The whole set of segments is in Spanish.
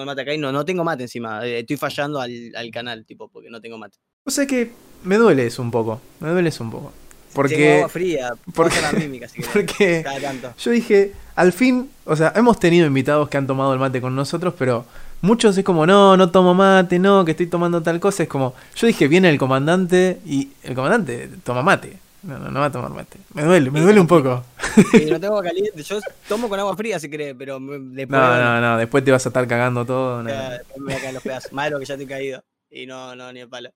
tengo el mate acá y no, no tengo mate encima. eh, Estoy fallando al, al canal, tipo, porque no tengo mate. O sea que me duele eso un poco. Me duele eso un poco. Tengo Porque, agua fría, porque- mímica si porque cada tanto. yo dije, al fin, o sea, hemos tenido invitados que han tomado el mate con nosotros, pero muchos es como, no, no tomo mate, no, que estoy tomando tal cosa. Es como, yo dije, viene el comandante y el comandante toma mate. No, no, no va a tomar mate. Me duele, me duele un poco. Sí, no tengo agua caliente. Yo tomo con agua fría si querés, pero después, No, no, no, después te vas a estar cagando todo. no. después me voy a caer los pedazos. Más de lo que ya estoy caído. Y no, no, ni el palo.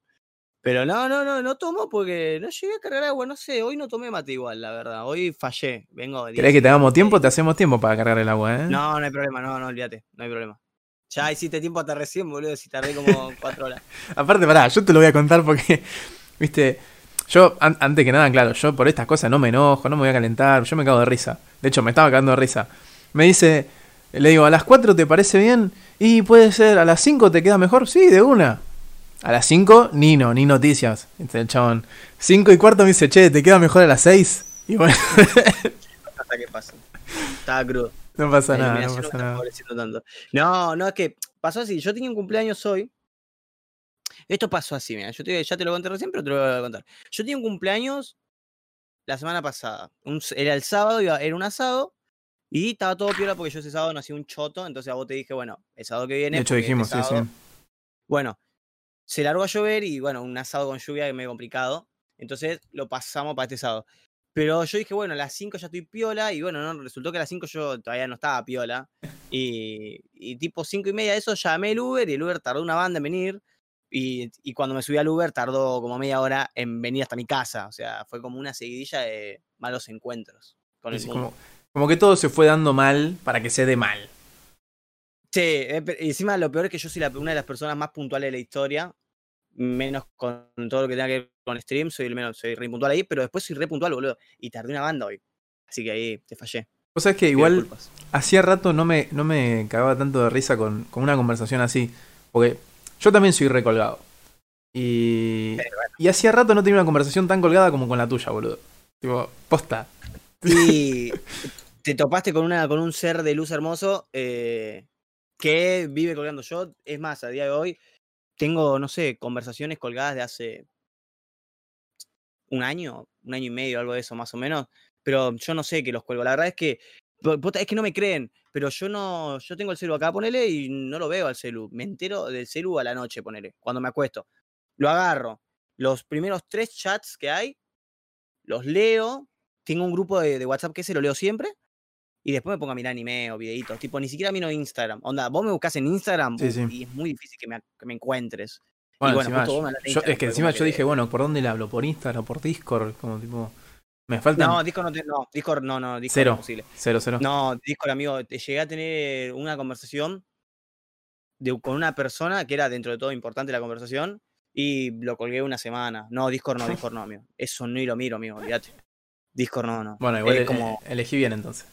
Pero no, no, no, no tomo porque no llegué a cargar agua, no sé, hoy no tomé mate igual, la verdad. Hoy fallé, vengo. ¿Querés que te hagamos 17, tiempo? Te hacemos tiempo para cargar el agua, ¿eh? No, no hay problema, no, no, olvídate, no hay problema. Ya hiciste tiempo hasta recién, boludo, si tardé como cuatro horas. Aparte, pará, yo te lo voy a contar porque, viste, yo, an- antes que nada, claro, yo por estas cosas no me enojo, no me voy a calentar, yo me cago de risa. De hecho, me estaba cagando de risa. Me dice, le digo, ¿a las 4 te parece bien? Y puede ser, ¿a las 5 te queda mejor? Sí, de una. A las 5, ni no, ni noticias. El chabón. 5 y cuarto me dice, che, ¿te queda mejor a las 6? Y bueno, Hasta que pasa. Estaba crudo. no pasa nada, no pasa nada. tanto. No, no, es que pasó así. Yo tenía un cumpleaños hoy. Esto pasó así, mira. Yo te- ya te lo conté recién, pero te lo voy a contar. Yo tenía un cumpleaños la semana pasada. Un era el sábado, iba- era un asado. Y estaba todo piola porque yo ese sábado nací un choto. Entonces a vos te dije, bueno, el sábado que viene. De hecho, este dijimos, sí, sí. Bueno, se largó a llover y bueno, un asado con lluvia es medio complicado. Entonces lo pasamos para este sábado. Pero yo dije, bueno, a las 5 ya estoy piola. Y bueno, no, resultó que a las 5 yo todavía no estaba piola. Y, y tipo 5 y media de eso llamé el Uber y el Uber tardó una banda en venir. Y, y cuando me subí al Uber tardó como media hora en venir hasta mi casa. O sea, fue como una seguidilla de malos encuentros con el como, como que todo se fue dando mal para que se dé mal. Sí, eh, encima lo peor es que yo soy la- una de las personas más puntuales de la historia, menos con todo lo que tenga que ver con stream, soy el menos, soy re puntual ahí, pero después soy re puntual, boludo. Y tardé una banda hoy. Así que ahí te fallé. O sea, es que igual hacía rato no me, no me cagaba tanto de risa con, con una conversación así. Porque yo también soy recolgado. Y, y hacía rato no tenía una conversación tan colgada como con la tuya, boludo. Tipo, posta. Y te topaste con, una, con un ser de luz hermoso eh, que vive colgando. Yo, es más, a día de hoy, tengo, no sé, conversaciones colgadas de hace un año, un año y medio, algo de eso más o menos. Pero yo no sé que los cuelgo. La verdad es que, es que no me creen. Pero yo no, yo tengo el celu acá, ponele, y no lo veo al celu. Me entero del celu a la noche, ponele, cuando me acuesto. Lo agarro. Los primeros tres chats que hay, los leo. Tengo un grupo de, de WhatsApp que ese lo leo siempre. Y después me pongo a mirar anime o videitos. Tipo, ni siquiera miro Instagram. Onda, vos me buscas en Instagram Sí, uf, sí. y es muy difícil que me, que me encuentres. Bueno, bueno, encima, yo- es que encima yo dije, bueno, ¿por dónde le hablo? ¿Por Instagram? ¿Por Discord? Como tipo. Me faltan No, Discord no, te- no, Discord no, no, Discord Cero. no es posible. cero, cero. No, Discord, amigo, te llegué a tener una conversación de, con una persona que era dentro de todo importante la conversación y lo colgué una semana. No, Discord no, Discord no, amigo. Eso ni lo miro, amigo, olvídate. Discord no, no. Bueno, igual Es eh, como, elegí bien entonces.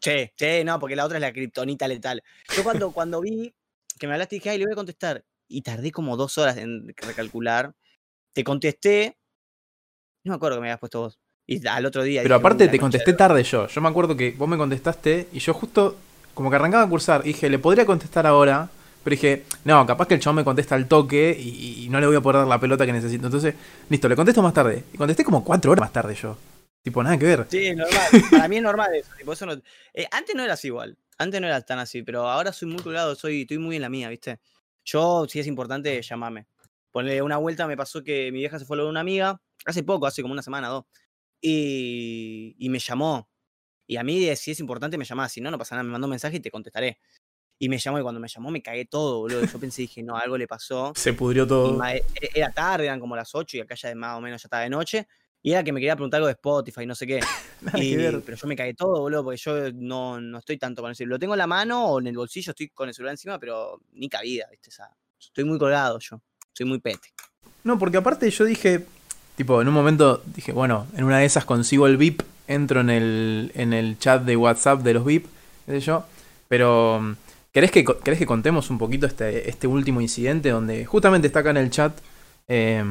che, che, no, porque la otra es la kriptonita letal. Yo cuando, cuando vi que me hablaste dije, ay, le voy a contestar. Y tardé como dos horas en recalcular. Te contesté. No me acuerdo que me habías puesto vos. Y al otro día. Pero dije, "Uh, aparte te de contesté tarde yo. Yo me acuerdo que vos me contestaste y yo justo como que arrancaba a cursar. Dije, le podría contestar ahora. Pero dije, no, capaz que el chabón me contesta al toque y, y no le voy a poder dar la pelota que necesito. Entonces, listo, le contesto más tarde. Y contesté como cuatro horas más tarde yo. Tipo, nada que ver. Sí, normal. Para mí es normal eso. tipo, eso no- eh, antes no era así igual. Antes no era tan así, pero ahora soy muy colgado, soy, estoy muy en la mía, ¿viste? Yo, si es importante, llamame. Ponle una vuelta, me pasó que mi vieja se fue a lo de una amiga, hace poco, hace como una semana o dos, y, y me llamó. Y a mí, si es importante, me llamaba. Si no, no pasa nada, me mandó un mensaje y te contestaré. Y me llamó, y cuando me llamó me cagué todo, boludo. Yo pensé, dije, no, algo le pasó. Se pudrió todo. ma- e- era tarde, eran como las 8 y acá ya de más o menos ya estaba de noche. Y era que me quería preguntar algo de Spotify, no sé qué. Y- pero yo me cagué todo, boludo, porque yo no, no estoy tanto con el celular. Lo tengo en la mano o en el bolsillo, estoy con el celular encima, pero ni cabida, ¿viste? O sea, estoy muy colgado yo. Soy muy pete. No, porque aparte yo dije, tipo, en un momento dije, bueno, en una de esas consigo el VIP, entro en el, en el chat de WhatsApp de los VIP, qué sé yo. Pero, mm, ¿querés que, ¿querés que contemos un poquito este, este último incidente donde justamente está acá en el chat? eh,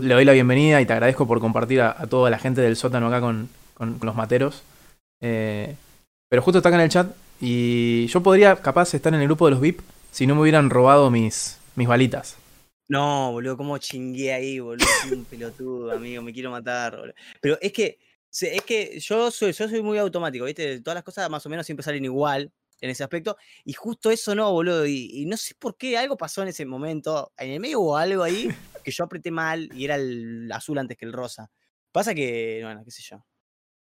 le doy la bienvenida y te agradezco por compartir a, toda la gente del sótano acá con, con- con los materos. Eh, pero justo está acá en el chat y yo podría capaz estar en el grupo de los VIP si no me hubieran robado mis, mis balitas. No, boludo, cómo chingué ahí, boludo. Soy un pelotudo, amigo, me quiero matar, boludo. Pero es que, es que yo soy, yo soy muy automático, ¿viste? Todas las cosas más o menos siempre salen igual en ese aspecto. Y justo eso no, boludo. Y, y no sé por qué, algo pasó en ese momento. En el medio hubo algo ahí que yo apreté mal y era el azul antes que el rosa. Pasa que, bueno, qué sé yo.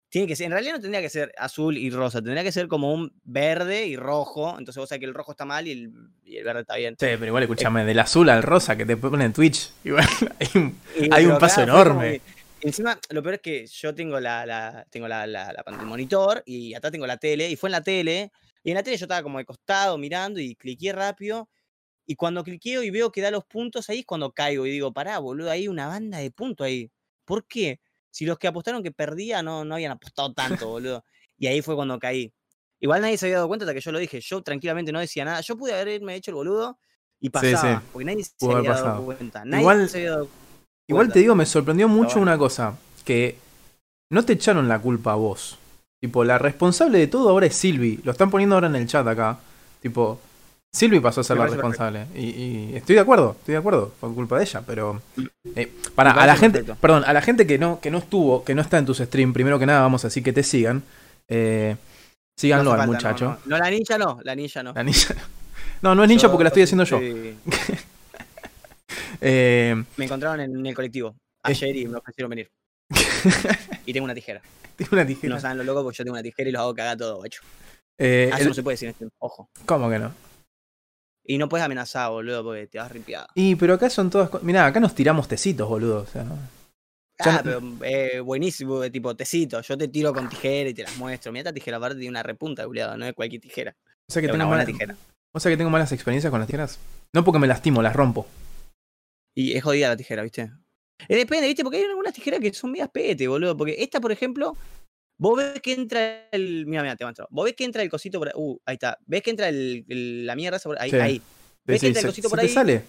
Tiene que ser, en realidad no tendría que ser azul y rosa, tendría que ser como un verde y rojo. Entonces vos sabés que el rojo está mal y el, y el verde está bien. Sí, pero igual escúchame, del azul al rosa que te ponen en Twitch. Igual hay un, hay paso claro, enorme. que- Encima, lo peor es que yo tengo la, la- tengo la, la- el monitor y atrás tengo la tele, y fue en la tele, y en la tele yo estaba como de costado mirando y cliqué rápido, y cuando cliqueo y veo que da los puntos, ahí es cuando caigo y digo, pará, boludo, hay una banda de puntos ahí. ¿Por qué? Si los que apostaron que perdía no, no habían apostado tanto, boludo. Y ahí fue cuando caí. Igual nadie se había dado cuenta hasta que yo lo dije. Yo tranquilamente no decía nada. Yo pude haberme hecho el boludo y Sí, sí. pasaba. Porque nadie se Pudo había dado pasado. cuenta. Nadie Igual- se había dado Igual cuenta. te digo, me sorprendió mucho bueno. una cosa, que no te echaron la culpa a vos. Tipo, la responsable de todo ahora es Silvi. Lo están poniendo ahora en el chat acá. Tipo, Silvi pasó a ser la responsable. Y, y estoy de acuerdo, estoy de acuerdo, por culpa de ella, pero... eh, para, a la gente, perfecto. perdón, a la gente que no, que no estuvo, que no está en tus streams, primero que nada vamos a decir que te sigan. Eh, síganlo al falta, muchacho. No, No, la ninja no, la ninja no. La ninja. No, no es ninja porque la estoy haciendo yo. sí, Eh, Me encontraron en el colectivo ayer y me ofrecieron venir. y tengo una tijera. tengo una tijera. No saben lo loco porque yo tengo una tijera y los hago cagar todo, hecho. Eh, el- eso no se puede decir en este. Ojo. ¿Cómo que no? Y no puedes amenazar, boludo, porque te vas rimpiado. Y pero acá son todas. Mirá, acá nos tiramos tecitos, boludo. O sea, ¿no? Ah, pero eh, buenísimo, tipo tecito. Yo te tiro con tijera y te las muestro. Mira esta tijera aparte tiene una repunta, culiado, no es cualquier tijera. O sea que Es tengo una buena malas, tijera. o sea que tengo malas experiencias con las tijeras. No porque me lastimo, las rompo. Y es jodida la tijera, ¿viste? Eh, depende, ¿viste? Porque hay algunas tijeras que son medias pete, boludo. Porque esta, por ejemplo, vos ves que entra el. Mira, mira, te muestro. Vos ves que entra el cosito por ahí. Uh, ahí está. ¿Ves que entra el, el- la mierda por ahí? Sí. Ahí. ¿Ves Sí, que entra el se, cosito se por te ahí? sale?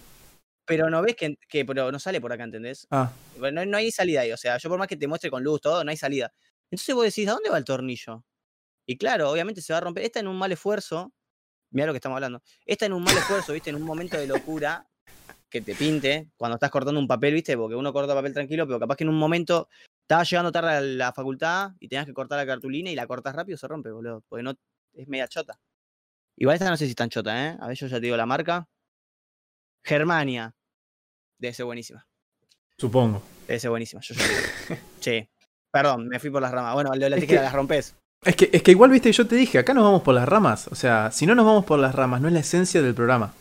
Pero no ves que, que pero no sale por acá, ¿entendés? Ah, No, no hay salida ahí. O sea, yo por más que te muestre con luz, todo, no hay salida. Entonces vos decís, ¿a dónde va el tornillo? Y claro, obviamente se va a romper. Esta en un mal esfuerzo. Mira lo que estamos hablando. Esta en un mal esfuerzo, ¿viste? En un momento de locura que te pinte cuando estás cortando un papel, ¿viste? Porque uno corta papel tranquilo, pero capaz que en un momento estabas llegando tarde a la facultad y tenías que cortar la cartulina y la cortas rápido, se rompe, boludo. Porque no es media chota. Igual esta no sé si es tan chota, ¿eh? A ver, yo ya te digo la marca. Germania. Debe ser buenísima. supongo. Debe ser buenísima. Yo ya digo. Sí. Perdón, me fui por las ramas. Bueno, lo de la tijera que- las rompes. Es que, es que igual, viste, yo te dije, acá nos vamos por las ramas. O sea, si no nos vamos por las ramas, no es la esencia del programa.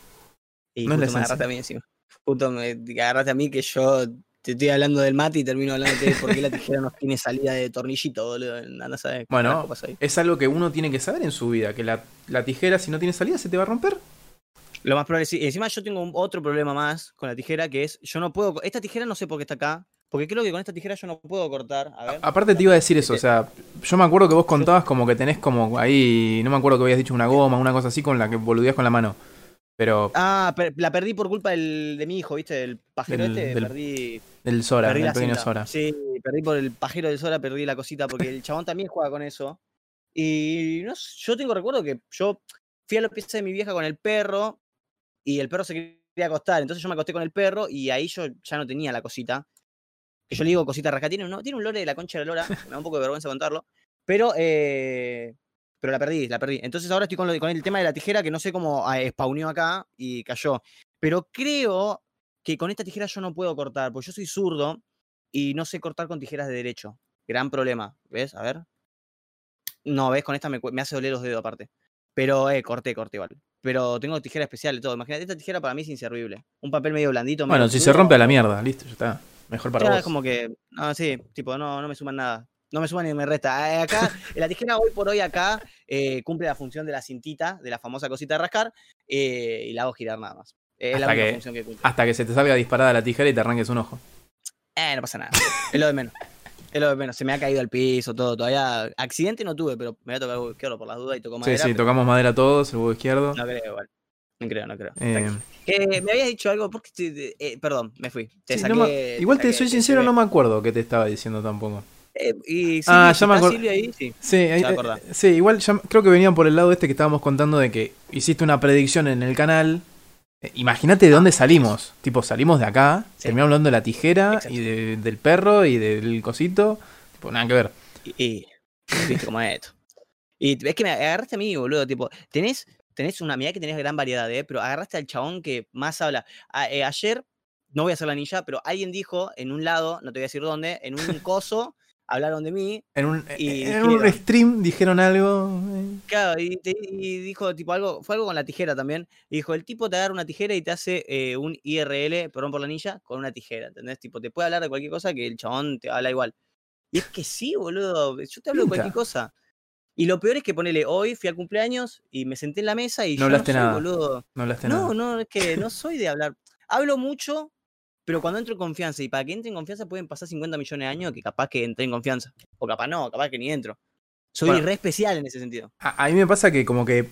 Y No es la justo me esencia. agarraste a mí encima. Justo me agarraste a mí que yo te estoy hablando del mate y termino hablando de por qué la tijera no tiene salida de tornillito, boludo. Anda a saber qué Bueno, pasa ahí. Es algo que uno tiene que saber en su vida, que la, la tijera, si no tiene salida, se te va a romper. Lo más probable sí. Y encima yo tengo un- otro problema más con la tijera que es, yo no puedo, esta tijera no sé por qué está acá, porque creo que con esta tijera yo no puedo cortar. A ver. Aparte te iba a decir eso, o sea, yo me acuerdo que vos contabas como que tenés como ahí, no me acuerdo que habías dicho una goma, una cosa así con la que boludías con la mano. Pero Ah, per- la perdí por culpa del, de mi hijo, ¿viste? Del pajero Del- este, del perdí, el Sora, perdí el pequeño cinta. Sora. Sí, perdí por el pajero del Sora, perdí la cosita, porque el chabón también juega con eso. Y no yo tengo recuerdo que yo fui a la pieza de mi vieja con el perro y el perro se quería acostar. Entonces yo me acosté con el perro y ahí yo ya no tenía la cosita. Que yo le digo cosita rasca. Tiene, un- tiene un lore de la concha de la lora, me da un poco de vergüenza contarlo. Pero, eh, pero la perdí, la perdí. Entonces ahora estoy con, lo con el tema de la tijera que no sé cómo ah, spawneó acá y cayó. Pero creo que con esta tijera yo no puedo cortar, porque yo soy zurdo y no sé cortar con tijeras de derecho. Gran problema. ¿Ves? A ver. No, ¿ves? Con esta me, me hace doler los dedos aparte. Pero, eh, corté, corté igual. Pero tengo tijera especial y todo. Imagínate, esta tijera para mí es inservible. Un papel medio blandito. Bueno, medio si se rompe a la mierda, listo, ya está. Mejor para ya, vos. es como que, no, sí, tipo, no, no me suman nada. No me suman ni me resta. Eh, acá, la tijera hoy por hoy acá eh, cumple la función de la cintita, de la famosa cosita de rascar, eh, y la hago girar nada más. Es la única que- función que cumple. Hasta que se te salga disparada la tijera y te arranques un ojo. Eh, no pasa nada. Es lo de menos. Es lo de menos. Se me ha caído al piso, todo. Todavía. Accidente no tuve, pero me voy a tocar el huevo izquierdo por las dudas y toco Sí, madera. sí, pero tocamos madera todos, el huevo izquierdo. No creo, igual. No creo, no creo. Eh. Eh, me habías dicho algo, porque te- eh, perdón, me fui. Te sí, saqué, no me- te igual te saqué, soy sincero, no me acuerdo qué te estaba diciendo tampoco. Eh, y Ah, ya me Silvia ahí, sí. Sí, eh, sí, igual ya creo que venían por el lado este que estábamos contando de que hiciste una predicción en el canal Eh, Imagínate de dónde salimos. Tipo, salimos de acá, Sí. terminamos hablando de la tijera Exacto. y de- del perro y del cosito. Tipo, nada que ver. Y, y- viste cómo es esto. Y es que me agarraste a mí, boludo. Tipo, tenés, tenés una mirá que tenés gran variedad, ¿eh? Pero agarraste al chabón que más habla. A- eh, ayer, no voy a hacer la ninja, pero alguien dijo en un lado, no te voy a decir dónde, en un coso, hablaron de mí. En un, Y en un stream dijeron algo. eh, Claro, y, dijo tipo algo, fue algo con la tijera también. Y dijo, el tipo te agarra una tijera y te hace eh, un IRL, perdón por la ninja, con una tijera, ¿entendés? Tipo, te puede hablar de cualquier cosa que el chabón te habla igual. Y es que sí, boludo, yo te hablo de cualquier cosa. Y lo peor es que ponele, hoy fui al cumpleaños y me senté en la mesa y No yo hablaste no soy, nada. boludo. No hablaste No, nada. no, es que no soy de hablar. Hablo mucho, pero cuando entro en confianza, y para que entre en confianza pueden pasar 50 millones de años que capaz que entre en confianza. O capaz no, capaz que ni entro. Soy Bueno. re especial en ese sentido. A, a mí me pasa que como que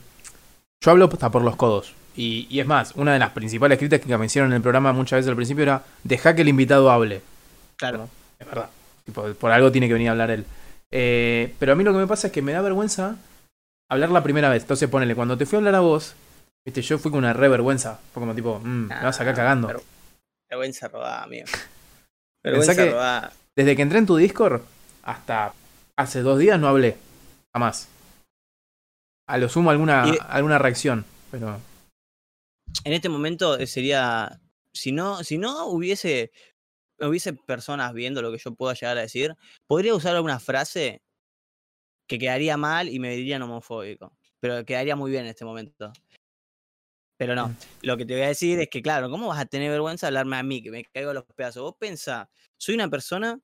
yo hablo hasta por los codos. Y, y es más, una de las principales críticas que me hicieron en el programa muchas veces al principio era deja que el invitado hable. Claro. Es verdad. Por algo tiene que venir a hablar él. Eh, pero a mí lo que me pasa es que me da vergüenza hablar la primera vez. Entonces ponele, cuando te fui a hablar a vos, viste, yo fui con una re vergüenza. Fue como tipo, mm, me vas acá Ah, cagando. pero- Vergüenza robada, amigo. Vergüenza que- robada. Desde que entré en tu Discord, hasta hace dos días no hablé. Jamás. A lo sumo alguna, Y- alguna reacción. Pero. En este momento eh, sería. Si no, si no hubiese. Hubiese personas viendo lo que yo pueda llegar a decir, podría usar alguna frase que quedaría mal y me dirían homofóbico. Pero quedaría muy bien en este momento. Pero no, Mm. lo que te voy a decir es que, claro, ¿cómo vas a tener vergüenza de hablarme a mí, que me caigo a los pedazos? Vos pensá, soy una persona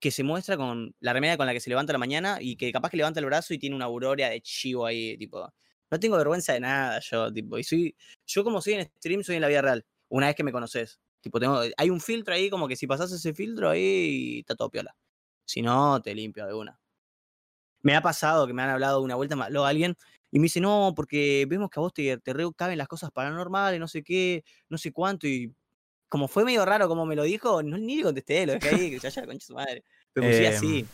que se muestra con la remera con la que se levanta a la mañana y que capaz que levanta el brazo y tiene una aurora de chivo ahí, tipo. No tengo vergüenza de nada, yo, tipo. Y soy. Yo, como soy en stream, soy en la vida real. Una vez que me conoces. Tipo, tengo. Hay un filtro ahí, como que si pasas ese filtro ahí, está todo piola. Si no, te limpio de una. Me ha pasado que me han hablado una vuelta más, luego alguien y me dice, no, porque vemos que a vos te, te re caben las cosas paranormales, no sé qué, no sé cuánto, y como fue medio raro como me lo dijo, no, ni le contesté, lo dejé ahí, que se haya concha su madre. Pero Em, así.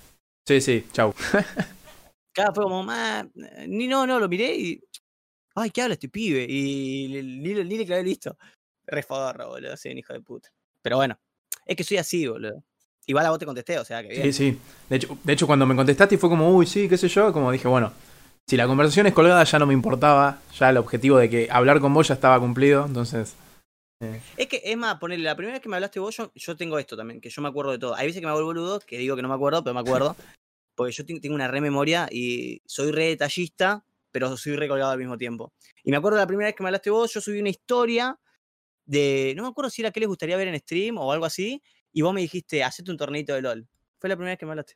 Sí, sí, chau. Cada fue como, "Ah, ni no, no, lo miré y. Ay, ¿qué habla este pibe? Y ni, le- ni le clavé listo. Re forro, boludo, soy un hijo de puta. Pero bueno, es que soy así, boludo. Igual a vos te contesté, o sea que bien. Sí, sí. De hecho, de hecho, cuando me contestaste fue como, uy, sí, qué sé yo, como dije, bueno, si la conversación es colgada ya no me importaba, ya el objetivo de que hablar con vos ya estaba cumplido, entonces... eh, Es que, es más, ponerle, la primera vez que me hablaste vos, yo, yo tengo esto también, que yo me acuerdo de todo. Hay veces que me hago el boludo, que digo que no me acuerdo, pero me acuerdo. porque yo ten- tengo una re memoria y soy re detallista, pero soy re colgado al mismo tiempo. Y me acuerdo la primera vez que me hablaste vos, yo subí una historia de. No me acuerdo si era que les gustaría ver en stream o algo así. Y vos me dijiste, hacete un torneito de LOL. Fue la primera vez que me hablaste.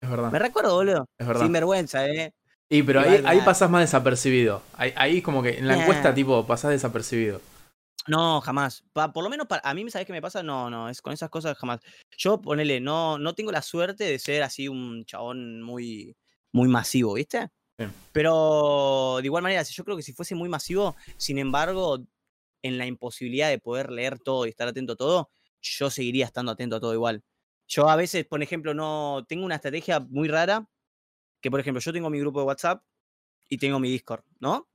es verdad, Me recuerdo, boludo. es verdad. Sin vergüenza, ¿eh? Y pero ahí, ahí pasás más desapercibido. Ahí, ahí como que en la encuesta tipo pasás desapercibido. No, jamás. Pa- por lo menos para, a mí, ¿sabes qué me pasa? No, no, es con esas cosas jamás. Yo, ponele, no, no tengo la suerte de ser así un chabón muy, muy masivo, ¿viste? Sí. Pero de igual manera, yo creo que si fuese muy masivo, sin embargo, en la imposibilidad de poder leer todo y estar atento a todo, yo seguiría estando atento a todo igual. Yo a veces, por ejemplo, no tengo una estrategia muy rara, que por ejemplo, yo tengo mi grupo de WhatsApp y tengo mi Discord, ¿no?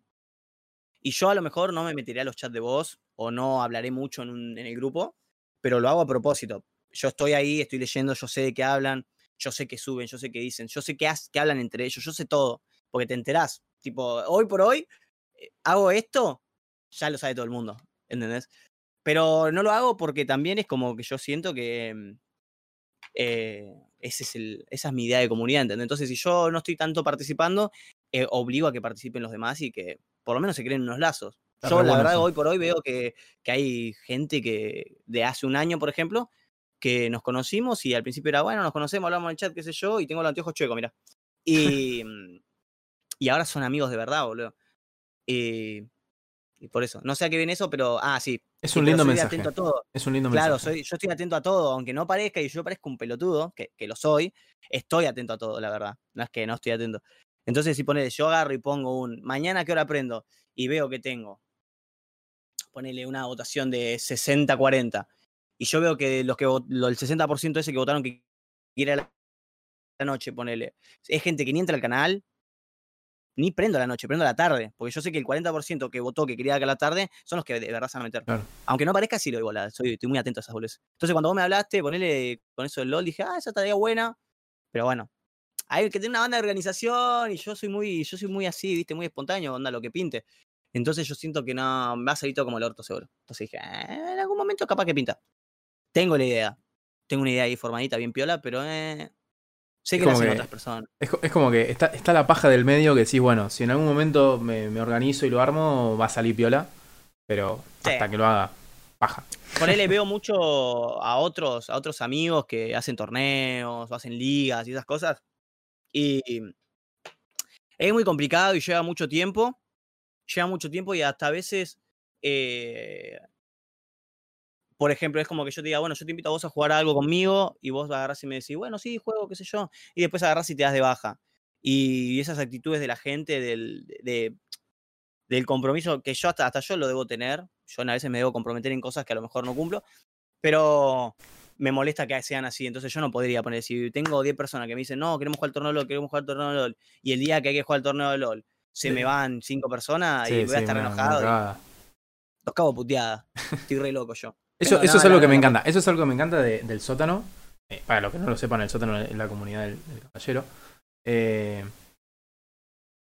Y yo a lo mejor no me meteré a los chats de voz o no hablaré mucho en, el grupo, pero lo hago a propósito. Yo estoy ahí, estoy leyendo, yo sé de qué hablan, yo sé qué suben, yo sé qué dicen, yo sé qué, qué hablan entre ellos, yo sé todo, porque te enterás. Tipo, hoy por hoy eh, hago esto, ya lo sabe todo el mundo, ¿entendés? Pero no lo hago porque también es como que yo siento que mm, eh, ese es el, esa es mi idea de comunidad, ¿entendés? Entonces, si yo no estoy tanto participando, eh, obligo a que participen los demás y que por lo menos se creen unos lazos. Está Yo, la bueno verdad, hoy por hoy veo que, que hay gente que de hace un año, por ejemplo, que nos conocimos y al principio era, bueno, nos conocemos, hablamos en el chat, qué sé yo, y tengo los anteojos chuecos, mira. Y, mm, y ahora son amigos de verdad, boludo. Y por eso, no sé a qué viene eso, pero, ah, sí. Es sí, un pero lindo soy mensaje. atento a todo. Es un lindo Claro, mensaje. soy, yo estoy atento a todo, aunque no parezca y yo parezco un pelotudo, que, que lo soy, estoy atento a todo, la verdad. No es que no estoy atento. Entonces, si pones, yo agarro y pongo un, mañana qué hora aprendo, y veo que tengo, ponele una votación de 60-40, y yo veo que los que lo- el 60% ese que votaron que quiere la noche, ponele, es gente que ni entra al canal, ni prendo a la noche, prendo a la tarde, porque yo sé que el 40% que votó que quería que a la tarde son los que de verdad se van a meter. Claro. Aunque no parezca, sí lo digo, la- soy, estoy muy atento a esas boludeces. Entonces, cuando vos me hablaste, ponele con eso del LOL, dije, ah, esa tarea buena, pero bueno. Hay que tener una banda de organización y yo soy muy, yo soy muy así, viste, muy espontáneo, onda lo que pinte. Entonces yo siento que no, me va a salir todo como el orto seguro. Entonces dije, "Eh, en algún momento capaz que pinta. Tengo la idea. Tengo una idea ahí formadita, bien piola, pero eh, sé que como hacen que- otras personas. Es, co- es como que está, está la paja del medio que decís, bueno, si en algún momento me, me organizo y lo armo, va a salir piola. Pero Sí. hasta que lo haga, paja. Por ahí le veo mucho a otros, a otros amigos que hacen torneos, o hacen ligas y esas cosas. Y es muy complicado y lleva mucho tiempo. Lleva mucho tiempo y hasta a veces, eh, por ejemplo, es como que yo te diga, bueno, yo te invito a vos a jugar algo conmigo y vos agarrás y me decís, bueno, sí, juego, qué sé yo. Y después agarrás y te das de baja. Y esas actitudes de la gente, del, de- del compromiso que yo hasta, hasta yo lo debo tener. Yo a veces me debo comprometer en cosas que a lo mejor no cumplo, pero me molesta que sean así. Entonces yo no podría poner, si tengo 10 personas que me dicen, no, queremos jugar el torneo de LOL, queremos jugar el torneo de LOL, y el día que hay que jugar el torneo de LOL, se Sí. me van 5 personas Sí, y voy a sí, estar enojado. y los cago puteada. Estoy re loco yo. Eso, eso no, es algo no, que no, me no, encanta. Eso es algo que me encanta de- del sótano. Eh, para los que no lo sepan, el sótano es la comunidad del, del caballero. Eh,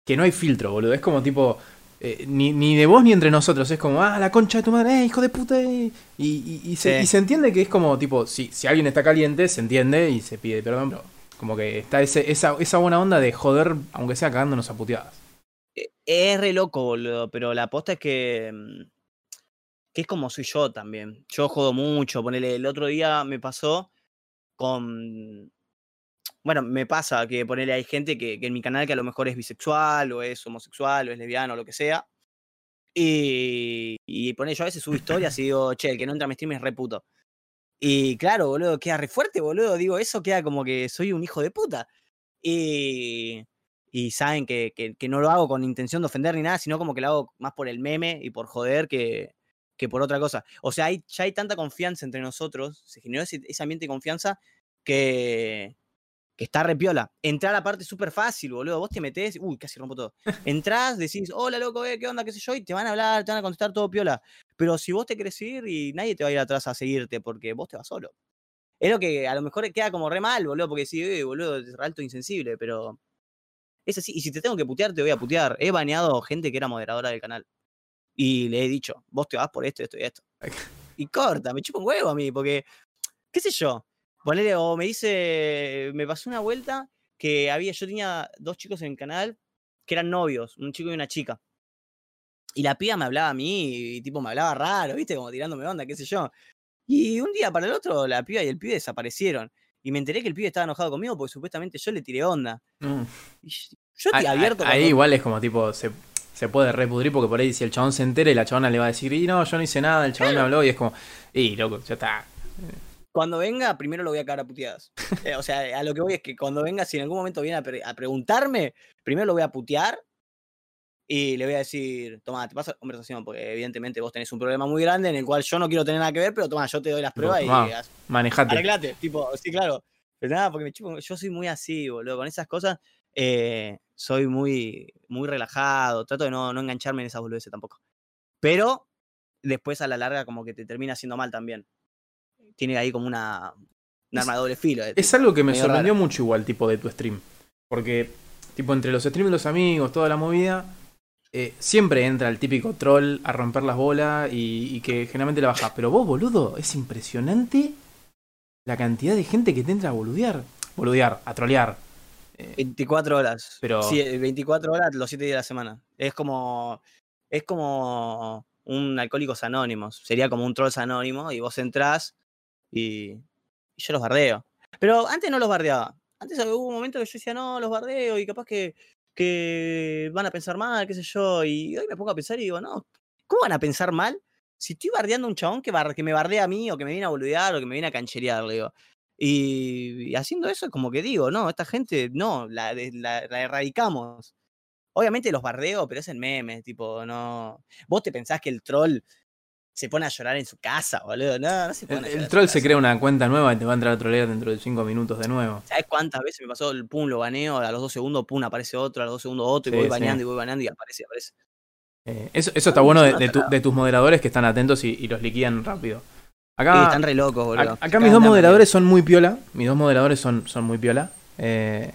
que no hay filtro, boludo. Es como tipo. eh, ni, ni de vos ni entre nosotros. Es como, ah, la concha de tu madre, eh, hijo de puta. eh". Y, y- y se, Sí. y se entiende que es como, tipo, si, si alguien está caliente, se entiende y se pide perdón. Pero como que está ese, esa, esa buena onda de joder, aunque sea cagándonos a puteadas. Es re loco, boludo, pero la aposta es que. Que es como soy yo también. Yo jodo mucho. Ponele, el otro día me pasó con. Bueno, me pasa que ponele, hay gente que, que en mi canal que a lo mejor es bisexual, o es homosexual, o es lesbiano, o lo que sea. Y, y ponele, yo a veces subo historias y digo, che, el que no entra a mi stream es re puto. Y claro, boludo, queda re fuerte, boludo. Digo, eso queda como que soy un hijo de puta. Y, y saben que- que no lo hago con intención de ofender ni nada, sino como que lo hago más por el meme y por joder que, que por otra cosa. O sea, hay, ya hay tanta confianza entre nosotros, se generó ese, ambiente de confianza que, que está re piola. Entrar aparte es súper fácil, boludo. Vos te metés, uy, casi rompo todo. Entrás, decís, hola loco, eh, ¿qué onda? ¿Qué sé yo? Y te van a hablar, te van a contestar todo piola. Pero si vos te querés ir y nadie te va a ir atrás a seguirte porque vos te vas solo. Es lo que a lo mejor queda como re mal, boludo, porque sí, "Eh, boludo, es alto insensible, pero es así. Y si te tengo que putear, te voy a putear. He baneado gente que era moderadora del canal. Y le he dicho, vos te vas por esto, esto y esto. Y corta, me chupa un huevo a mí, porque, qué sé yo. Ponele, o me dice, me pasó una vuelta que había, yo tenía dos chicos en el canal que eran novios, un chico y una chica. Y la piba me hablaba a mí, y tipo me hablaba raro, ¿viste? Como tirándome onda, qué sé yo. Y un día para el otro, la piba y el pibe desaparecieron. Y me enteré que el pibe estaba enojado conmigo porque supuestamente yo le tiré onda. Mm. Y yo- estoy abierto ahí cuando- igual es como tipo, se, se puede repudrir porque por ahí si el chabón se entera y la chabona le va a decir, y no, yo no hice nada, el chabón me habló y es como, y loco, ya está. Cuando venga, primero lo voy a cagar a puteadas. Eh, o sea, a lo que voy es que cuando venga, si en algún momento viene a, pre- a preguntarme, primero lo voy a putear y le voy a decir, toma, te paso la conversación, porque evidentemente vos tenés un problema muy grande en el cual yo no quiero tener nada que ver, pero toma, yo te doy las pruebas y tomá. haz- Manejate. arreglate. Tipo, sí, claro. Pero nada, porque me chupo- yo soy muy así, boludo. Con esas cosas eh, soy muy, muy relajado. Trato de no, no engancharme en esas boludeces tampoco. Pero después a la larga como que te termina haciendo mal también. Tiene ahí como una, un Es- arma de doble filo. eh, Es algo que me sorprendió mucho igual, tipo, de tu stream. Porque, tipo, entre los streams de los amigos, toda la movida, eh, siempre entra el típico troll a romper las bolas y, y que generalmente la baja. Pero vos, boludo, es impresionante la cantidad de gente que te entra a boludear. Boludear, a trolear. Eh, 24 horas. Pero- Sí, eh, 24 horas los 7 días de la semana. Es como. Es como un Alcohólicos Anónimos. Sería como un Trolls Anónimo y vos entrás y, y yo los bardeo. Pero antes no los bardeaba. Antes hubo un momento que yo decía, no, los bardeo y capaz que, que van a pensar mal, qué sé yo. Y hoy me pongo a pensar y digo, no, ¿cómo van a pensar mal si estoy bardeando a un chabón que, bar- que me bardea a mí o que me viene a boludear o que me viene a cancherear? Le digo. Y, y haciendo eso es como que digo, no, esta gente, no, la, de- la- la erradicamos. Obviamente los bardeo, pero es en memes, tipo, no. Vos te pensás que el troll se pone a llorar en su casa, boludo. No, no se pone El, a el llorar troll se crea una cuenta nueva y te va a entrar a trolear dentro de 5 minutos de nuevo. ¿Sabes cuántas veces me pasó el pum, lo baneo, a los dos segundos, pum, aparece otro, a los dos segundos otro, y voy sí. baneando y voy baneando y aparece, aparece. Eh, eso, eso está bueno de, de tu- de tus moderadores que están atentos y, y los liquidan rápido. Sí, Acá, están re locos, boludo. acá mis dos moderadores son muy piola. Mis dos moderadores son, son muy piola. Eh,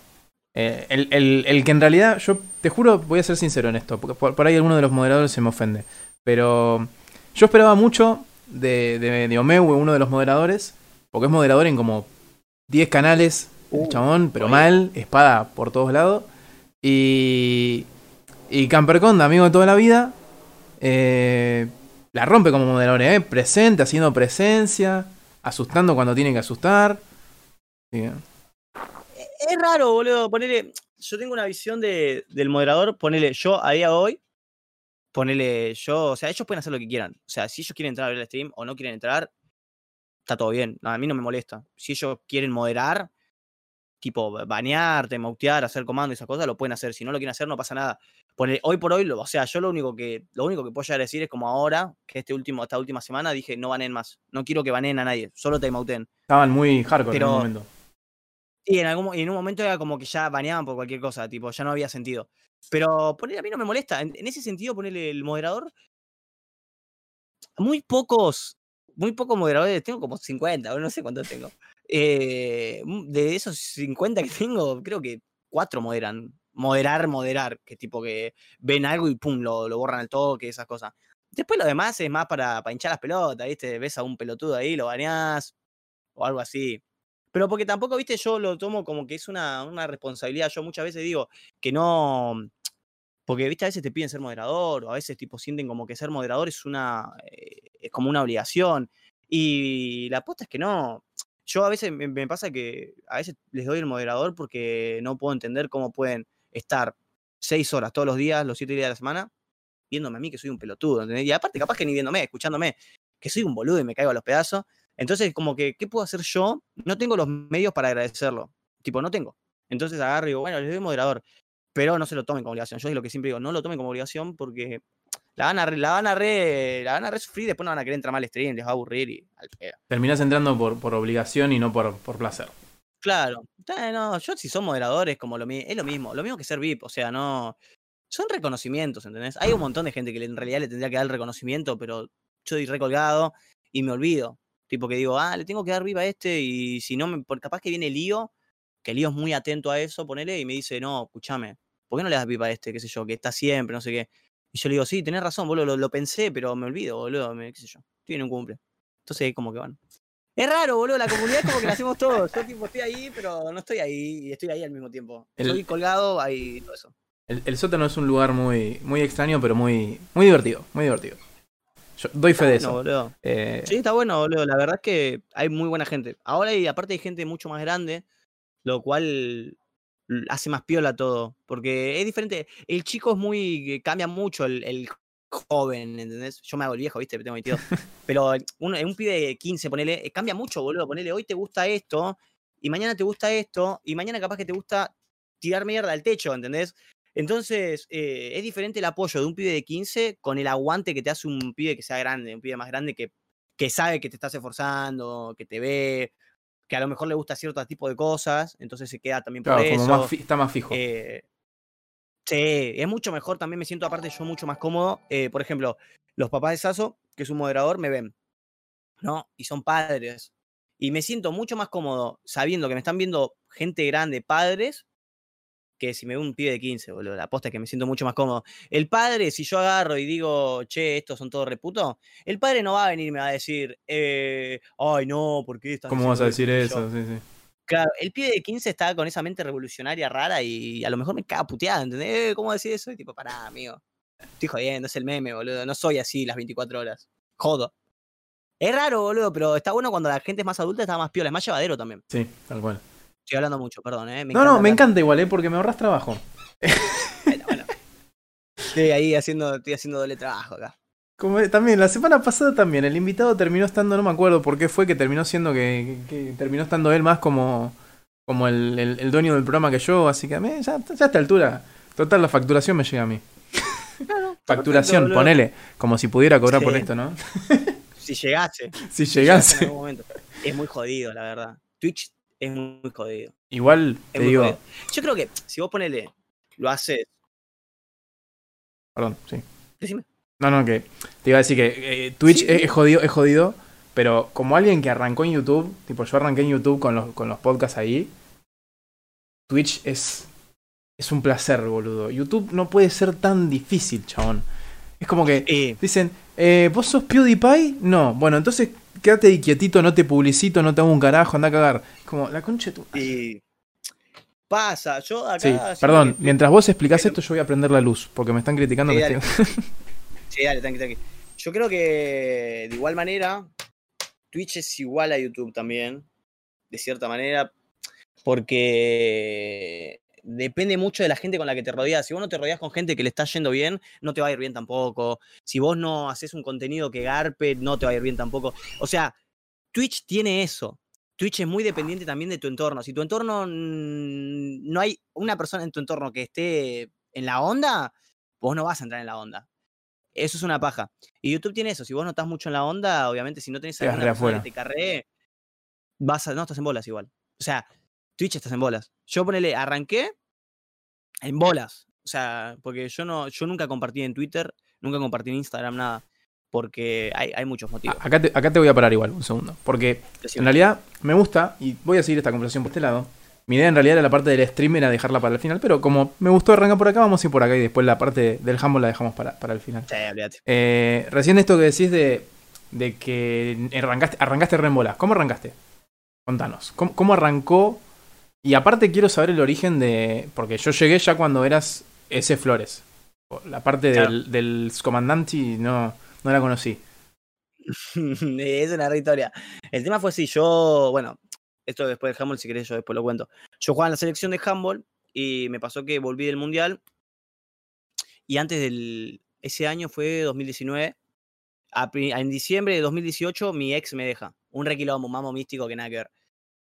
eh, el, el- el que en realidad, yo te juro, voy a ser sincero en esto, porque por, por ahí alguno de los moderadores se me ofende. Pero yo esperaba mucho de, de, de Omeu, uno de los moderadores, porque es moderador en como 10 canales, el Uh, chabón, pero oye. mal, espada por todos lados. Y, y Camperconda, amigo de toda la vida, eh, la rompe como moderador, ¿eh? presente, haciendo presencia, asustando cuando tiene que asustar. Es raro, boludo. Ponele. Yo tengo una visión de, del moderador. Ponele yo a día de hoy. Ponele yo. O sea, ellos pueden hacer lo que quieran. O sea, si ellos quieren entrar a ver el stream o no quieren entrar, está todo bien. A mí no me molesta. Si ellos quieren moderar, tipo banearte, mautear, hacer comando y esas cosas, lo pueden hacer. Si no lo quieren hacer, no pasa nada. Hoy por hoy, lo- o sea, yo lo único que lo único que puedo llegar a decir es como ahora, que este último, esta última semana dije no banen más. No quiero que baneen a nadie, solo timeouten. estaban muy hardcore en un momento. Y en, algún, y en un momento era como que ya baneaban por cualquier cosa, tipo, ya no había sentido. Pero poner a mí no me molesta. En, en ese sentido, ponerle el moderador. Muy pocos, muy pocos moderadores, tengo como 50, o no sé cuántos tengo. Eh, mm, de esos 50 que tengo, creo que cuatro moderan. Moderar, moderar, que tipo que ven algo y pum, lo, lo borran al toque, esas cosas. Después lo demás es más para, para hinchar las pelotas, ¿viste? Ves a un pelotudo ahí, lo baneás, o algo así. Pero porque tampoco, viste, yo lo tomo como que es una, una responsabilidad. Yo muchas veces digo que no. Porque, viste, a veces te piden ser moderador, o a veces tipo sienten como que ser moderador es una. eh, es como una obligación. Y la apuesta es que no. Yo a veces me, pasa que a veces les doy el moderador porque no puedo entender cómo pueden estar seis horas todos los días, los siete días de la semana, viéndome a mí que soy un pelotudo. Y aparte, capaz que ni viéndome, escuchándome, que soy un boludo y me caigo a los pedazos. Entonces, como que, ¿qué puedo hacer yo? No tengo los medios para agradecerlo. Tipo, no tengo. Entonces agarro y digo, bueno, les doy moderador. Pero no se lo tomen como obligación. Yo es lo que siempre digo, no lo tomen como obligación porque la van a re, la van a re, la van a re sufrir, después no van a querer entrar mal al stream, les va a aburrir y al pedo. Terminás entrando por, por obligación y no por, por placer. Claro. Eh, No, yo si son moderadores, como lo es lo mismo, lo mismo que ser VIP, o sea, no. Son reconocimientos, ¿entendés? Hay un montón de gente que en realidad le tendría que dar el reconocimiento, pero yo estoy recolgado y me olvido. Tipo que digo, ah, le tengo que dar VIP a este, y si no, me, capaz que viene Lío, que Lío es muy atento a eso, ponele, y me dice, no, escúchame, ¿por qué no le das VIP a este, qué sé yo, que está siempre, no sé qué? Y yo le digo, sí, tenés razón, boludo, lo, lo pensé, pero me olvido, boludo, me- qué sé yo, estoy en un cumple. Entonces, como que van. Es raro, boludo, la comunidad es como que la hacemos todos. Yo tipo estoy ahí, pero no estoy ahí y estoy ahí al mismo tiempo. El- Estoy colgado ahí y todo eso. El, el sótano es un lugar muy, muy extraño, pero muy, muy divertido. Muy divertido. Yo doy fe de eso. Eh, Sí, está bueno, boludo. La verdad es que hay muy buena gente. Ahora y aparte hay gente mucho más grande, lo cual hace más piola todo. Porque es diferente. El chico es muy. cambia mucho el, el joven, ¿entendés? Yo me hago el viejo, ¿viste? Tengo 22. Pero un, un pibe de 15, ponele, eh, cambia mucho, boludo. Ponele, hoy te gusta esto, y mañana te gusta esto, y mañana capaz que te gusta tirar mierda al techo, ¿entendés? Entonces, eh, es diferente el apoyo de un pibe de 15 con el aguante que te hace un pibe que sea grande, un pibe más grande que, que sabe que te estás esforzando, que te ve, que a lo mejor le gusta cierto tipo de cosas, entonces se queda también por claro, eso. como más está más fijo. Eh, sí, es mucho mejor. También me siento, aparte, yo mucho más cómodo. Eh, por ejemplo, los papás de Saso, que es un moderador, me ven, ¿no? Y son padres. Y me siento mucho más cómodo sabiendo que me están viendo gente grande, padres, que si me ve un pibe de 15, boludo. La aposta es que me siento mucho más cómodo. El padre, si yo agarro y digo, che, estos son todos reputos, el padre no va a venir y me va a decir, eh, ay, no, ¿por qué estás ¿Cómo vas a decir esto?". eso? Sí, sí. Claro, el pibe de 15 está con esa mente revolucionaria rara y a lo mejor me caga puteada, ¿entendés? Eh, ¿Cómo decir eso? Y tipo, pará, amigo. Estoy jodiendo, es el meme, boludo. No soy así las 24 horas. Jodo. Es raro, boludo, pero está bueno cuando la gente es más adulta, está más piola, es más llevadero también. Sí, tal cual. Estoy hablando mucho, perdón, ¿eh? Me no, no, me encanta igual, ¿eh? Porque me ahorras trabajo. Bueno, bueno. Estoy ahí haciendo, estoy haciendo doble trabajo acá. Como también, la semana pasada también, el invitado terminó estando, no me acuerdo por qué fue, que terminó siendo que, que- que terminó estando él más como, como el, el- el dueño del programa que yo, así que a mí, ya, ya a esta altura, total, la facturación me llega a mí. Claro, Facturación, ponele. Como si pudiera cobrar por esto, ¿no? Si llegase. Si si llegase en llegase. algún momento. Es muy jodido, la verdad. Twitch es muy, jodido. Igual, te digo. jodido. Yo creo que si vos ponele, lo haces. Perdón, sí. Decime. No, no, que te iba a decir que eh, Twitch Sí, es, jodido, es jodido, pero como alguien que arrancó en YouTube, tipo yo arranqué en YouTube con los, con los podcasts ahí, Twitch es, es un placer, boludo. YouTube no puede ser tan difícil, chabón. Es como que Eh, dicen, eh, ¿vos sos PewDiePie? No, bueno, entonces quédate ahí quietito, no te publicito, no te hago un carajo, anda a cagar. Como, la concha de tu... y pasa, yo acá. Sí, perdón, que- mientras vos explicás pero- esto yo voy a prender la luz, porque me están criticando Sí, que dale. estoy- Sí, dale, tranqui, tranqui. Yo creo que de igual manera, Twitch es igual a YouTube también, de cierta manera, porque depende mucho de la gente con la que te rodeas. Si vos no te rodeas con gente que le está yendo bien, no te va a ir bien tampoco. Si vos no haces un contenido que garpe, no te va a ir bien tampoco. O sea, Twitch tiene eso. Twitch es muy dependiente también de tu entorno. Si tu entorno no hay una persona en tu entorno que esté en la onda, vos no vas a entrar en la onda. Eso es una paja. Y YouTube tiene eso. Si vos no estás mucho en la onda, obviamente, si no tenés Quedas alguna persona que te carree, vas a. No, estás en bolas igual. O sea, Twitch estás en bolas. Yo ponele, arranqué en bolas. O sea, porque yo no, yo nunca compartí en Twitter, nunca compartí en Instagram, nada. Porque hay, hay muchos motivos. Acá te, acá te voy a parar igual, un segundo. Porque en realidad me gusta, y voy a seguir esta conversación por este lado. Mi idea en realidad era la parte del stream, era dejarla para el final, pero como me gustó arrancar por acá, vamos a ir por acá y después la parte del Humble la dejamos para, para el final. Sí. Eh, recién esto que decís de, de que arrancaste, arrancaste re en bolas. ¿Cómo arrancaste? Contanos. ¿Cómo, cómo arrancó? Y aparte quiero saber el origen de... Porque yo llegué ya cuando eras ese Flores. La parte Claro. del, del comandante no, no la conocí. es una re historia. El tema fue así, yo, bueno, esto después del handball, si querés, yo después lo cuento. Yo jugaba en la selección de handball y me pasó que volví del mundial. Y antes del. Ese año fue 2019. a en diciembre de 2018, mi ex me deja. Un requilombo, mamo místico que nada que ver.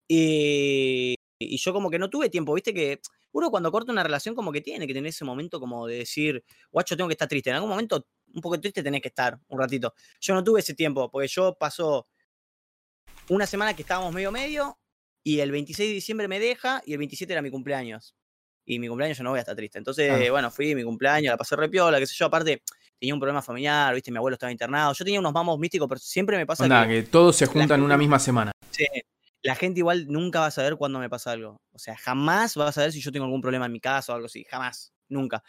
Y, y yo, como que no tuve tiempo, viste que uno cuando corta una relación, como que tiene que tener ese momento como de decir, guacho, tengo que estar triste. En algún momento, un poco triste, tenés que estar un ratito. Yo no tuve ese tiempo, porque yo pasó una semana que estábamos medio medio, y el 26 de diciembre me deja, y el 27 era mi cumpleaños. Y mi cumpleaños yo no voy a estar triste. Entonces, Ah. bueno, fui mi cumpleaños, la pasé repiola, qué sé yo. Aparte, tenía un problema familiar, viste, mi abuelo estaba internado. Yo tenía unos mamos místicos, pero siempre me pasa Onda, que que todos se juntan en una misma semana. Sí, la gente igual nunca va a saber cuándo me pasa algo. O sea, jamás va a saber si yo tengo algún problema en mi casa o algo así. Jamás. Nunca.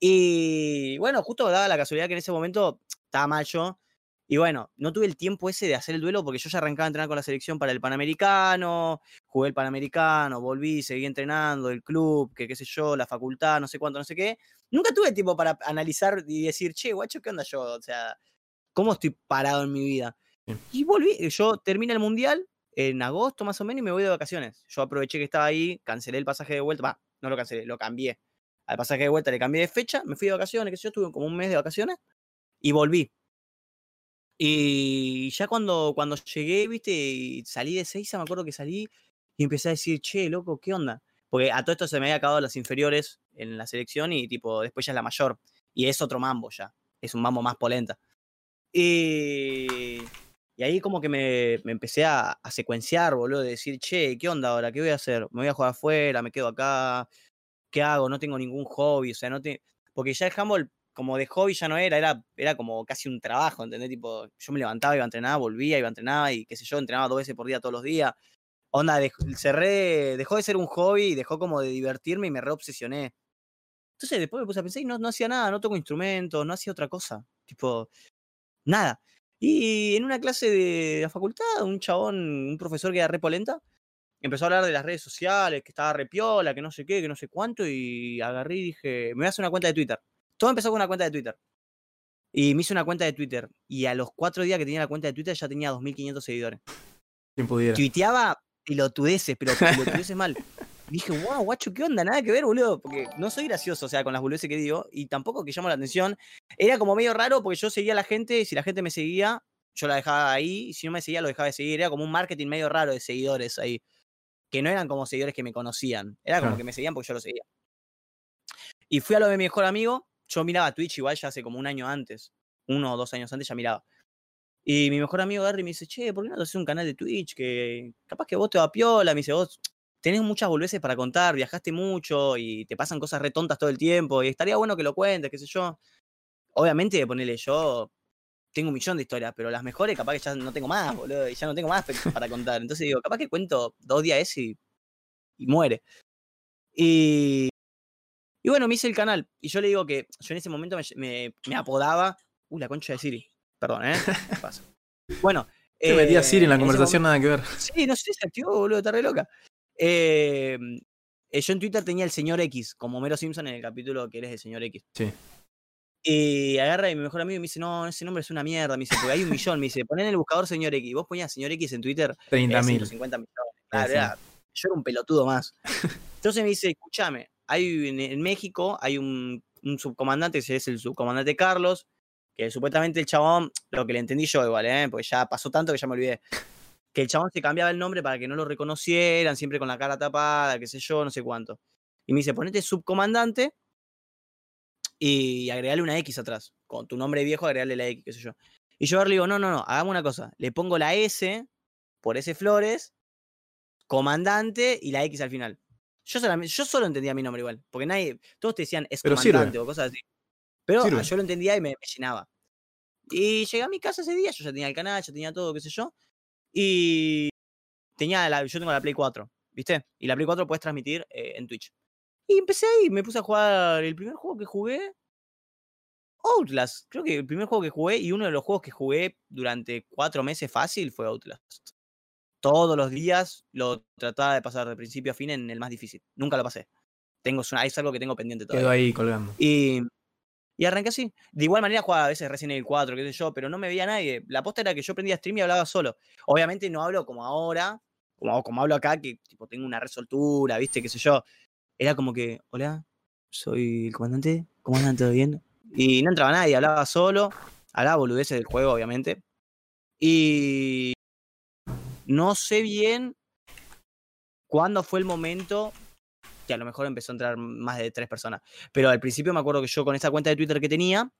Y bueno, justo daba la casualidad que en ese momento estaba mal yo. Y bueno, no tuve el tiempo ese de hacer el duelo porque yo ya arrancaba a entrenar con la selección para el Panamericano, jugué el Panamericano, volví, seguí entrenando, el club, que qué sé yo, la facultad, no sé cuánto, no sé qué. Nunca tuve tiempo para analizar y decir, che, guacho, ¿qué onda yo? O sea, ¿cómo estoy parado en mi vida? Y volví, yo terminé el mundial en agosto más o menos y me voy de vacaciones. Yo aproveché que estaba ahí, cancelé el pasaje de vuelta, no lo cancelé, lo cambié. Al pasaje de vuelta le cambié de fecha, me fui de vacaciones, sé yo, estuve como un mes de vacaciones y volví. Y ya cuando, cuando llegué, viste, salí de Seiza, me acuerdo que salí y empecé a decir, che, loco, ¿qué onda? Porque a todo esto se me había acabado las inferiores en la selección y tipo, después ya es la mayor. Y es otro mambo ya. Es un mambo más polenta. Y, y ahí como que me, me empecé a, a secuenciar, boludo, de decir, che, ¿qué onda ahora? ¿Qué voy a hacer? ¿Me voy a jugar afuera? ¿Me quedo acá? ¿Qué hago? No tengo ningún hobby, o sea, no te... Porque ya el handball como de hobby ya no era, era, era como casi un trabajo, ¿entendés? Tipo, yo me levantaba, iba a entrenar, volvía, iba a entrenar y qué sé yo, entrenaba dos veces por día todos los días. Onda, cerré, dejó de ser un hobby dejó como de divertirme y me reobsesioné. Entonces después me puse a pensar y no, no hacía nada, no toco instrumentos, no hacía otra cosa. Tipo, nada. Y en una clase de la facultad, un chabón, un profesor que era re polenta, empezó a hablar de las redes sociales, que estaba re piola, que no sé qué, que no sé cuánto, y agarré y dije, me voy a hacer una cuenta de Twitter. Todo empezó con una cuenta de Twitter. Y me hice una cuenta de Twitter. Y a los cuatro días que tenía la cuenta de Twitter ya tenía 2.500 seguidores. Quien pudiera. Tuiteaba pelotudeces, pero pelotudeces mal. Dije, wow, guacho, ¿qué onda? Nada que ver, boludo. Porque no soy gracioso, o sea, con las boludeces que digo. Y tampoco que llamo la atención. Era como medio raro porque yo seguía a la gente. Y si la gente me seguía, yo la dejaba ahí. Y si no me seguía, lo dejaba de seguir. Era como un marketing medio raro de seguidores ahí. Que no eran como seguidores que me conocían. Era como Claro. que me seguían porque yo lo seguía. Y fui a lo de mi mejor amigo. yo miraba Twitch igual ya hace como un año antes, uno o dos años antes ya miraba. Y mi mejor amigo Gary me dice, che, ¿por qué no te haces un canal de Twitch? Que capaz que vos te va piola. Me dice, vos tenés muchas boludeces para contar, viajaste mucho y te pasan cosas re tontas todo el tiempo y estaría bueno que lo cuentes, qué sé yo. Obviamente, ponerle yo, tengo un millón de historias, pero las mejores capaz que ya no tengo más, boludo, y ya no tengo más para contar. Entonces digo, capaz que cuento dos días ese y, y muere. Y, y bueno, me hice el canal. Y yo le digo que yo en ese momento me, me, apodaba. Uh, la concha de Siri. Perdón, ¿eh? ¿Qué pasa? Bueno. Te metía Siri en la conversación, nada que ver. Sí, no sé, se activó, boludo, está re loca. Eh, yo en Twitter tenía el señor X, como Mero Simpson en el capítulo que eres el señor X. Sí. Y agarra y mi mejor amigo me dice, no, ese nombre es una mierda. Me dice, porque hay un millón. Me dice, ponen en el buscador señor X. Vos ponías señor X en Twitter. 30 mil. 50 millones. Claro, yo era un pelotudo más. Entonces me dice, escúchame, hay en, México hay un, subcomandante, que es el subcomandante Carlos, que supuestamente el chabón, lo que le entendí yo igual, ¿eh? porque ya pasó tanto que ya me olvidé, que el chabón se cambiaba el nombre para que no lo reconocieran, siempre con la cara tapada, qué sé yo, no sé cuánto. Y me dice, ponete subcomandante y agregale una X atrás. Con tu nombre viejo, agregale la X, qué sé yo. Y yo le digo, no, no, no, hagamos una cosa. Le pongo la S por S Flores, comandante y la X al final. Yo, yo solo entendía mi nombre igual, porque nadie, todos te decían es comandante o cosas así. Pero yo lo entendía y me, llenaba. Y llegué a mi casa ese día, yo ya tenía el canal, ya tenía todo, qué sé yo. Y tenía la, yo tengo la Play 4, ¿viste? Y la Play 4 puedes transmitir eh, en Twitch. Y empecé ahí, me puse a jugar el primer juego que jugué. Outlast, creo que el primer juego que jugué y uno de los juegos que jugué durante cuatro meses fácil fue Outlast todos los días lo trataba de pasar de principio a fin en el más difícil. Nunca lo pasé. Tengo, es algo que tengo pendiente todavía. Quedo ahí colgando. Y, y arranqué así. De igual manera jugaba a veces Resident Evil 4, qué sé yo, pero no me veía nadie. La posta era que yo prendía stream y hablaba solo. Obviamente no hablo como ahora, como, como hablo acá, que tipo tengo una resoltura, viste, qué sé yo. Era como que, hola, soy el comandante, ¿cómo andan? ¿Todo bien? Y no entraba nadie, hablaba solo, hablaba boludeces del juego, obviamente. Y no sé bien cuándo fue el momento que a lo mejor empezó a entrar más de tres personas. Pero al principio me acuerdo que yo con esa cuenta de Twitter que tenía,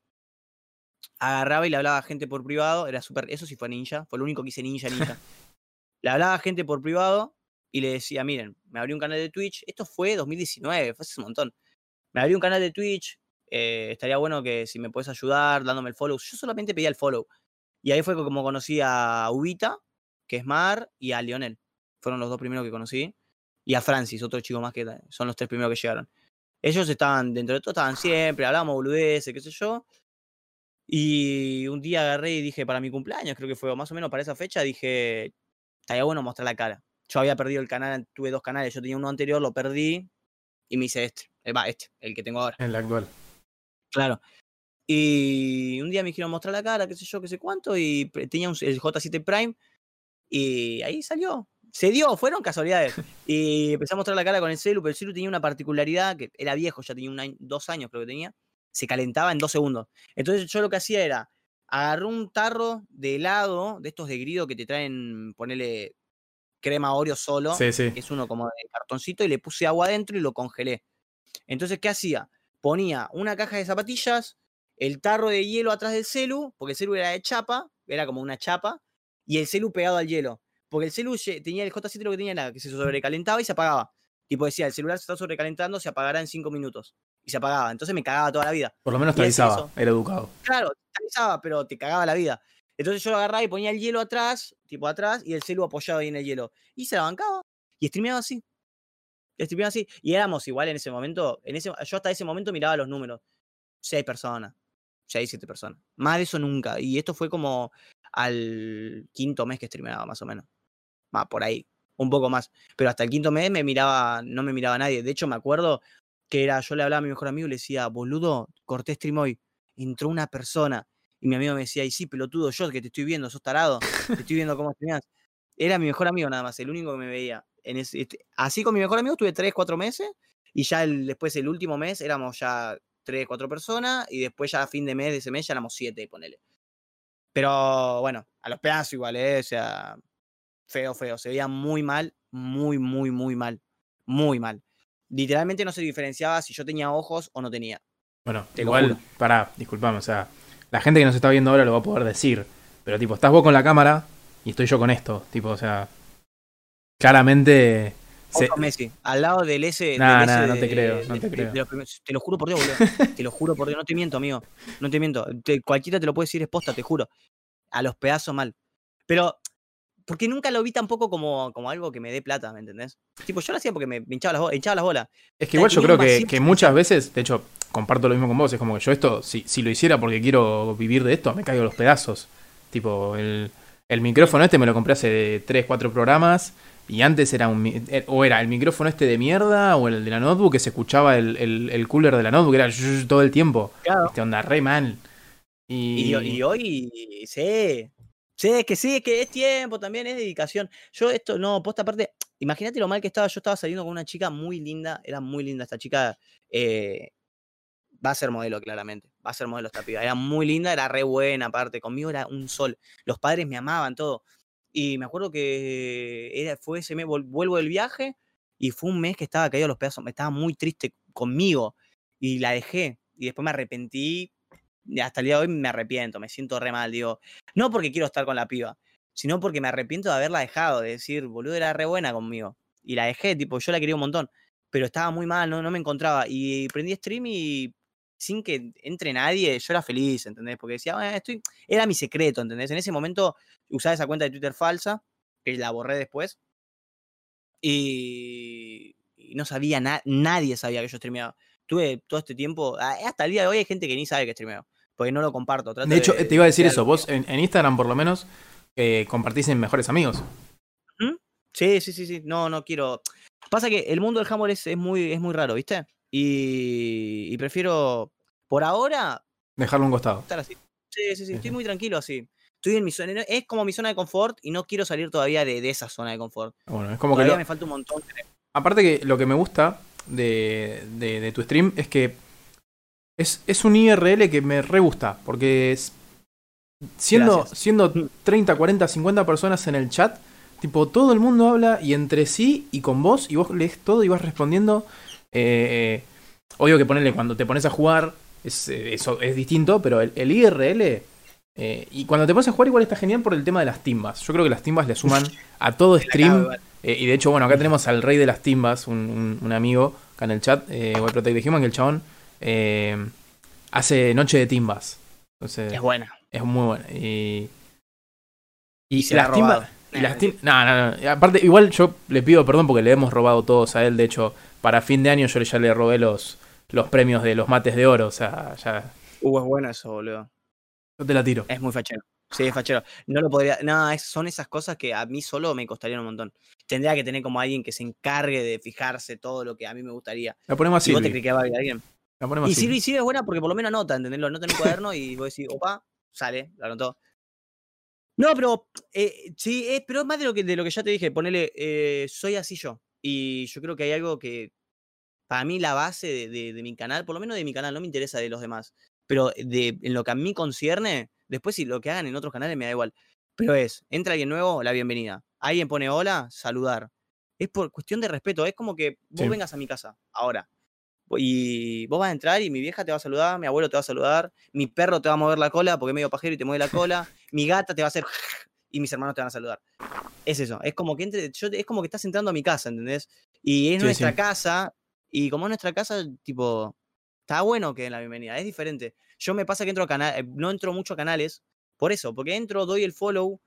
agarraba y le hablaba a gente por privado. Era súper. Eso sí fue ninja. Fue lo único que hice ninja, ninja. le hablaba a gente por privado y le decía, miren, me abrí un canal de Twitch. Esto fue 2019, fue hace un montón. Me abrí un canal de Twitch. Eh, estaría bueno que si me puedes ayudar dándome el follow. Yo solamente pedía el follow. Y ahí fue como conocí a Ubita, que es Mar, y a Lionel. Fueron los dos primeros que conocí. Y a Francis, otro chico más que son los tres primeros que llegaron. Ellos estaban, dentro de todo, estaban siempre, hablábamos boludeces, qué sé yo. Y un día agarré y dije, para mi cumpleaños, creo que fue más o menos para esa fecha, dije, estaría bueno mostrar la cara. Yo había perdido el canal, tuve dos canales, yo tenía uno anterior, lo perdí y me hice este. Eh, va, este, el que tengo ahora. El actual. Claro. Y un día me dijeron mostrar la cara, qué sé yo, qué sé cuánto, y tenía un, el J7 Prime y ahí salió. Se dio, fueron casualidades. Y empecé a mostrar la cara con el celu, pero el celu tenía una particularidad que era viejo, ya tenía un dos años creo que tenía. Se calentaba en dos segundos. Entonces yo lo que hacía era, agarré un tarro de helado, de estos de grido que te traen, ponele crema Oreo solo, que es uno como de cartoncito, y le puse agua adentro y lo congelé. Entonces, ¿qué hacía? Ponía una caja de zapatillas, el tarro de hielo atrás del celu, porque el celu era de chapa, era como una chapa, y el celu pegado al hielo. Porque el celu tenía el J7 lo que tenía nada, que se sobrecalentaba y se apagaba. Tipo decía, el celular se está sobrecalentando, se apagará en cinco minutos. Y se apagaba. Entonces me cagaba toda la vida. Por lo menos te avisaba, era educado. Claro, te avisaba, pero te cagaba la vida. Entonces yo lo agarraba y ponía el hielo atrás, tipo atrás, y el celu apoyado ahí en el hielo. Y se la bancaba. Y streameaba así. Streameaba así. Y éramos igual en ese momento. En ese, yo hasta ese momento miraba los números. Seis personas. Seis, siete personas. Más de eso nunca. Y esto fue como al quinto mes que streameaba, más o menos. Por ahí, un poco más. Pero hasta el quinto mes me miraba, no me miraba nadie. De hecho, me acuerdo que era, yo le hablaba a mi mejor amigo y le decía, boludo, corté stream hoy. Entró una persona. Y mi amigo me decía, y sí, pelotudo, yo que te estoy viendo, sos tarado. Te estoy viendo cómo streameas. Era mi mejor amigo nada más, el único que me veía. Este, así con mi mejor amigo estuve tres, cuatro meses. Y ya después, el último mes, éramos ya tres, cuatro personas. Y después ya a fin de mes de ese mes ya éramos siete, ponele. Pero bueno, a los pedazos igual, ¿eh? O sea, feo, feo. Se veía muy mal, muy, muy, muy mal. Muy mal. Literalmente no se diferenciaba si yo tenía ojos o no tenía. Bueno, Te igual, pará, disculpame, o sea, la gente que nos está viendo ahora lo va a poder decir. Pero tipo, estás vos con la cámara y estoy yo con esto. Tipo, o sea. Claramente. se- Messi, al lado del S. Nah, del nah, S no te de- creo, no de- te de- creo. de los primeros- te lo juro por Dios, boludo. te lo juro por Dios, no te miento, amigo. No te miento. Te- cualquiera te lo puede decir es posta, te juro. A los pedazos mal. Pero, porque nunca lo vi tampoco como, como algo que me dé plata, ¿me entendés? Tipo, yo lo hacía porque me me hinchaba las, bo- hinchaba las bolas. Es que igual yo creo que, que muchas veces, de hecho, comparto lo mismo con vos, es como que yo esto, si, si lo hiciera porque quiero vivir de esto, me caigo los pedazos. Tipo, el, el micrófono este me lo compré hace 3, 4 programas y antes era un... eh, O era el micrófono este de mierda o el de la notebook que se escuchaba el, el, el cooler de la notebook, era todo el tiempo. Claro. Este onda re mal. Y, Y, y hoy, sí. Sí, es que sí, es que es tiempo también, es dedicación. Yo esto, no, posta aparte, imagínate lo mal que estaba. Yo estaba saliendo con una chica muy linda, era muy linda esta chica. eh, va a ser modelo, claramente. Va a ser modelo esta piba. Era muy linda, era re buena, aparte. Conmigo era un sol. Los padres me amaban, todo. Y me acuerdo que era, fue ese mes, vuelvo del viaje y fue un mes que estaba caído a los pedazos. Me estaba muy triste conmigo y la dejé. Y después me arrepentí. Hasta el día de hoy me arrepiento, me siento re mal. Digo, no porque quiero estar con la piba, sino porque me arrepiento de haberla dejado, de decir, boludo, era re buena conmigo. Y la dejé, tipo, yo la quería un montón, pero estaba muy mal, no, no me encontraba. Y prendí stream y sin que entre nadie, yo era feliz, ¿entendés? Porque decía, "Bueno, estoy... era mi secreto, ¿entendés? En ese momento usaba esa cuenta de Twitter falsa, que la borré después, y, no sabía, na- nadie sabía que yo streameaba. Tuve todo este tiempo, hasta el día de hoy hay gente que ni sabe que streameo, porque no lo comparto. trato de hecho, te iba a decir de eso, vos en, en Instagram por lo menos eh, compartís en mejores amigos. Sí, sí, sí, sí. No, no quiero. Pasa que el mundo del handball es, es muy, es muy raro, ¿viste? Y, y prefiero, por ahora, Dejarlo a un costado. estar así. Sí, sí, sí. Estoy muy tranquilo así. Estoy en mi zona. Es como mi zona de confort y no quiero salir todavía de, de esa zona de confort. Bueno, es como que Todavía lo- me falta un montón. Aparte que lo que me gusta de, de- de tu stream es que es, es un IRL que me re gusta, porque es- siendo, Gracias. siendo 30, 40, 50 personas en el chat, tipo todo el mundo habla y entre sí y con vos y vos lees todo y vas respondiendo. Eh, eh, obvio que ponerle cuando te pones a jugar es, eh, eso es distinto, pero el, el IRL... eh, y cuando te pones a jugar igual está genial por el tema de las timbas. Yo creo que las timbas le suman a todo stream eh, y de hecho, bueno, acá tenemos al rey de las timbas, un, un- un amigo acá en el chat, eh, Protect Human, que el chabón eh, hace noche de timbas. Entonces, Es buena. es muy bueno. Y, y, Y se la las timbas. y las tim- no, no, no. Aparte, igual yo le pido perdón porque le hemos robado todos a él. De hecho, para fin de año yo ya le robé los, los premios de los mates de oro. O sea, ya. Uh, es bueno eso, boludo. Yo te la tiro. Es muy fachero. Sí, es fachero. No lo podría. No, es- son esas cosas que a mí solo me costarían un montón. Tendría que tener como alguien que se encargue de fijarse todo lo que a mí me gustaría. La ponemos así. vos te crees que va a haber alguien. La ponemos Y así. Silvi sí es buena porque por lo menos anota, ¿entendés? Lo anota en un cuaderno y vos decís, opa, sale, lo anotó. No, pero eh, sí, es, pero es más de lo que, de lo que ya te dije. Ponele, eh, soy así yo. Y yo creo que hay algo que, para mí, la base de, de- de mi canal, por lo menos de mi canal, no me interesa de los demás. Pero de, en lo que a mí concierne, después si lo que hagan en otros canales me da igual. Pero es, entra alguien nuevo, la bienvenida. Alguien pone hola, saludar. Es por cuestión de respeto. Es como que vos Sí. vengas a mi casa ahora. Y vos vas a entrar y mi vieja te va a saludar, mi abuelo te va a saludar, mi perro te va a mover la cola porque es medio pajero y te mueve la cola, mi gata te va a hacer y mis hermanos te van a saludar. Es eso, es como que entre, yo, es como que estás entrando a mi casa, ¿entendés? Y es Sí, nuestra sí. casa, y como es nuestra casa, tipo, está bueno que den la bienvenida, es diferente. Yo me pasa que entro a canales, no entro mucho a canales, por eso, porque entro, doy el follow,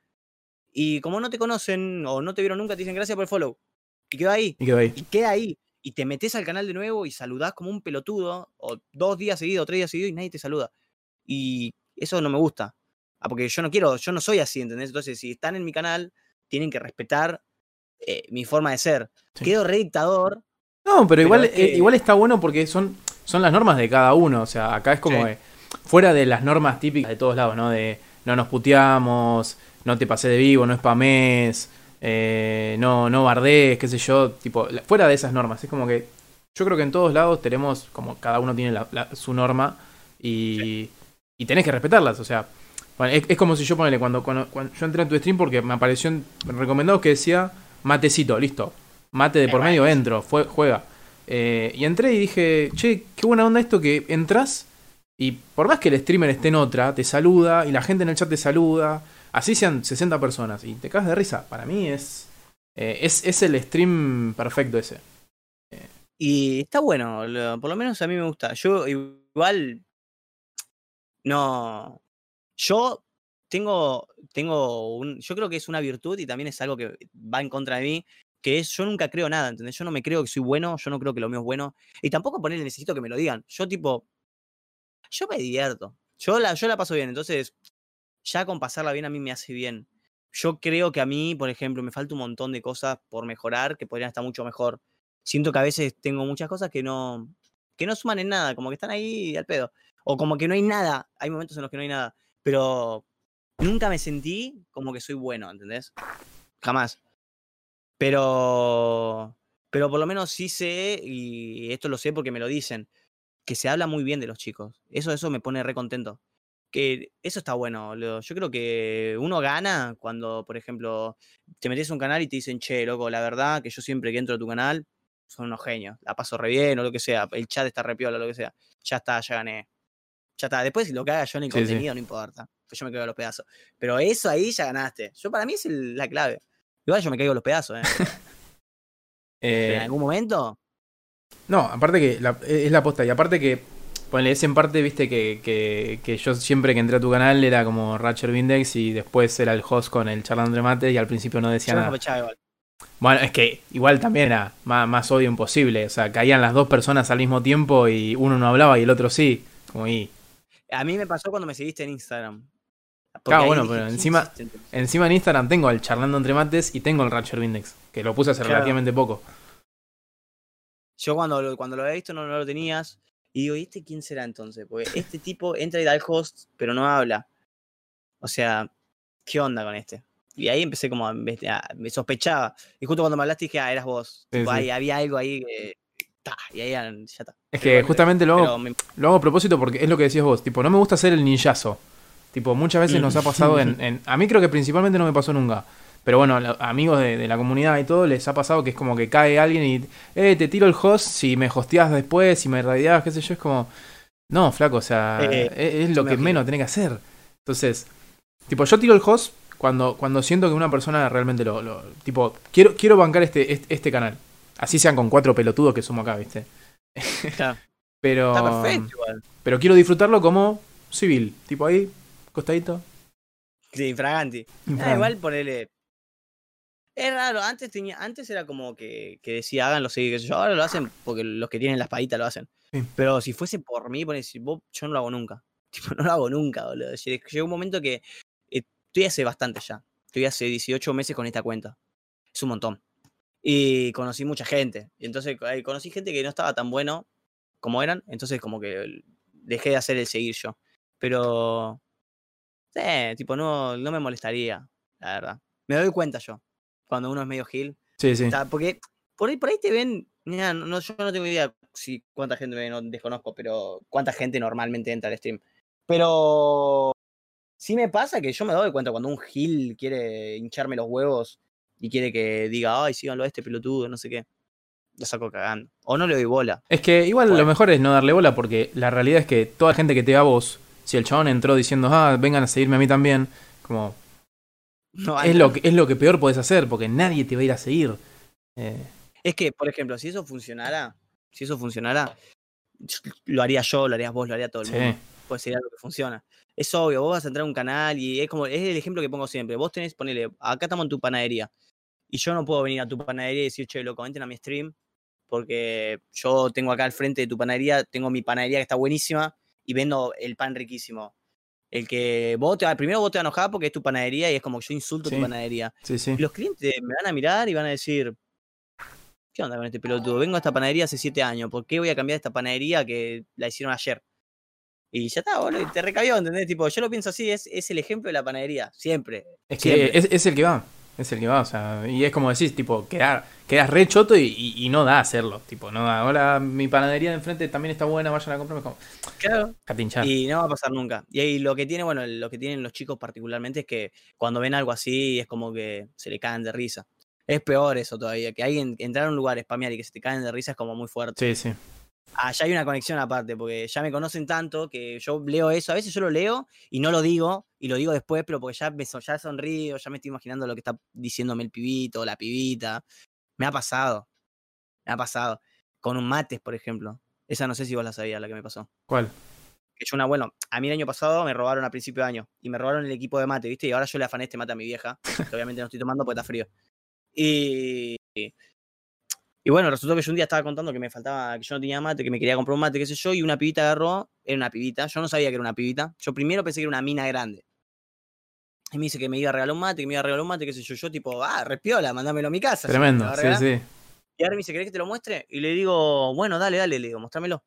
y como no te conocen o no te vieron nunca, te dicen gracias por el follow. Y quedo ahí Y quedó ahí. y queda ahí. Y te metes al canal de nuevo y saludás como un pelotudo, o dos días seguidos, o tres días seguidos, y nadie te saluda. Y eso no me gusta. Ah, porque yo no quiero, yo no soy así, ¿entendés? Entonces, si están en mi canal, tienen que respetar eh, mi forma de ser. Sí. Quedo re dictador. No, pero Pero igual, es que- eh, igual está bueno porque son, son las normas de cada uno. O sea, acá es como Sí. fuera de las normas típicas de todos lados, ¿no? De no nos puteamos, no te pasé de vivo, no spamés, eh, no, no bardees, qué sé yo. Tipo, fuera de esas normas. Es como que yo creo que en todos lados tenemos, como cada uno tiene la- la- su norma y, y tenés que respetarlas. O sea, bueno, es, es como si yo ponele, cuando, cuando, cuando yo entré en tu stream porque me apareció en recomendados que decía matecito, listo. Mate de por medio entro, fue, juega. Eh, y entré y dije, che, qué buena onda esto que entras y por más que el streamer esté en otra, te saluda y la gente en el chat te saluda, así sean 60 personas y te cagas de risa. Para mí es, eh, es, es, el stream perfecto ese. Y está bueno, por lo menos a mí me gusta. Yo igual no. Yo tengo, tengo un. Yo creo que es una virtud y también es algo que va en contra de mí, que es yo nunca creo nada, ¿entendés? Yo no me creo que soy bueno, yo no creo que lo mío es bueno. Y tampoco ponerle necesito que me lo digan. Yo tipo. Yo me divierto. Yo la, yo la paso bien. Entonces, ya con pasarla bien a mí me hace bien. Yo creo que a mí, por ejemplo, me falta un montón de cosas por mejorar que podrían estar mucho mejor siento que a veces tengo muchas cosas que no, que no suman en nada, como que están ahí al pedo. O como que no hay nada. Hay momentos en los que no hay nada. Pero nunca me sentí como que soy bueno, ¿entendés? Jamás. Pero. Pero por lo menos sí sé, y esto lo sé porque me lo dicen, que se habla muy bien de los chicos. Eso, eso me pone re contento. Que eso está bueno. Yo creo que uno gana cuando, por ejemplo, te metes a un canal y te dicen, che, loco, la verdad que yo siempre que entro a tu canal son unos genios, la paso re bien o lo que sea, el chat está re piola o lo que sea, ya está, ya gané. Ya está, después lo que haga yo en el contenido no importa, pues yo me caigo a los pedazos. Pero eso ahí ya ganaste. Yo para mí es la clave. Igual yo me caigo a los pedazos, ¿eh? ¿En eh, algún momento? No, aparte que es la posta, y aparte que, ponle, es en parte, viste, que, que, que, yo siempre que entré a tu canal era como Ratcher Vindex y después era el host con el charlando de mate y al principio no decía nada. igual. Bueno, es que igual también era más, odio imposible. O sea, caían las dos personas al mismo tiempo y uno no hablaba y el otro sí. Como ahí. A mí me pasó cuando me seguiste en Instagram. claro, bueno, pero encima, encima en Instagram tengo el charlando entre mates y tengo el Ratcher Index, que lo puse hace relativamente poco. Yo cuando lo, cuando lo había visto no, lo tenías. Y digo, ¿y este quién será entonces? Porque este tipo entra y da el host, pero no habla. O sea, ¿qué onda con este? Y ahí empecé como a, me sospechaba. Y justo cuando me hablaste dije, ah, eras vos. había algo ahí que. y ahí ya está. Es que justamente lo hago, lo hago a propósito porque es lo que decías vos. Tipo, no me gusta ser el ninjazo. Tipo, muchas veces nos ha pasado en, A mí creo que principalmente no me pasó nunca. Pero bueno, amigos de, la comunidad y todo, les ha pasado que es como que cae alguien y. Eh, te tiro el host si me hosteas después, si me radias, qué sé yo. Es como. No, flaco, o sea, eh, eh, es, lo que menos tiene que hacer. Entonces, tipo, yo tiro el host cuando, cuando siento que una persona realmente lo, tipo, quiero, quiero bancar este, este, canal. Así sean con cuatro pelotudos que sumo acá, ¿viste? pero, Está perfecto igual. Pero quiero disfrutarlo como civil, tipo ahí, costadito. Sí, infraganti. Ah, igual ponele. Es raro, antes tenía, antes era como que, que decía háganlo seguir, yo ahora lo hacen porque los que tienen la espadita lo hacen. Pero si fuese por mí, ponele, vos, yo no lo hago nunca. Tipo, no lo hago nunca, boludo. Llegó un momento que Estoy hace bastante ya. Estoy hace 18 meses con esta cuenta. Es un montón. Y conocí mucha gente. Y entonces conocí gente que no estaba tan bueno como eran. Entonces como que dejé de hacer el seguir yo. Pero... Sí, tipo, no, no me molestaría, la verdad. Me doy cuenta yo. Cuando uno es medio gil. Sí, sí. porque por ahí, por ahí te ven... Mira, no, yo no tengo idea si cuánta gente me no desconozco, pero cuánta gente normalmente entra al stream. Pero Sí me pasa que yo me doy cuenta cuando un Gil quiere hincharme los huevos y quiere que diga, ay, síganlo a este pelotudo, no sé qué. Lo saco cagando. O no le doy bola. Es que igual lo mejor es no darle bola porque la realidad es que toda gente que te da vos, si el chabón entró diciendo, ah, vengan a seguirme a mí también, como... No, es, lo que, es lo que peor puedes hacer porque nadie te va a ir a seguir. Eh. Es que, por ejemplo, si eso funcionara, si eso funcionara, lo haría yo, lo harías vos, lo haría todo el mundo. Puede ser algo que funciona es obvio, vos vas a entrar a un canal y es como, es el ejemplo que pongo siempre. Vos tenés, ponele, acá estamos en tu panadería. Y yo no puedo venir a tu panadería y decir, che, lo comenten a mi stream, porque yo tengo acá al frente de tu panadería, tengo mi panadería que está buenísima y vendo el pan riquísimo. El que vos te, primero vos te vas a enojar porque es tu panadería y es como que yo insulto tu panadería. Y los clientes me van a mirar y van a decir, ¿qué onda con este pelotudo? Vengo a esta panadería hace siete años, ¿por qué voy a cambiar esta panadería que la hicieron ayer? Y ya está, boludo, te recabió, ¿entendés? Tipo, yo lo pienso así, es, es el ejemplo de la panadería, siempre. Es que Es, el que va, es el que va, o sea, y es como decís, tipo, quedar, quedas re choto y, no da hacerlo, tipo, no da, hola, mi panadería de enfrente también está buena, vayan a comprarme como... Claro. Y no va a pasar nunca. Y ahí lo que tiene, bueno, lo que tienen los chicos particularmente es que cuando ven algo así es como que se le caen de risa. Es peor eso todavía, que alguien entrar a un lugar, spamear y que se te caen de risa es como muy fuerte. Sí, sí. Allá hay una conexión aparte, porque ya me conocen tanto que yo leo eso. A veces yo lo leo y no lo digo, y lo digo después, pero porque ya, me, ya sonrío, ya me estoy imaginando lo que está diciéndome el pibito o la pibita. Me ha pasado. Me ha pasado. Con un mates, por ejemplo. Esa no sé si vos la sabías, la que me pasó. ¿Cuál? Que yo una, bueno, a mí el año pasado me robaron a principio de año. Y me robaron el equipo de mate, ¿viste? Y ahora yo le afané este mate a mi vieja. Que obviamente no estoy tomando porque está frío. Y. Y bueno, resultó que yo un día estaba contando que me faltaba, que yo no tenía mate, que me quería comprar un mate, qué sé yo, y una pibita agarró, era una pibita, yo no sabía que era una pibita, yo primero pensé que era una mina grande. Y me dice que me iba a regalar un mate, que me iba a regalar un mate, qué sé yo, yo tipo, ah, respiola, mándamelo a mi casa. Tremendo, sí, sí. Y ahora me dice, ¿querés que te lo muestre? Y le digo, bueno, dale, dale, le digo, mostrámelo.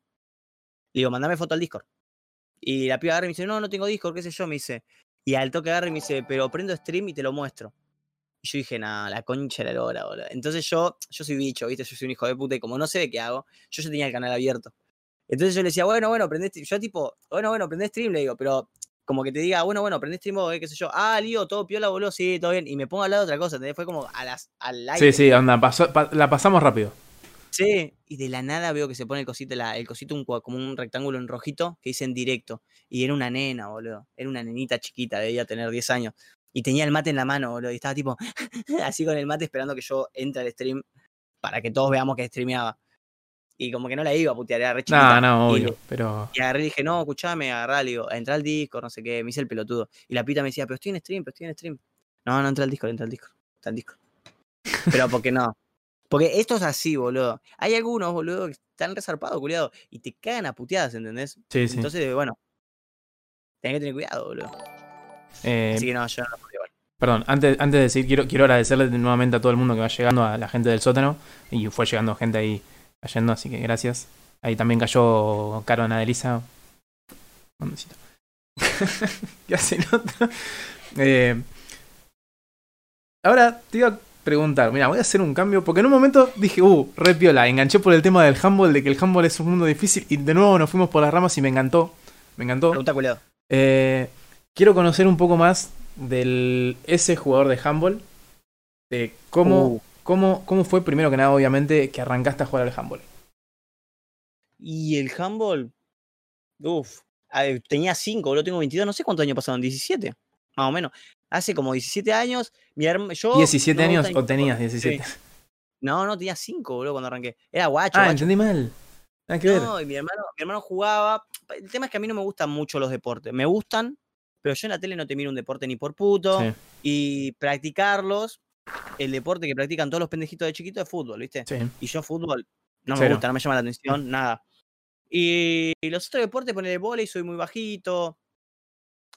Le digo, mandame foto al Discord. Y la piba agarra y me dice, no, no tengo Discord, qué sé yo, me dice. Y al toque agarra y me dice, pero prendo stream y te lo muestro. Y yo dije, nada, la concha de la lora, boludo. Entonces yo, yo soy bicho, ¿viste? Yo soy un hijo de puta y como no sé de qué hago, yo ya tenía el canal abierto. Entonces yo le decía, bueno, bueno, prende stream. Yo tipo, bueno, bueno, prende stream, le digo, pero como que te diga, bueno, bueno, prende stream, eh, qué sé yo. Ah, lío, todo piola, boludo, sí, todo bien. Y me pongo al lado de otra cosa, ¿entendés? Fue como a las, al aire. Sí, sí, anda, pasó- pa- la pasamos rápido. Sí, y de la nada veo que se pone el cosito, la- el cosito un, como un rectángulo en rojito que dice en directo. Y era una nena, boludo. Era una nenita chiquita, debía tener 10 años. Y tenía el mate en la mano, boludo. Y estaba tipo así con el mate esperando que yo entre al stream para que todos veamos que streameaba. Y como que no la iba a putear, era re chiquita. No, no, Y obvio. le- Pero. Y agarré y dije, no, escuchame, agarrá, le digo, entra al Discord, no sé qué, me hice el pelotudo. Y la pita me decía, pero estoy en stream, pero estoy en stream. No, no entra al Discord, entra al Discord, entra al Discord. Pero ¿por qué no? Porque esto es así, boludo. Hay algunos, boludo, que están resarpados, culiado, y te cagan a puteadas, ¿entendés? Sí, sí. Entonces, bueno, tenés que tener cuidado, boludo. Eh, Así que no, yo no lo puedo igual. Perdón, antes, antes de decir, quiero, quiero agradecerle nuevamente a todo el mundo que va llegando, a la gente del sótano. Y fue llegando gente ahí cayendo, así que gracias. Ahí también cayó Caro besito. ¿Qué hace el otro? Eh, ahora te iba a preguntar, mira, voy a hacer un cambio, porque en un momento dije, uh, re piola, enganché por el tema del handball, de que el handball es un mundo difícil, y de nuevo nos fuimos por las ramas y me encantó. Me encantó. Pregunta. Eh, quiero conocer un poco más del ese jugador de handball. De cómo, Uh. cómo, cómo fue primero que nada, obviamente, que arrancaste a jugar al handball. Y el handball, uff, tenía 5, boludo, tengo 22, no sé cuántos años pasaron, 17, más o menos. Hace como 17 años, mi herma- yo... 17 no me años o tenías sí. 17. No, no, tenía 5, boludo, cuando arranqué. Era guacho, Ah, guacho. entendí mal. Nada que ver. No, y mi hermano, mi hermano jugaba. El tema es que a mí no me gustan mucho los deportes. Me gustan, pero yo en la tele no te miro un deporte ni por puto. Sí, Y practicarlos, el deporte que practican todos los pendejitos de chiquito es fútbol, ¿viste? sí. Y yo fútbol no me gusta, no me llama la atención, nada. Y, y los otros deportes, poner el volei, soy muy bajito.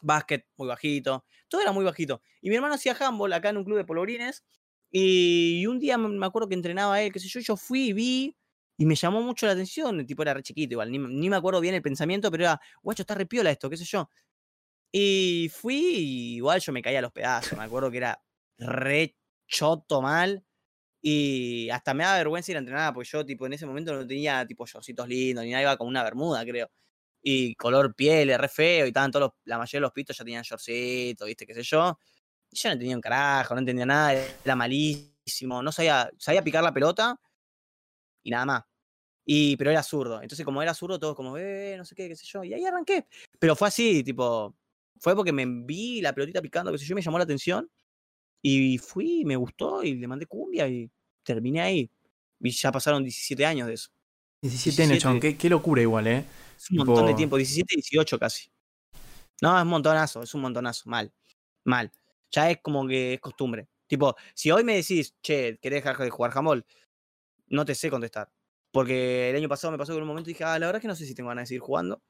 Básquet, muy bajito. Todo era muy bajito. Y mi hermano hacía handball acá en un club de polvorines. Y un día me acuerdo que entrenaba él, qué sé yo, yo fui y vi. Y me llamó mucho la atención. El tipo era re chiquito igual. Ni, me- ni me acuerdo bien el pensamiento, pero era, guacho, está re piola esto, qué sé yo. Y fui igual yo me caía a los pedazos. Me acuerdo que era re choto mal. Y hasta me da vergüenza ir a entrenar, porque yo, tipo, en ese momento no tenía, tipo, shortcitos lindos, ni nada, iba con una bermuda, creo. Y color piel, re feo, y estaban todos la mayoría de los pitos ya tenían shortcitos, viste, qué sé yo. Y yo no tenía un carajo, no entendía nada, era malísimo, no sabía, sabía picar la pelota y nada más. Y, pero era zurdo. Entonces, como era zurdo, todos como, eh, no sé qué, qué sé yo. Y ahí arranqué. Pero fue así, tipo, fue porque me vi la pelotita picando, qué sé yo, me llamó la atención. Y fui, me gustó, y le mandé cumbia y terminé ahí. Y ya pasaron 17 años de eso. 17 años. 17. Qué, qué locura igual, ¿eh? Es un montón de tiempo, 17, 18 casi. No, es un montonazo, es un montonazo, mal, mal. Ya es como que es costumbre. Tipo, si hoy me decís, che, ¿querés dejar de jugar handball? No te sé contestar. Porque el año pasado me pasó que en un momento dije, ah, la verdad es que no sé si tengo ganas de seguir jugando.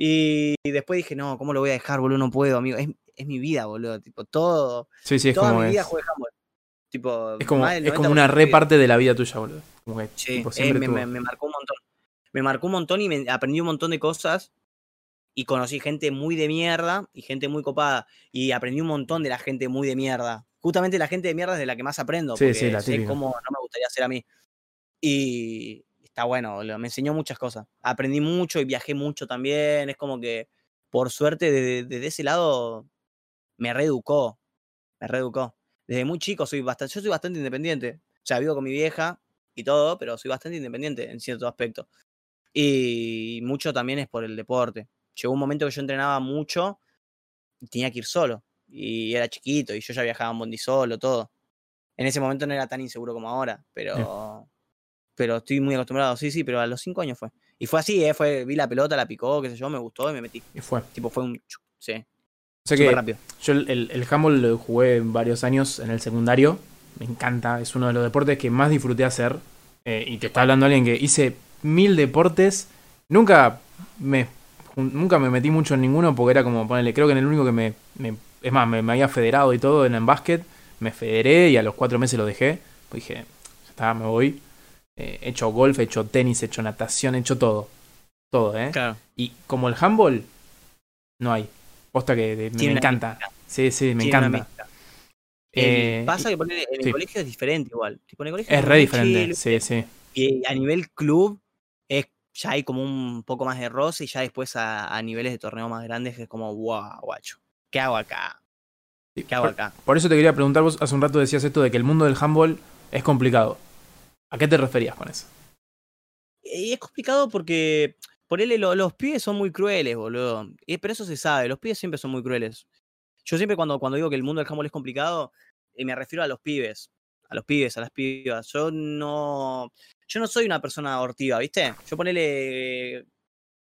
Y, después dije, no, ¿cómo lo voy a dejar, boludo? No puedo, amigo. Es, es mi vida, boludo. Tipo, todo, Sí, sí, es toda como mi vida es. jugué handball. Tipo, Es como, es como 90% una re vida. parte de la vida tuya, boludo. Como que, Sí, tipo, eh, me, estuvo. me- me marcó un montón. Me marcó un montón y me aprendí un montón de cosas. Y conocí gente muy de mierda y gente muy copada. Y aprendí un montón de la gente muy de mierda. Justamente la gente de mierda es de la que más aprendo. Sí, porque sí, la sé cómo no me gustaría ser a mí. Y está bueno, boludo, me enseñó muchas cosas. Aprendí mucho y viajé mucho también. Es como que, por suerte, desde, desde ese lado, me reeducó. Me reeducó. desde muy chico soy bastante, yo soy bastante independiente. O sea, vivo con mi vieja y todo, pero soy bastante independiente en cierto aspecto. Y mucho también es por el deporte. Llegó un momento que yo entrenaba mucho y tenía que ir solo. Y era chiquito y yo ya viajaba en Bondi solo, todo. En ese momento no era tan inseguro como ahora, pero, pero estoy muy acostumbrado. Sí, sí, pero a los cinco años fue. Y fue así, ¿eh? Fue, vi la pelota, la picó, qué sé yo, me gustó y me metí. Y fue. Tipo, fue un... Sí. O sea que rápido. yo el, el handball lo jugué varios años en el secundario. Me encanta, es uno de los deportes que más disfruté hacer. Eh, y te está hablando alguien que hice mil deportes. Nunca me, nunca me metí mucho en ninguno porque era como, ponerle, creo que en el único que me, es más, me, había federado y todo en el básquet. Me federé y a los cuatro meses lo dejé. Pues dije, ya está, me voy. Eh, he hecho golf, he hecho tenis, he hecho natación, he hecho todo. Todo, ¿eh? Claro. Y como el handball, no hay. Posta que me, encanta. Sí, sí, me encanta. Eh, pasa que en el colegio es diferente igual. es re diferente, sí, sí. Y a nivel club es, ya hay como un poco más de roce y ya después a, niveles de torneo más grandes es como, wow, guacho, ¿qué hago acá? ¿Qué hago acá? Por eso te quería preguntar, vos hace un rato decías esto de que el mundo del handball es complicado. ¿A qué te referías con eso? Y es complicado porque por él los pibes son muy crueles, boludo. Y, pero eso se sabe, los pibes siempre son muy crueles. Yo siempre cuando, cuando digo que el mundo del handball es complicado, eh, me refiero a los pibes. A los pibes, a las pibas. Yo no. Yo no soy una persona hortiva, ¿viste? Yo ponele.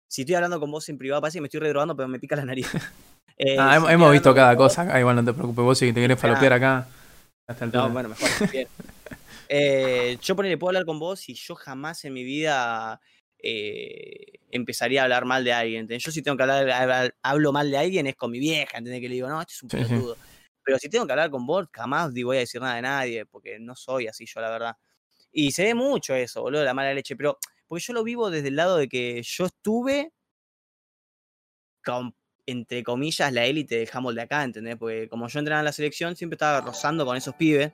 Si estoy hablando con vos en privado, parece que me estoy redrogando, pero me pica la nariz. Eh, ah, hemos visto cada cosa. Ah, igual no te preocupes, vos si te querés falopear acá. Hasta el no, bueno, mejor. Bien. Eh, yo ponele, puedo hablar con vos y yo jamás en mi vida eh, empezaría a hablar mal de alguien. Yo si tengo que hablar, hablo mal de alguien es con mi vieja, ¿entendés? Que le digo, no, este es un pelotudo. Pero si tengo que hablar con vos, jamás voy a decir nada de nadie, porque no soy así yo, la verdad. Y se ve mucho eso, boludo, la mala leche, pero porque yo lo vivo desde el lado de que yo estuve con, entre comillas, la élite de handball de acá, ¿entendés? Porque como yo entrenaba en la selección, siempre estaba rozando con esos pibes.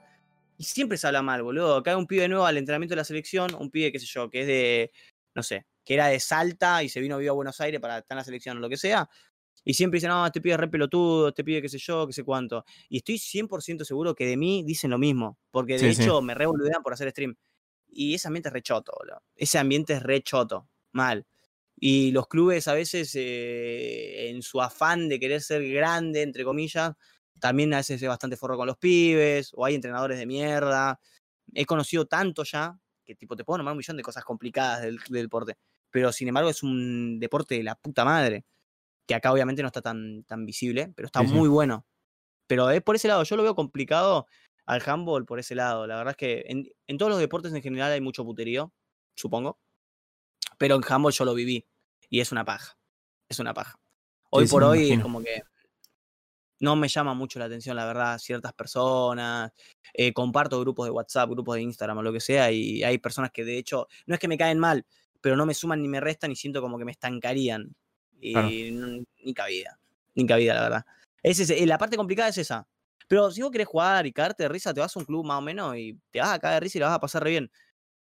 Y siempre se habla mal, boludo. Acá hay un pibe nuevo al entrenamiento de la selección, un pibe, qué sé yo, que es de, no sé, que era de Salta y se vino vivo a Buenos Aires para estar en la selección o lo que sea. Y siempre dicen, no, este pibe es re pelotudo, este pibe qué sé yo, qué sé cuánto. Y estoy 100% seguro que de mí dicen lo mismo, porque de hecho me revolucionan por hacer stream. Y ese ambiente es re choto, boludo. Ese ambiente es re choto, mal. Y los clubes a veces, eh, en su afán de querer ser grande, entre comillas, también a veces es bastante forro con los pibes, o hay entrenadores de mierda. He conocido tanto ya, que tipo te puedo nombrar un millón de cosas complicadas del, deporte, pero sin embargo es un deporte de la puta madre, que acá obviamente no está tan, tan visible, pero está muy bueno. Pero es por ese lado, yo lo veo complicado al handball por ese lado. La verdad es que en, todos los deportes en general hay mucho puterío, supongo, pero en handball yo lo viví y es una paja, es una paja. Hoy por hoy es como que no me llama mucho la atención, la verdad, ciertas personas. Eh, comparto grupos de WhatsApp, grupos de Instagram o lo que sea, y hay personas que de hecho, no es que me caen mal, pero no me suman ni me restan y siento como que me estancarían. Y ni cabida, ni cabida, la verdad. Es ese, la parte complicada es esa. Pero si vos querés jugar y caerte de risa, te vas a un club más o menos y te vas a caer de risa y la vas a pasar re bien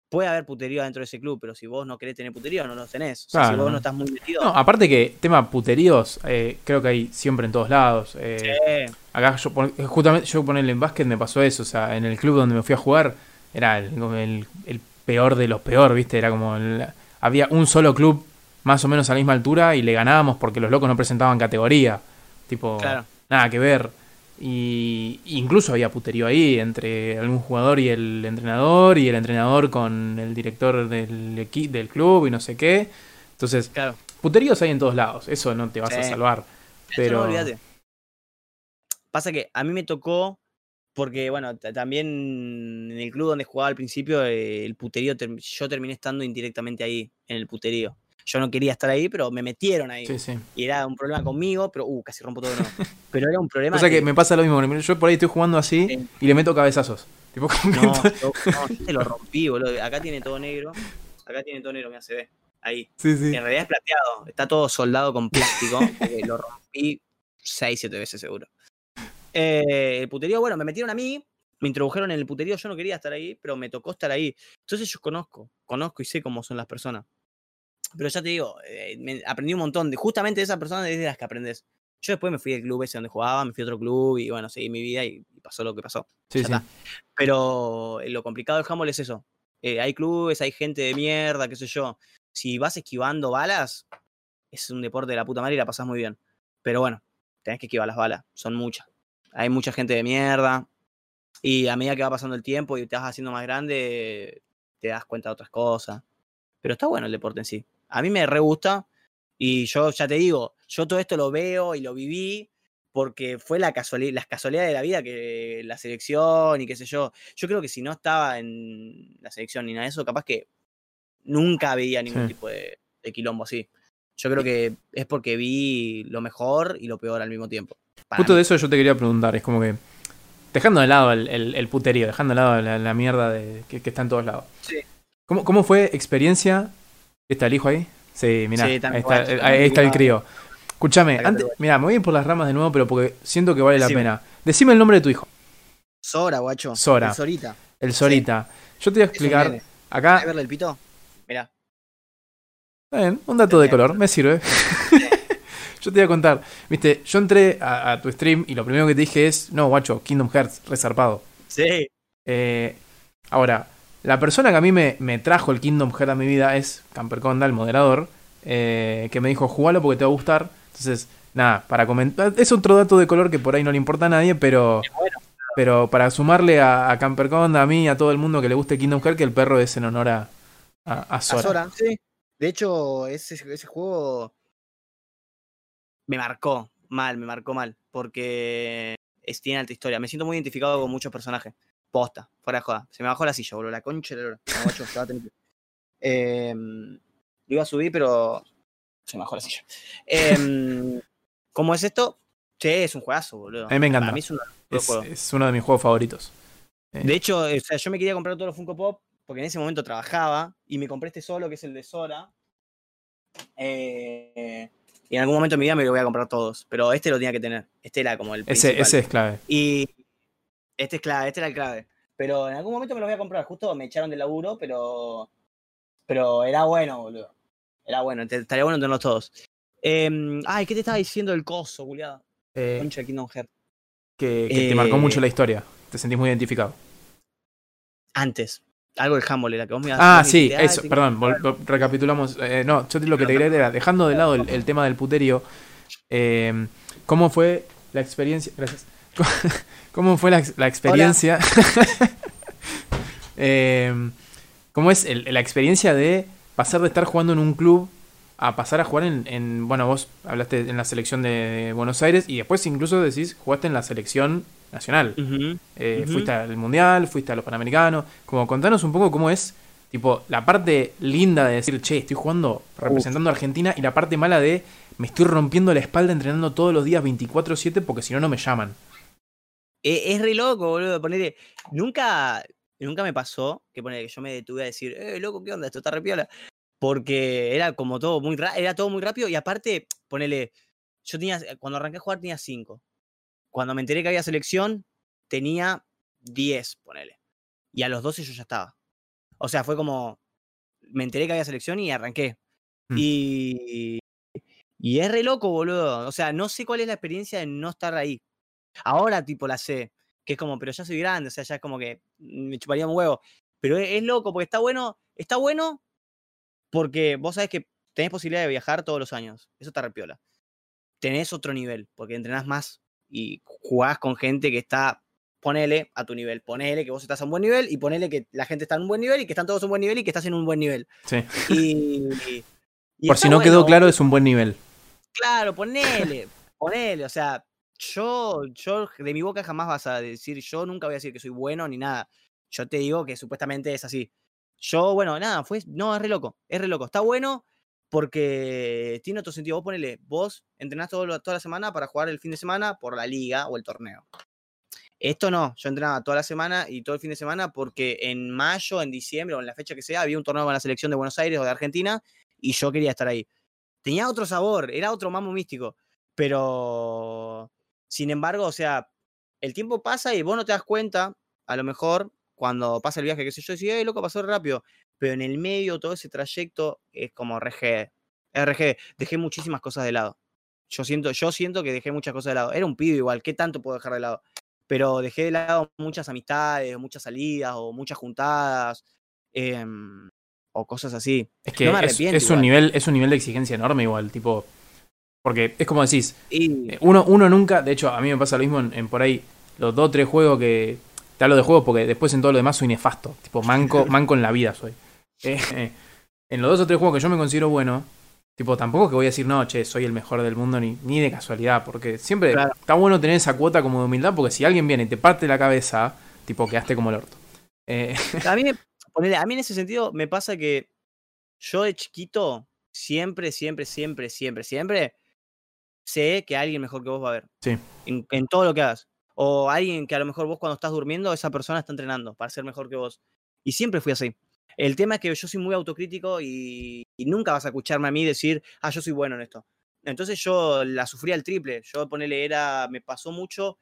puede haber puterío dentro de ese club, pero si vos no querés tener puterío, no lo tenés. si vos no estás muy metido. No, aparte que tema puteríos, eh, creo que hay siempre en todos lados. Eh, acá yo, justamente, yo ponerle en básquet me pasó eso. O sea, en el club donde me fui a jugar, era el, peor de los peor, ¿viste? Era como. había un solo club más o menos a la misma altura y le ganábamos porque los locos no presentaban categoría. Tipo, nada que ver. Y incluso había puterío ahí entre algún jugador y el entrenador, y el entrenador con el director del, del club y no sé qué. Entonces, claro. puteríos hay en todos lados, eso no te vas a salvar. Pero... olvídate. Pasa que a mí me tocó, porque bueno, también en el club donde jugaba al principio, eh, el puterío, yo terminé estando indirectamente ahí, en el puterío yo no quería estar ahí, pero me metieron ahí. Sí, sí. Y era un problema conmigo, pero uh, casi rompo todo. Pero era un problema. O sea que, me pasa lo mismo. Yo por ahí estoy jugando así y le meto cabezazos. no, yo, te lo rompí, boludo. Acá tiene todo negro. Acá tiene todo negro, me hace ver. Ahí. Sí, sí. En realidad es plateado. Está todo soldado con plástico. lo rompí 6, 7 veces seguro. Eh, el puterío, bueno, me metieron a mí, me introdujeron en el puterío, yo no quería estar ahí, pero me tocó estar ahí. Entonces yo conozco, conozco y sé cómo son las personas. Pero ya te digo, eh, aprendí un montón de justamente de esa persona desde las que aprendes. Yo después me fui al club ese donde jugaba, me fui a otro club y bueno, seguí mi vida y, pasó lo que pasó. Sí, ya sí. está. Pero eh, lo complicado del handball es eso. Eh, hay clubes, hay gente de mierda, qué sé yo. Si vas esquivando balas, es un deporte de la puta madre y la pasás muy bien. Pero bueno, tenés que esquivar las balas, son muchas. Hay mucha gente de mierda. Y a medida que va pasando el tiempo y te vas haciendo más grande, te das cuenta de otras cosas. Pero está bueno el deporte en sí. A mí me re gusta. Y yo ya te digo, yo todo esto lo veo y lo viví porque fue la casualidad, las casualidades de la vida que la selección y qué sé yo. Yo creo que si no estaba en la selección ni nada de eso, capaz que nunca veía ningún Sí. tipo de, de quilombo así. Yo creo que es porque vi lo mejor y lo peor al mismo tiempo. Justo mí. de eso yo te quería preguntar, es como que, dejando de lado el, el- el puterío, dejando de lado la, la mierda de, que, que está en todos lados. Sí. ¿Cómo, cómo fue experiencia? ¿Está el hijo ahí? Sí, mirá, Sí, ahí, está, está ahí está el crío. Escúchame, antes, mirá, me voy a ir por las ramas de nuevo, pero porque siento que vale la pena. Decime el nombre de tu hijo, Sora, guacho. Sora. El Sorita. el Sorita. Yo te voy a explicar acá, ¿Querés verle el pito? Mirá. Bien, un dato de color, me sirve. yo te voy a contar, viste, yo entré a, a tu stream y lo primero que te dije es, no, guacho, Kingdom Hearts, resarpado. Sí. Eh, ahora, la persona que a mí me, me trajo el Kingdom Hearts a mi vida es Camper Conda, el moderador, eh, que me dijo, jugalo porque te va a gustar. Entonces, nada, para comentar, es otro dato de color que por ahí no le importa a nadie, pero, bueno. pero para sumarle a, a Camper Conda, a mí, a todo el mundo que le guste Kingdom Hearts, que el perro es en honor a, a, a. Sora, sí. De hecho, ese, ese juego me marcó mal, me marcó mal. Porque es, tiene alta historia. Me siento muy identificado con muchos personajes. Posta, fuera de joda. Se me bajó la silla, boludo. La concha de la. No, tener Em, lo iba a subir, pero se me bajó la silla. Em, ¿Cómo es esto? Che, es un juegazo, boludo. A mí me encanta. Para mí es un Es, juego. es uno de mis juegos favoritos. De hecho, o sea, yo me quería comprar todos los Funko Pop porque en ese momento trabajaba y me compré este solo, que es el de Sora. Eh, y en algún momento de mi vida me lo voy a comprar todos, pero este lo tenía que tener. Este era como el Ese, principal. ese es clave. Y este es clave, este era el clave. Pero en algún momento me lo voy a comprar. Justo me echaron del laburo, pero. Pero era bueno, boludo. Era bueno, te- estaría bueno tenerlos todos. Em, ay, ¿qué te estaba diciendo del coso, culiado? Eh, Concha de Kingdom Hearts. que que te marcó eh, mucho la historia. Te sentís muy identificado. Antes. Algo del handball era que vos me Ah, sí, "Ah, eso, perdón, recapitulamos. Eh, no, yo te- lo que te quería era, dejando de lado el, el tema del puterío, eh, ¿cómo fue la experiencia? Gracias. ¿Cómo fue la, ex- la experiencia? Eh, ¿Cómo es el- la experiencia de pasar de estar jugando en un club a pasar a jugar en, en- bueno, vos hablaste en la selección de Buenos Aires y después incluso decís, jugaste en la selección nacional. Eh. Fuiste al Mundial, fuiste a los Panamericanos. Como contanos un poco cómo es, tipo, la parte linda de decir, che, estoy jugando representando a Argentina y la parte mala de me estoy rompiendo la espalda entrenando todos los días 24-7 porque si no, no me llaman. Es, re loco, boludo. Ponele. Nunca, nunca me pasó que ponele, que yo me detuve a decir, eh, loco, ¿qué onda? Esto está re piola. Porque era como todo muy ra- era todo muy rápido. Y aparte, ponele, yo tenía, cuando arranqué a jugar tenía 5. Cuando me enteré que había selección, tenía 10, ponele. Y a los 12 yo ya estaba. O sea, fue como. Me enteré que había selección y arranqué. Mm. Y. Y es re loco, boludo. O sea, no sé cuál es la experiencia de no estar ahí. Ahora, tipo, la sé. Que es como, pero ya soy grande, o sea, ya es como que me chuparía un huevo. Pero es, es loco, porque está bueno. Está bueno porque vos sabés que tenés posibilidad de viajar todos los años. Eso está repiola. Tenés otro nivel, porque entrenás más y jugás con gente que está. Ponele a tu nivel, ponele que vos estás a un buen nivel y ponele que la gente está en un buen nivel y que están todos a un buen nivel y que estás en un buen nivel. Sí. Y, y Por si no quedó claro, es un buen nivel. Claro, ponele, ponele, o sea, yo, yo de mi boca jamás vas a decir, yo nunca voy a decir que soy bueno ni nada. Yo te digo que supuestamente es así. Yo, bueno, nada, fue, no, es re loco, es re loco. Está bueno porque tiene otro sentido. Vos ponele, vos entrenás todo toda la semana para jugar el fin de semana por la liga o el torneo. Esto no, yo entrenaba toda la semana y todo el fin de semana porque en mayo, en diciembre o en la fecha que sea, había un torneo con la selección de Buenos Aires o de Argentina y yo quería estar ahí tenía otro sabor, era otro mambo místico. Pero, sin embargo, o sea, el tiempo pasa y vos no te das cuenta, a lo mejor, cuando pasa el viaje, qué sé yo, decís, hey, loco, pasó rápido. Pero en el medio, todo ese trayecto es como RG. RG, dejé muchísimas cosas de lado. Yo siento, yo siento que dejé muchas cosas de lado. Era un pibe igual, ¿qué tanto puedo dejar de lado? pero dejé de lado muchas amistades, muchas salidas o muchas juntadas em, o cosas así. Es que es, un nivel, es un nivel de exigencia enorme igual, tipo... Porque es como decís, eh, uno, uno nunca, de hecho a mí me pasa lo mismo en, por ahí los dos o tres juegos que... Te hablo de juegos porque después en todo lo demás soy nefasto, tipo manco, manco en la vida soy. Eh, en los dos o tres juegos que yo me considero bueno, Tipo, tampoco que voy a decir, no, che, soy el mejor del mundo, ni, ni de casualidad, porque siempre está bueno tener esa cuota como de humildad, porque si alguien viene y te parte la cabeza, tipo, quedaste como el orto. Eh, a, mí, a mí en ese sentido me pasa que yo de chiquito, siempre, siempre, siempre, siempre, siempre, sé que alguien mejor que vos va a ver. Sí. En, en todo lo que hagas. O alguien que a lo mejor vos cuando estás durmiendo, esa persona está entrenando para ser mejor que vos. Y siempre fui así. El tema es que yo soy muy autocrítico y, nunca vas a escucharme a mí decir, ah, yo soy bueno en esto. Entonces yo la sufría al triple. Yo ponerle era, me pasó mucho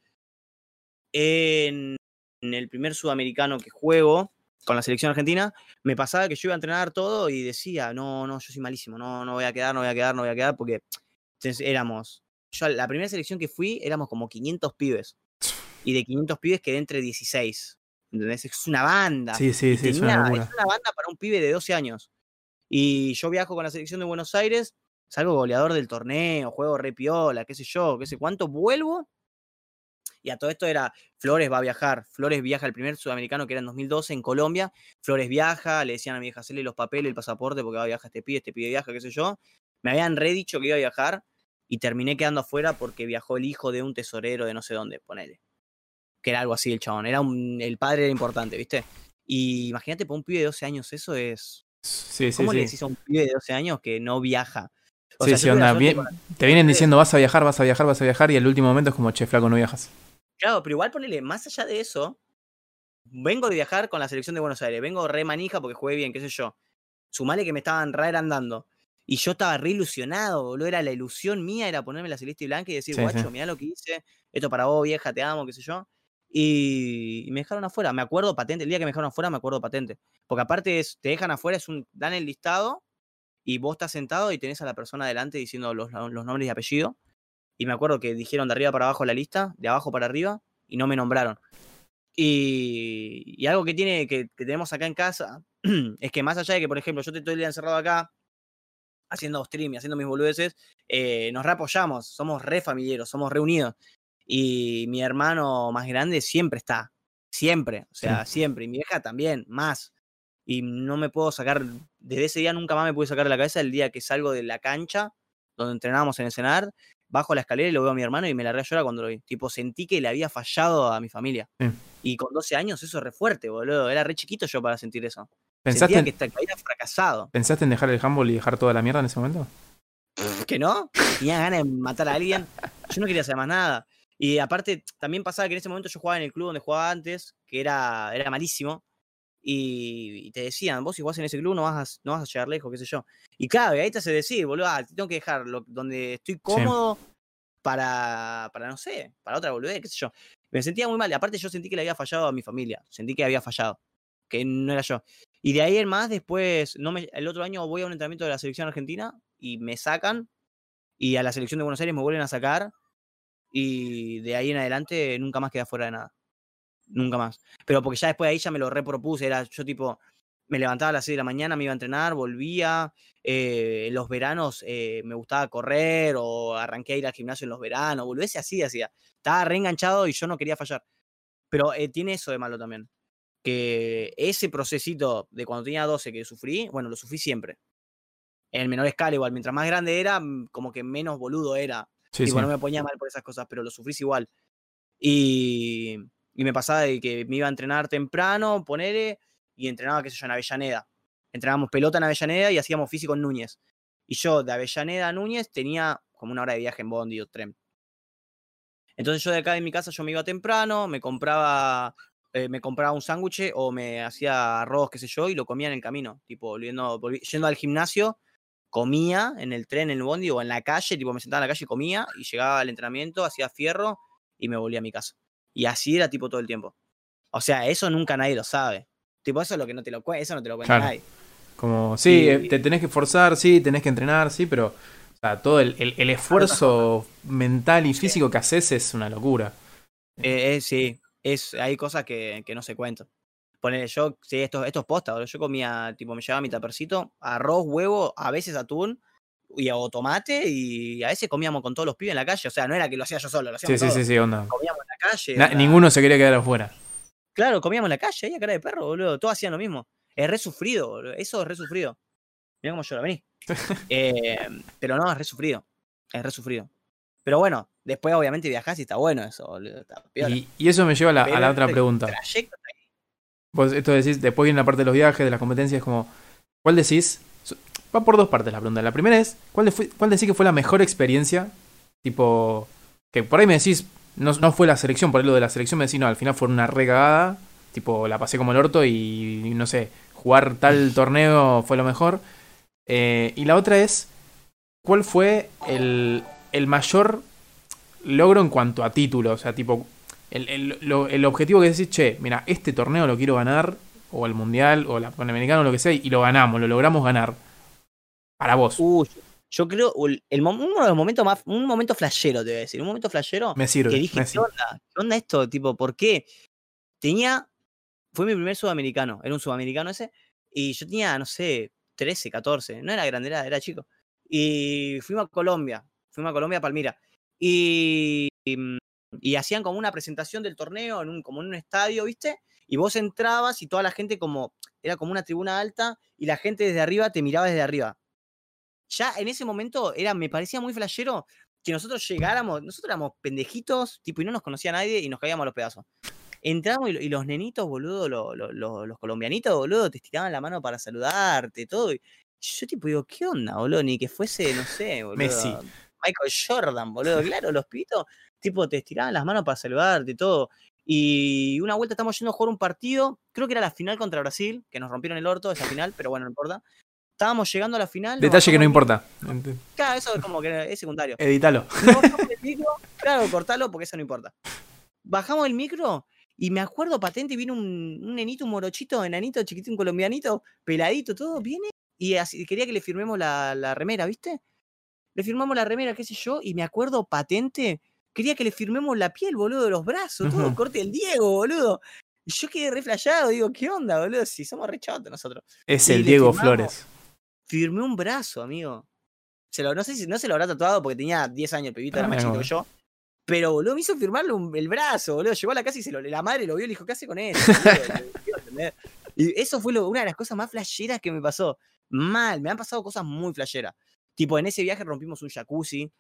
en, el primer sudamericano que juego con la selección argentina, me pasaba que yo iba a entrenar todo y decía, no, no, yo soy malísimo, no, no voy a quedar, no voy a quedar, no voy a quedar, porque éramos, yo la primera selección que fui éramos como 500 pibes. Y de 500 pibes quedé entre 16. Es una banda. Sí, sí, sí, es una, es una banda para un pibe de 12 años. Y yo viajo con la selección de Buenos Aires, salgo goleador del torneo, juego re piola, qué sé yo, qué sé cuánto, vuelvo. Y a todo esto era, Flores va a viajar, Flores viaja el primer sudamericano que era en 2012 en Colombia, Flores viaja, le decían a mi vieja, hacerle los papeles, el pasaporte, porque va a viajar este pibe, este pibe viaja, qué sé yo. Me habían redicho que iba a viajar y terminé quedando afuera porque viajó el hijo de un tesorero de no sé dónde, ponele que era algo así el chabón. Era un, el padre era importante, ¿viste? Y imagínate, para un pibe de 12 años, eso es. Sí, sí, ¿Cómo le decís a un pibe de 12 años que no viaja? sí, sí, onda. Bien, te vienen diciendo vas a viajar, vas a viajar, vas a viajar, y el último momento es como, che, flaco, no viajas. Claro, pero igual ponele, más allá de eso, vengo de viajar con la selección de Buenos Aires, vengo re manija porque jugué bien, qué sé yo. Sumale que me estaban re andando. Y yo estaba re ilusionado, boludo. Era la ilusión mía, era ponerme la celeste y blanca y decir, guacho, mirá lo que hice, esto para vos, vieja, te amo, qué sé yo. Y, me dejaron afuera. Me acuerdo patente. El día que me dejaron afuera, me acuerdo patente. Porque aparte es, te dejan afuera, es un, dan el listado y vos estás sentado y tenés a la persona adelante diciendo los, los nombres y apellido. Y me acuerdo que dijeron de arriba para abajo la lista, de abajo para arriba, y no me nombraron. Y, y algo que tiene que, tenemos acá en casa es que más allá de que, por ejemplo, yo te estoy el día encerrado acá, haciendo stream y haciendo mis boludeces, eh, nos reapoyamos, somos re familiares, somos reunidos. Y mi hermano más grande siempre está, siempre, o sea, siempre. Y mi vieja también, más. Y no me puedo sacar, desde ese día nunca más me pude sacar de la cabeza el día que salgo de la cancha, donde entrenábamos en el cenar, bajo la escalera y lo veo a mi hermano y me la a llorar cuando lo vi. Tipo, sentí que le había fallado a mi familia. Y con 12 años eso es re fuerte, boludo. Era re chiquito yo para sentir eso. ¿Pensaste que, había fracasado. ¿Pensaste en dejar el handball y dejar toda la mierda en ese momento? ¿Que no? Tenía ganas de matar a alguien. Yo no quería hacer más nada. Y aparte, también pasaba que en ese momento yo jugaba en el club donde jugaba antes, que era, era malísimo. Y, te decían, vos si jugás en ese club no vas, a, no vas a llegar lejos, qué sé yo. Y claro, ahí te hace decir, boludo, ah, tengo que dejar donde estoy cómodo para, para, no sé, para otra boludez, qué sé yo. Me sentía muy mal. Y aparte yo sentí que le había fallado a mi familia. Sentí que había fallado. Que no era yo. Y de ahí en más, después, no me, el otro año voy a un entrenamiento de la selección argentina y me sacan. Y a la selección de Buenos Aires me vuelven a sacar y de ahí en adelante nunca más quedé fuera de nada. Nunca más. Pero porque ya después de ahí ya me lo repropuse, era yo tipo, me levantaba a las 6 de la mañana, me iba a entrenar, volvía. Eh, en los veranos eh, me gustaba correr o arranqué a ir al gimnasio en los veranos, volvese así, hacía. Estaba reenganchado y yo no quería fallar. Pero eh, tiene eso de malo también. Que ese procesito de cuando tenía 12 que sufrí, bueno, lo sufrí siempre. En menor escala igual, mientras más grande era, mm, como que menos boludo era. Sí, no me ponía mal por esas cosas, pero lo sufrís igual. Y, y, me pasaba de que me iba a entrenar temprano, ponele, y entrenaba, qué sé yo, en Avellaneda. Entrenábamos pelota en Avellaneda y hacíamos físico en Núñez. Y yo de Avellaneda a Núñez tenía como una hora de viaje en Bondi o tren. Entonces yo de acá de mi casa yo me iba temprano, me compraba, eh, me compraba un sándwich o me hacía arroz, qué sé yo, y lo comía en el camino. Tipo, volviendo, yendo al gimnasio, comía en el tren, en el bondi o en la calle, tipo me sentaba en la calle y comía y llegaba al entrenamiento, hacía fierro y me volvía a mi casa. Y así era tipo todo el tiempo. O sea, eso nunca nadie lo sabe. Tipo, eso es lo que no te lo, eso no te lo cuenta nadie. Como, sí, eh, te tenés que forzar, sí, tenés que entrenar, sí, pero o sea, todo el, el, esfuerzo mental y físico que haces es una locura. Eh, eh, sí, es, hay cosas que, que no se cuentan. Ponele, yo, sí, esto, esto es posta, boludo. Yo comía, tipo, me llevaba mi tapercito, arroz, huevo, a veces atún y o tomate, y a veces comíamos con todos los pibes en la calle. O sea, no era que lo hacía yo solo, lo Sí, hacíamos sí, todos. sí, sí, onda. Comíamos en la calle. Na- onda- ninguno se quería quedar afuera. Claro, comíamos en la calle, ahí a cara de perro, boludo. Todos hacían lo mismo. Es re sufrido, boludo. Eso es re sufrido. Mirá cómo llora, vení. Eh, pero no, es re sufrido. Es re sufrido. Pero bueno, después obviamente viajás y está bueno eso, boludo. Está. Y, y eso me lleva a la, a la otra pregunta. Vos esto decís, después viene la parte de los viajes, de las competencias, como, ¿cuál decís? Va por dos partes la pregunta. La primera es, ¿cuál, fue- cuál decís que fue la mejor experiencia? Tipo, que por ahí me decís, no, no fue la selección, por ahí lo de la selección me decís, no, al final fue una regada, tipo, la pasé como el orto y, y no sé, jugar tal torneo fue lo mejor. Eh, y la otra es, ¿cuál fue el, el mayor logro en cuanto a título? O sea, tipo, el, el- lo- el objetivo que decís, che, mira, este torneo lo quiero ganar, o el mundial, o la panamericana, o lo que sea, y lo ganamos, lo logramos ganar. Para vos. Uh, yo- creo el, mom- uno de los momentos más, un momento flashero, te voy a decir, un momento flashero me sirve. que dije, me ¿qué onda? ¿Qué onda esto? Tipo, ¿por qué? Tenía, fue mi primer sudamericano, era un sudamericano ese, y yo tenía, no sé, 13, 14, no era grande, era, era chico. Y fuimos a Colombia, fuimos a Colombia, a Palmira, y, y, mm, y hacían como una presentación del torneo, en un, como en un estadio, ¿viste? Y vos entrabas y toda la gente como, era como una tribuna alta, y la gente desde arriba te miraba desde arriba. Ya en ese momento era, me parecía muy flashero que nosotros llegáramos, nosotros éramos pendejitos, tipo, y no nos conocía nadie y nos caíamos a los pedazos. Entramos y, lo- y los nenitos, boludo, lo- lo- lo- los colombianitos, boludo, te estiraban la mano para saludarte, todo. Y yo, tipo, digo, ¿qué onda, boludo? Ni que fuese, no sé, boludo. Messi. Michael Jordan, boludo. Claro, los pitos, tipo, te estiraban las manos para saludarte, todo. Y una vuelta estamos yendo a jugar un partido, creo que era la final contra Brasil, que nos rompieron el orto esa final, pero bueno, no importa. Estábamos llegando a la final. Detalle que no importa. Claro, eso es como que es secundario. Micro, claro, cortalo porque eso no importa. Bajamos el micro y me acuerdo patente, vino un, un nenito, un morochito, enanito, chiquitito, un colombianito, peladito, todo, viene y así, quería que le firmemos la, la remera, ¿viste? Le firmamos la remera, qué sé yo, y me acuerdo patente, quería que le firmemos la piel, boludo, de los brazos, todo, corte el Diego, boludo. Y yo quedé re flayado, digo, ¿qué onda, boludo? Si somos re chotos nosotros Es Y el Diego firmamos. Flores. firmé un brazo, amigo. Se lo, no sé si no se lo habrá tatuado porque tenía 10 años el pibito, era Ah, más chico que yo. Pero, boludo, me hizo firmarle un- el brazo, boludo. Llegó a la casa y se lo, la madre lo vio y le dijo, ¿qué hace con él? y eso fue lo- una de las cosas más flasheras que me pasó. Mal, me han pasado cosas muy flasheras. Tipo, en ese viaje rompimos un jacuzzi.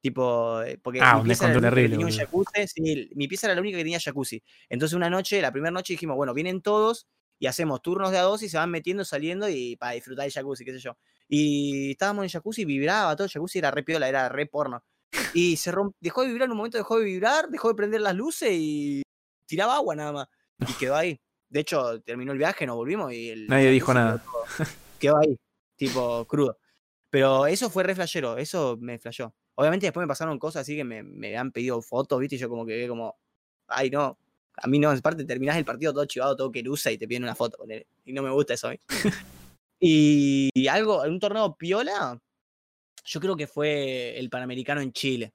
Tipo, eh, porque Ah, mi pieza era la terrible, tenía un jacuzzi. sí, mi pieza era la única que tenía jacuzzi. Entonces, una noche, la primera noche dijimos, bueno, vienen todos y hacemos turnos de a dos y se van metiendo, saliendo y para disfrutar el jacuzzi, qué sé yo. Y estábamos en el jacuzzi, vibraba todo el jacuzzi, era re piola, era re porno. Y se romp- dejó de vibrar en un momento, dejó de vibrar, dejó de prender las luces y tiraba agua nada más. Y quedó ahí. De hecho, terminó el viaje, nos volvimos y el Nadie dijo nada. Quedó ahí, tipo crudo. Pero eso fue re flashero, eso me flashó. Obviamente después me pasaron cosas así que me, me han pedido fotos, ¿viste? Y yo como que como, ay no, a mí no, aparte terminás el partido todo chivado, todo querusa y te piden una foto, y no me gusta eso a mí. y, y algo, un torneo piola, yo creo que fue el Panamericano en Chile.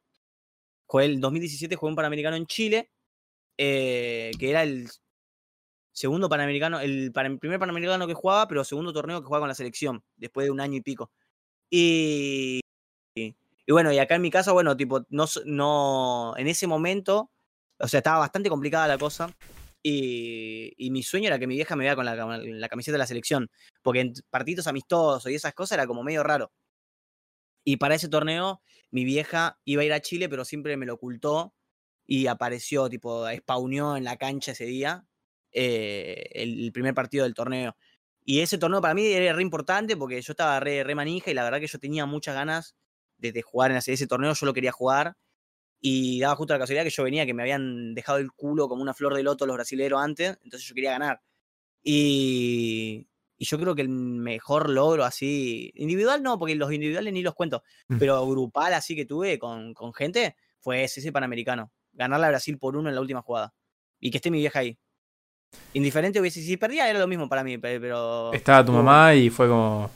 Jugué el 2017, jugué un Panamericano en Chile, eh, que era el segundo Panamericano, el, el primer Panamericano que jugaba, pero segundo torneo que jugaba con la selección, después de un año y pico. Y, y, bueno, y acá en mi casa, bueno, tipo, no, no, en ese momento, o sea, estaba bastante complicada la cosa. Y, y mi sueño era que mi vieja me vea con la, camiseta de la selección. Porque en partidos amistosos y esas cosas era como medio raro. Y para ese torneo, mi vieja iba a ir a Chile, pero siempre me lo ocultó. Y apareció, tipo, spawneó en la cancha ese día. eh, el primer partido del torneo. Y ese torneo para mí era re importante porque yo estaba re, re manija y la verdad que yo tenía muchas ganas de, de jugar en ese, ese torneo. Yo lo quería jugar. Y daba justo la casualidad que yo venía, que me habían dejado el culo como una flor de loto los brasileros antes. Entonces yo quería ganar. Y, y yo creo que el mejor logro así, individual no, porque los individuales ni los cuento, Mm. pero grupal así que tuve con, con gente, fue ese, ese Panamericano. Ganarle a Brasil por uno en la última jugada. Y que esté mi vieja ahí. Indiferente hubiese, si perdía era lo mismo para mí, pe- pero... Estaba tu mamá y fue como.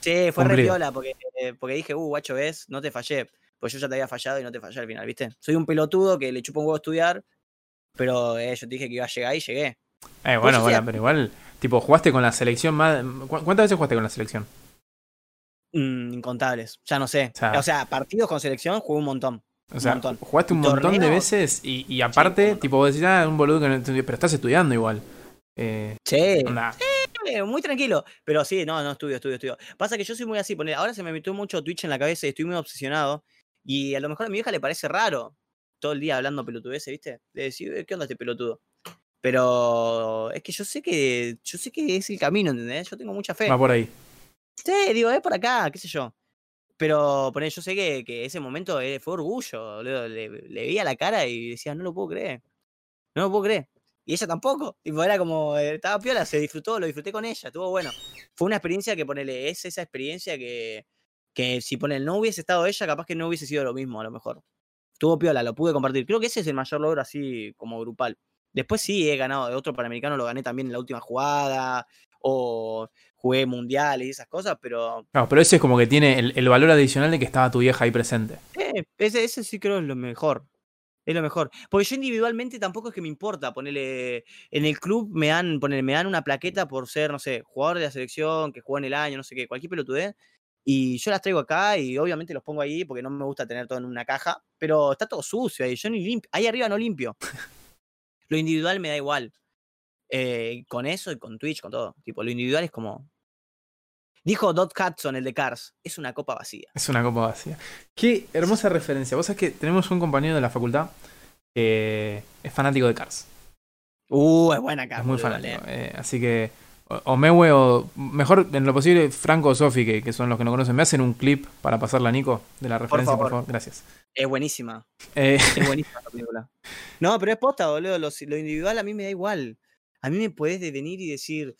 Sí, fue re porque, eh, porque dije, uh, guacho, ves, no te fallé. Pues yo ya te había fallado y no te fallé al final, ¿viste? Soy un pelotudo que le chupa un huevo estudiar Pero eh, yo te dije que iba a llegar y llegué. Eh, bueno, Pues, bueno, sea- pero igual, tipo, jugaste con la selección más. ¿cu- ¿Cuántas veces jugaste con la selección? Mm, incontables, ya no sé. O sea- O sea, partidos con selección jugué un montón. O sea, jugaste un montón de veces y, y aparte, tipo, vos decís, ah, un boludo que no entendió, pero estás estudiando igual. Eh, Sí, onda, eh, muy tranquilo. Pero sí, no, no, estudio, estudio, estudio. Pasa que yo soy muy así, poner, ahora se me metió mucho Twitch en la cabeza y estoy muy obsesionado. Y a lo mejor a mi vieja le parece raro todo el día hablando pelotudeces, ¿viste? De decir, "Eh, ¿qué onda este pelotudo? Pero es que yo sé que yo sé que es el camino, ¿entendés? Yo tengo mucha fe. va por ahí. Sí, digo, es por acá, qué sé yo. Pero poné, yo sé que, que ese momento eh, fue orgullo. boludo, Le, le veía la cara y decía, no lo puedo creer. No lo puedo creer. Y ella tampoco. Tipo, era como, eh, estaba piola, se disfrutó, lo disfruté con ella, estuvo bueno. Fue una experiencia que ponele, es esa experiencia que, que si pone no hubiese estado ella, capaz que no hubiese sido lo mismo, a lo mejor. Estuvo piola, lo pude compartir. Creo que ese es el mayor logro así como grupal. Después sí he ganado de otro Panamericano, lo gané también en la última jugada. O jugué mundiales y esas cosas, pero Claro, pero ese es como que tiene el, el valor adicional de que estaba tu vieja ahí presente. Eh, ese, ese sí creo es lo mejor. Es lo mejor. Porque yo individualmente tampoco es que me importa ponerle. En el club me dan, ponele, me dan una plaqueta por ser, no sé, jugador de la selección, que jugó en el año, no sé qué, cualquier pelotudez. Y yo las traigo acá y obviamente los pongo ahí porque no me gusta tener todo en una caja. Pero está todo sucio ahí. Yo ni limpio. Ahí arriba no limpio. lo individual me da igual. Eh, con eso y con Twitch, con todo. Tipo, lo individual es como. Dijo Dot Hudson, el de Cars. Es una copa vacía. Es una copa vacía. Qué hermosa referencia. Vos sabés que tenemos un compañero de la facultad que es fanático de Cars. Uh, es buena acá. es muy fanático. eh, así que, o, Mewe o, mejor en lo posible, Franco o Sofi, que, que son los que no conocen, me hacen un clip para pasarla a Nico de la referencia, por favor. favor. Gracias. Es buenísima. Eh, Es buenísima la película. No, pero es posta, boludo. Lo, lo individual a mí me da igual. A mí me podés de venir y decir,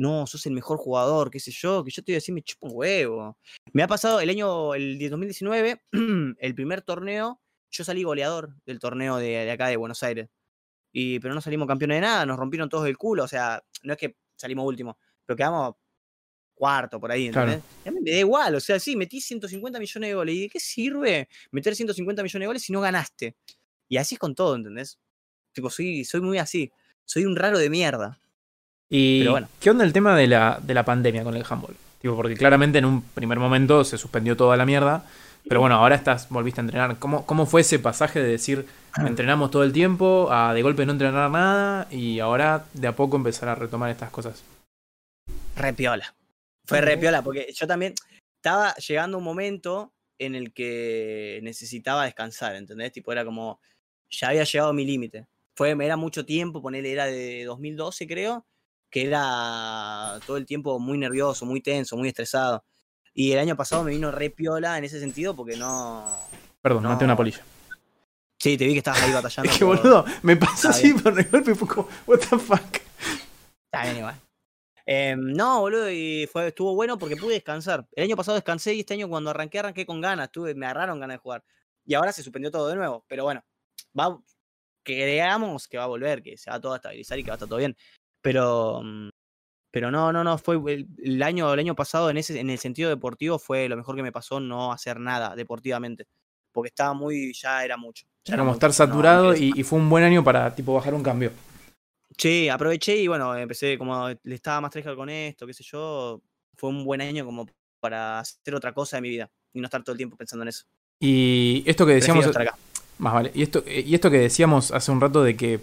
no, sos el mejor jugador, qué sé yo, que yo te voy a decir, me chupo un huevo. Me ha pasado el año, el 2019, el primer torneo, yo salí goleador del torneo de, de acá de Buenos Aires. Y, pero no salimos campeones de nada, nos rompieron todos el culo. O sea, no es que salimos último, pero quedamos cuarto por ahí, Claro. ¿entendés? Y a mí me da igual, o sea, sí, metí 150 millones de goles. ¿Y de qué sirve meter 150 millones de goles si no ganaste? Y así es con todo, ¿entendés? Tipo, soy, soy muy así. Soy un raro de mierda. Y Pero bueno. ¿qué onda el tema de la, de la pandemia con el handball? Tipo, porque claramente en un primer momento se suspendió toda la mierda. Pero bueno, ahora estás, volviste a entrenar. ¿Cómo, cómo fue ese pasaje de decir, entrenamos todo el tiempo, a de golpe no entrenar nada, y ahora de a poco empezar a retomar estas cosas? Re piola. Fue re Ok. piola, porque yo también estaba llegando un momento en el que necesitaba descansar, ¿entendés? Tipo, era como, ya había llegado a mi límite. Fue, era mucho tiempo, ponerle, era de 2012 creo, que era todo el tiempo muy nervioso, muy tenso, muy estresado. Y el año pasado me vino re piola en ese sentido porque no... Perdón, No. maté una polilla. Sí, te vi que estabas ahí batallando. Es que por- boludo, me pasó así por de golpe y fue como, what the fuck. Está bien igual. Em, no, boludo, y fue, estuvo bueno porque pude descansar. El año pasado descansé y este año cuando arranqué, arranqué con ganas. Tuve, me agarraron ganas de jugar. Y ahora se suspendió todo de nuevo. Pero bueno, va, creamos que va a volver, que se va todo a estabilizar y que va a estar todo bien. Pero, mm, pero no, no, no, fue el, el año, el año pasado en, ese, en el sentido deportivo fue lo mejor que me pasó no hacer nada deportivamente. Porque estaba muy, ya era mucho. ya Era como estar no saturado y, y fue un buen año para tipo bajar un cambio. Sí, aproveché y bueno, empecé como le estaba más tryhard con esto, qué sé yo. Fue un buen año como para hacer otra cosa de mi vida y no estar todo el tiempo pensando en eso. Y esto que decíamos. Más vale. Y esto, eh, y esto que decíamos hace un rato de que.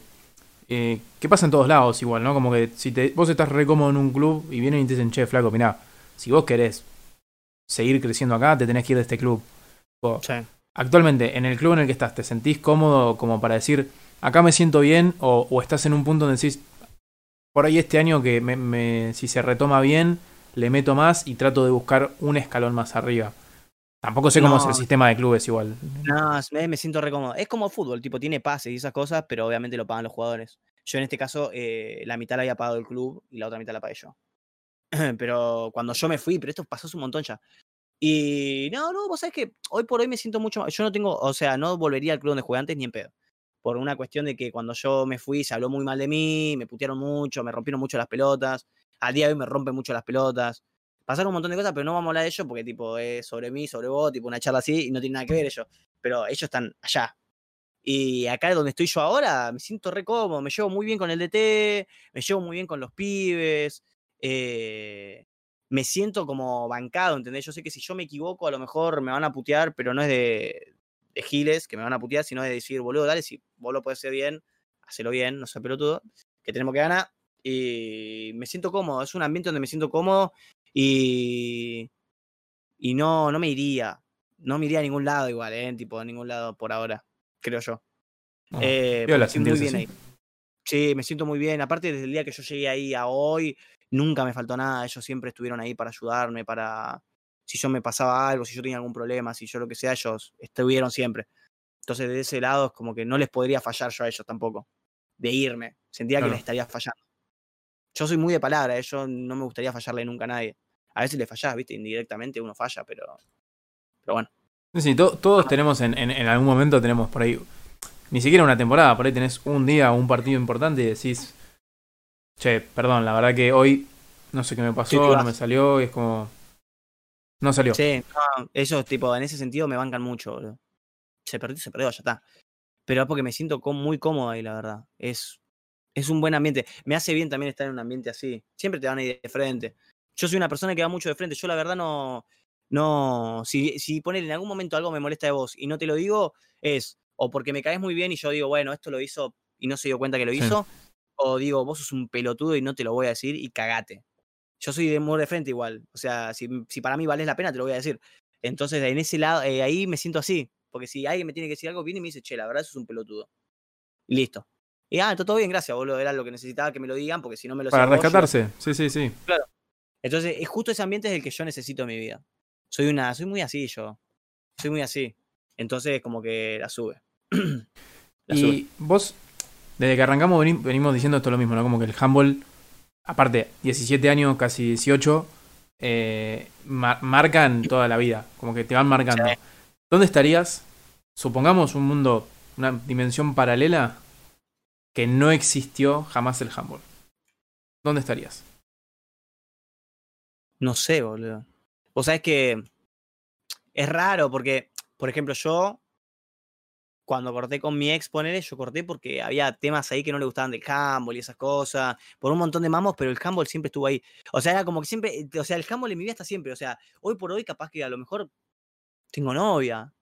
Eh, que pasa en todos lados igual, ¿no? Como que si te, vos estás re cómodo en un club y vienen y te dicen, che, flaco, mirá, si vos querés seguir creciendo acá, te tenés que ir de este club. Sí. Actualmente, en el club en el que estás, ¿te sentís cómodo como para decir, acá me siento bien? O, o estás en un punto donde decís, por ahí este año que me, me- si se retoma bien, le meto más y trato de buscar un escalón más arriba. Tampoco sé cómo es No. el sistema de clubes igual. No, me, me siento re cómodo. Es como fútbol, tipo, tiene pases y esas cosas, pero obviamente lo pagan los jugadores. Yo en este caso, eh, la mitad la había pagado el club y la otra mitad la pagué yo. pero cuando yo me fui, pero esto pasó un montón ya. Y no, no, vos sabés que hoy por hoy me siento mucho más. Yo no tengo, o sea, no volvería al club donde jugué antes ni en pedo. Por una cuestión de que cuando yo me fui se habló muy mal de mí, me putearon mucho, me rompieron mucho las pelotas. Al día de hoy me rompen mucho las pelotas. Pasaron un montón de cosas, pero no vamos a hablar de ello porque, tipo, es sobre mí, sobre vos, tipo, una charla así y no tiene nada que ver ellos. Pero ellos están allá. Y acá donde estoy yo ahora, me siento re cómodo, me llevo muy bien con el DT, me llevo muy bien con los pibes, eh, me siento como bancado, ¿entendés? Yo sé que si yo me equivoco, a lo mejor me van a putear, pero no es de, de giles que me van a putear, sino de decir, boludo, dale, si vos lo podés hacer bien, hacelo bien, no sé, pelotudo, que tenemos que ganar. Y me siento cómodo, es un ambiente donde me siento cómodo y, y no, no me iría, no me iría a ningún lado igual, ¿eh? Tipo, a ningún lado por ahora, creo yo. Oh, Eh, piola, porque estoy muy bien así. ahí. Sí, me siento muy bien. Aparte, desde el día que yo llegué ahí a hoy, nunca me faltó nada. Ellos siempre estuvieron ahí para ayudarme, para si yo me pasaba algo, si yo tenía algún problema, si yo lo que sea, ellos estuvieron siempre. Entonces, de ese lado es como que no les podría fallar yo a ellos tampoco, de irme. Sentía que les estaría fallando. Yo soy muy de palabra, eh, yo no me gustaría fallarle nunca a nadie. A veces le fallás, viste, indirectamente uno falla, pero, pero bueno. Sí, to- todos tenemos en, en- en algún momento tenemos por ahí, ni siquiera una temporada, por ahí tenés un día o un partido importante y decís, che, perdón, la verdad que hoy no sé qué me Sí, pasó, no me salió, y es como, no salió. Sí, no, ellos, tipo, en ese sentido me bancan mucho, boludo. Se perdió, se perdió, ya está. Pero es porque me siento muy cómodo ahí, la verdad. Es, es un buen ambiente. Me hace bien también estar en un ambiente así. Siempre te van a ir de frente. Yo soy una persona que va mucho de frente. Yo, la verdad, no. no si, si poner en algún momento algo me molesta de vos y no te lo digo, es o porque me caes muy bien y yo digo, bueno, esto lo hizo y no se dio cuenta que lo Sí. hizo, o digo, vos sos un pelotudo y no te lo voy a decir y cagate. Yo soy de muy de frente igual. O sea, si, si para mí vales la pena, te lo voy a decir. Entonces, en ese lado, eh, ahí me siento así. Porque si alguien me tiene que decir algo, viene y me dice, che, la verdad, eso es un pelotudo. Y listo. Y ah, está todo bien, gracias, boludo. Era lo que necesitaba que me lo digan, porque si no me lo Para yo- rescatarse, sí, sí, sí. Entonces, es justo ese ambiente es el que yo necesito en mi vida. Soy una, soy muy así yo. Soy muy así. Entonces, como que la sube. la sube. Y vos, desde que arrancamos veni- venimos diciendo esto lo mismo, ¿no? Como que el handball, aparte, 17 años, casi 18, eh, ma- marcan toda la vida, como que te van marcando. Sí. ¿Dónde estarías? Supongamos un mundo, una dimensión paralela que no existió jamás el handball. ¿Dónde estarías? No sé, boludo. Vos sabés que es raro porque, por ejemplo, yo, cuando corté con mi ex, ponele, yo corté porque había temas ahí que no le gustaban del handball y esas cosas, por un montón de mamos, pero el handball siempre estuvo ahí. O sea, era como que siempre, o sea, el handball en mi vida está siempre. O sea, hoy por hoy capaz que a lo mejor tengo novia,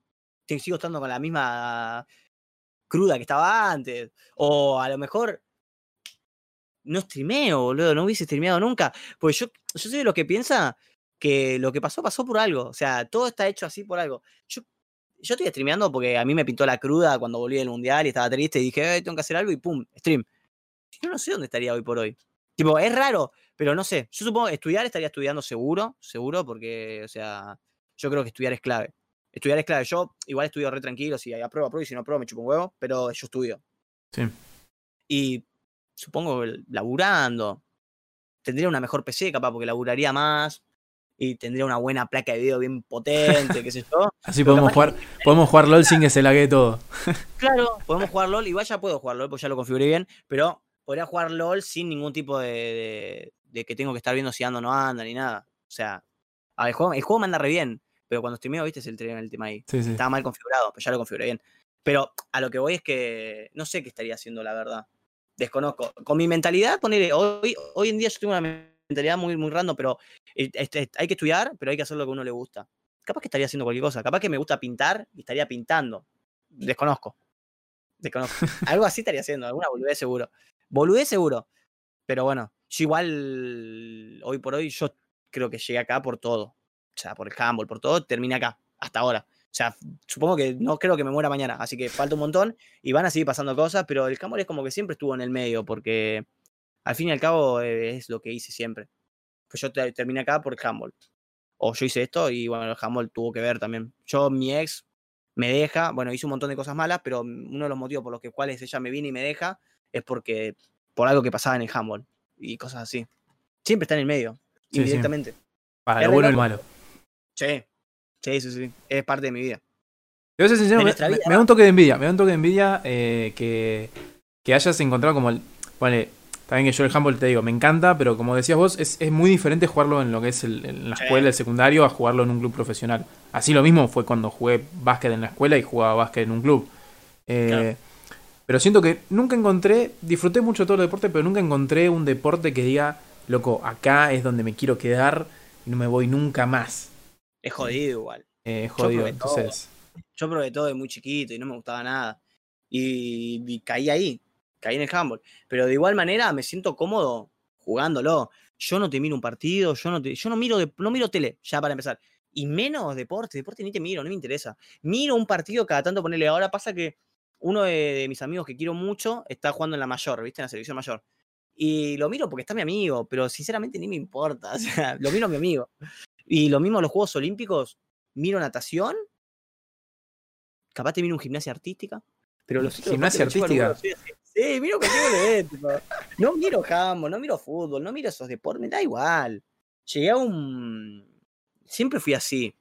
sigo estando con la misma cruda que estaba antes, o a lo mejor no streameo, boludo, no hubiese streameado nunca. Pues yo, yo soy de los que piensa que lo que pasó, pasó por algo. O sea, todo está hecho así por algo. Yo, yo estoy streameando porque a mí me pintó la cruda cuando volví del mundial y estaba triste y dije, "Eh, tengo que hacer algo y pum, stream. Yo no sé dónde estaría hoy por hoy. Tipo, es raro, pero no sé. Yo supongo que estudiar estaría estudiando seguro, seguro, porque, o sea, yo creo que estudiar es clave. Estudiar es clave. Yo igual estudio re tranquilo, si apruebo, apruebo y si no apruebo me chupo un huevo, pero yo estudio. Sí. Y supongo que laburando. Tendría una mejor PC, capaz, porque laburaría más. Y tendría una buena placa de video bien potente, qué sé yo. Así Pero podemos jugar, podemos jugar LOL sin que se lague todo. Claro, podemos jugar LOL. Igual ya puedo jugar LOL, pues ya lo configuré bien. Pero podría jugar LOL sin ningún tipo de, de- de que tengo que estar viendo si anda o no anda, ni nada. O sea, el, juego, el juego me anda re bien. Pero cuando streameo, viste, es el, tre- el tema ahí. Sí, sí. Estaba mal configurado, pero ya lo configuré bien. Pero a lo que voy es que no sé qué estaría haciendo, la verdad. Desconozco. Con mi mentalidad, ponele, hoy, hoy en día yo tengo una mentalidad muy, muy random, pero eh, este, hay que estudiar, pero hay que hacer lo que a uno le gusta. Capaz que estaría haciendo cualquier cosa. Capaz que me gusta pintar y estaría pintando. Desconozco. Desconozco. Algo así estaría haciendo, alguna boludez seguro. Boludez seguro. Pero bueno, yo igual, hoy por hoy, yo creo que llegué acá por todo. O sea, por el handball, por todo, terminé acá, hasta ahora. O sea, supongo que no creo que me muera mañana, así que falta un montón y van a seguir pasando cosas, pero el handball es como que siempre estuvo en el medio, porque al fin y al cabo eh, es lo que hice siempre. Pues yo te- terminé acá por el handball. O yo hice esto y bueno, el handball tuvo que ver también. Yo, mi ex me deja, bueno, hice un montón de cosas malas, pero uno de los motivos por los que cuales ella me viene y me deja es porque por algo que pasaba en el handball y cosas así. Siempre está en el medio, Sí, sí. indirectamente. Para lo bueno y lo malo. Sí. Sí, sí, sí. Es parte de mi vida. Te voy a ser sincero, me, vida, me da un toque de envidia. Me da un toque de envidia eh, que, que hayas encontrado como el. Vale, también que yo el handball te digo, me encanta, pero como decías vos, es, es muy diferente jugarlo en lo que es el- en la escuela, el secundario, a jugarlo en un club profesional. Así lo mismo fue cuando jugué básquet en la escuela y jugaba básquet en un club. Eh, Claro. Pero siento que nunca encontré, disfruté mucho todo el deporte, pero nunca encontré un deporte que diga, loco, acá es donde me quiero quedar y no me voy nunca más. Es jodido igual. Eh, jodido, todo. entonces. Yo probé todo de muy chiquito y no me gustaba nada. Y, y caí ahí, caí en el handball. Pero de igual manera me siento cómodo jugándolo. Yo no te miro un partido, yo no te, yo no miro de- no miro tele, ya para empezar. Y menos deporte, deporte ni te miro, no me interesa. Miro un partido cada tanto ponerle. Ahora pasa que uno de, de mis amigos que quiero mucho está jugando en la mayor, ¿viste? En la selección mayor. Y lo miro porque está mi amigo, pero sinceramente ni me importa. O sea, lo miro a mi amigo. Y lo mismo los Juegos Olímpicos, miro natación capaz te miro un gimnasia artística, pero los ¿Gimnasia artística? sí, miro tipo. No miro handball, no miro fútbol, no miro esos deportes, me da igual. Llegué a un... Siempre fui así.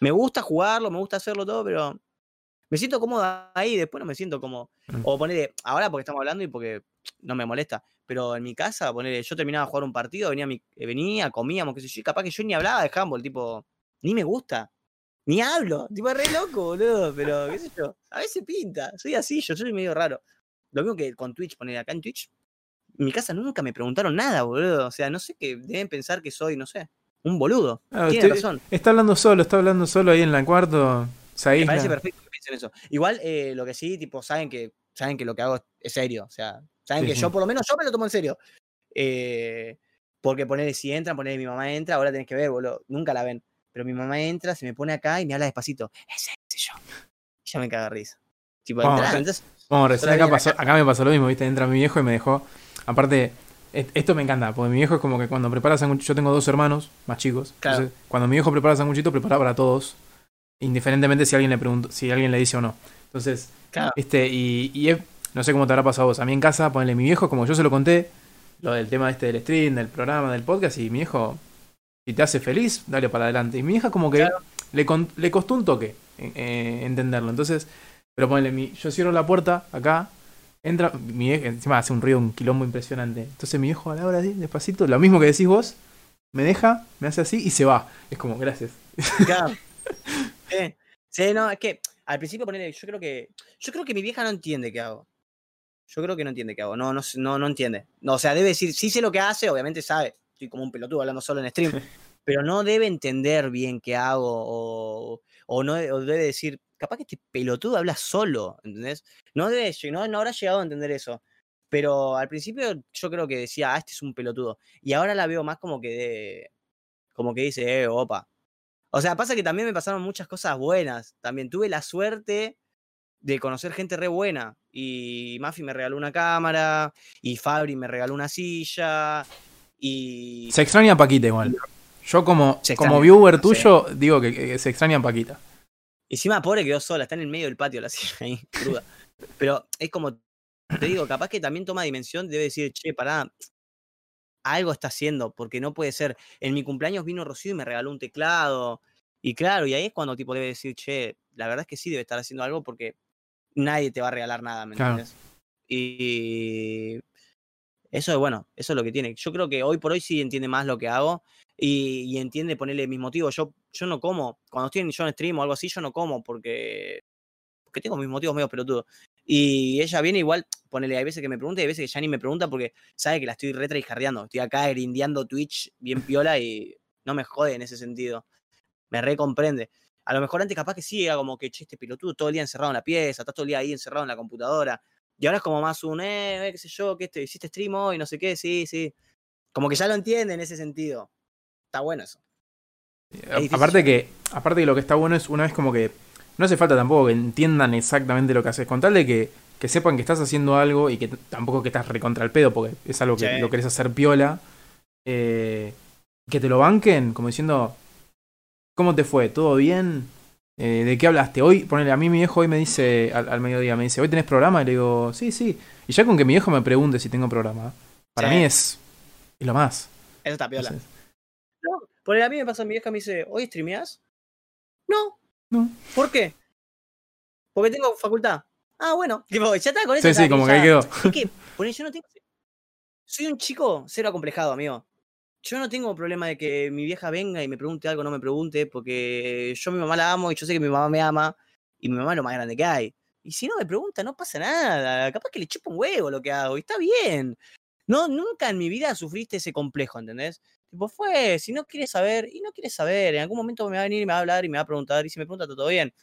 Me gusta jugarlo, me gusta hacerlo todo, pero me siento cómodo ahí, después no me siento como... Mm. O ponerle, ahora porque estamos hablando y porque no me molesta, pero en mi casa, ponerle, yo terminaba de jugar un partido, venía, mi- eh, venía comíamos, qué sé yo, y capaz que yo ni hablaba de handball, tipo, ni me gusta. Ni hablo, tipo, es re loco, boludo, pero qué sé yo, a veces pinta, soy así, yo soy medio raro. Lo mismo que con Twitch, poner acá en Twitch, en mi casa nunca me preguntaron nada, boludo, o sea, no sé qué, deben pensar que soy, no sé, un boludo. Ah, Tiene razón. Está hablando solo, está hablando solo ahí en la cuarto. Me parece perfecto que piensen eso. Igual, eh, lo que sí, tipo, saben que, saben que lo que hago es serio. O sea, saben Sí, que sí. yo, por lo menos, yo me lo tomo en serio. Eh, porque ponerle, si entran, ponerle mi mamá entra, ahora tenés que ver, boludo. Nunca la ven. Pero mi mamá entra, se me pone acá y me habla despacito. Ese, ese yo. Y ya me caga risa. Tipo, Vamos, entrás, re- entonces, Bueno, recién acá, pasó, acá me pasó lo mismo, ¿viste? Entra mi viejo y me dejó. Aparte, e- esto me encanta, porque mi viejo es como que cuando prepara sanguchito. Yo tengo dos hermanos más chicos. Claro. Entonces, cuando mi viejo prepara sanguchito, prepara para todos. Indiferentemente si alguien le pregunta, si alguien le dice o no. Entonces, claro, este, y, y es- no sé cómo te habrá pasado a vos. A mí en casa, ponele mi viejo, como yo se lo conté, lo del tema este del stream, del programa, del podcast, y mi viejo, si te hace feliz, dale para adelante. Y mi hija como que Claro. le, con- le costó un toque eh, eh, entenderlo. Entonces, pero ponele, mi, yo cierro la puerta acá, entra, mi vieja, encima hace un ruido, un quilombo impresionante. Entonces mi viejo a la hora así, despacito, lo mismo que decís vos, me deja, me hace así y se va. Es como, gracias. claro. Sí, sí, no, es que al principio ponerle, yo creo que, yo creo que mi vieja no entiende qué hago. Yo creo que no entiende qué hago. No, no, no, no entiende. No, o sea, debe decir, sí sé lo que hace, obviamente sabe. Estoy como un pelotudo hablando solo en stream. pero no debe entender bien qué hago. O, o no o debe decir, capaz que este pelotudo habla solo, ¿entendés? No, debe, no, no habrá llegado a entender eso. Pero al principio yo creo que decía, ah, este es un pelotudo. Y ahora la veo más como que de, como que dice, eh, opa. O sea, pasa que también me pasaron muchas cosas buenas. También tuve la suerte de conocer gente re buena. Y Mafi me regaló una cámara, y Fabri me regaló una silla, y... Se extraña Paquita igual. Yo como, como viewer sí. tuyo, digo que, que se extraña Paquita. Encima, pobre quedó sola, está en el medio del patio la silla ahí, cruda. Pero es como, te digo, capaz que también toma dimensión, debe decir, che, pará, algo está haciendo, porque no puede ser. En mi cumpleaños vino Rocío y me regaló un teclado. Y claro, y ahí es cuando tipo debe decir, che, la verdad es que sí debe estar haciendo algo porque nadie te va a regalar nada, ¿me Claro. entiendes? Y eso es bueno, eso es lo que tiene. Yo creo que hoy por hoy sí entiende más lo que hago y, y entiende ponerle mis motivos. Yo, yo no como, cuando estoy en, yo en stream o algo así, yo no como porque, porque tengo mis motivos medio pelotudos. Y ella viene igual, ponele, hay veces que me pregunta y hay veces que ya ni me pregunta porque sabe que la estoy retra y jardeando. Estoy acá grindeando Twitch bien piola y no me jode en ese sentido. Me recomprende. A lo mejor antes capaz que sí, era como que, che, este pelotudo todo el día encerrado en la pieza, estás todo el día ahí encerrado en la computadora. Y ahora es como más un, eh, eh, qué sé yo, que este, hiciste stream hoy, no sé qué, sí, sí. Como que ya lo entiende en ese sentido. Está bueno eso. Aparte que, aparte que lo que está bueno es una vez como que no hace falta tampoco que entiendan exactamente lo que haces, con tal de que, que sepan que estás haciendo algo y que tampoco que estás recontra el pedo, porque es algo que Sí. lo querés hacer piola, eh, que te lo banquen, como diciendo, ¿cómo te fue? ¿Todo bien? Eh, ¿De qué hablaste? Hoy, ponele, a mí mi viejo hoy me dice, al, al mediodía, me dice, ¿hoy tenés programa? Y le digo, sí, sí. Y ya con que mi viejo me pregunte si tengo programa, para Sí. mí es, es lo más. Eso está piola. Entonces, No, por a mí me pasa, mi vieja me dice, ¿hoy streameás? No. No. ¿Por qué? Porque tengo facultad. Ah, bueno. Tipo, ya está con eso. sí, sí, como que ahí quedó. Es que, poné, yo no tengo. Soy un chico cero acomplejado, amigo. Yo no tengo problema de que mi vieja venga y me pregunte algo, no me pregunte, porque yo mi mamá la amo y yo sé que mi mamá me ama y mi mamá es lo más grande que hay. Y si no me pregunta, no pasa nada. Capaz que le chupa un huevo lo que hago. Y está bien. No, nunca en mi vida sufriste ese complejo, ¿entendés? Tipo, fue, si no quieres saber, y no quieres saber, en algún momento me va a venir y me va a hablar y me va a preguntar, y si me pregunta, todo bien.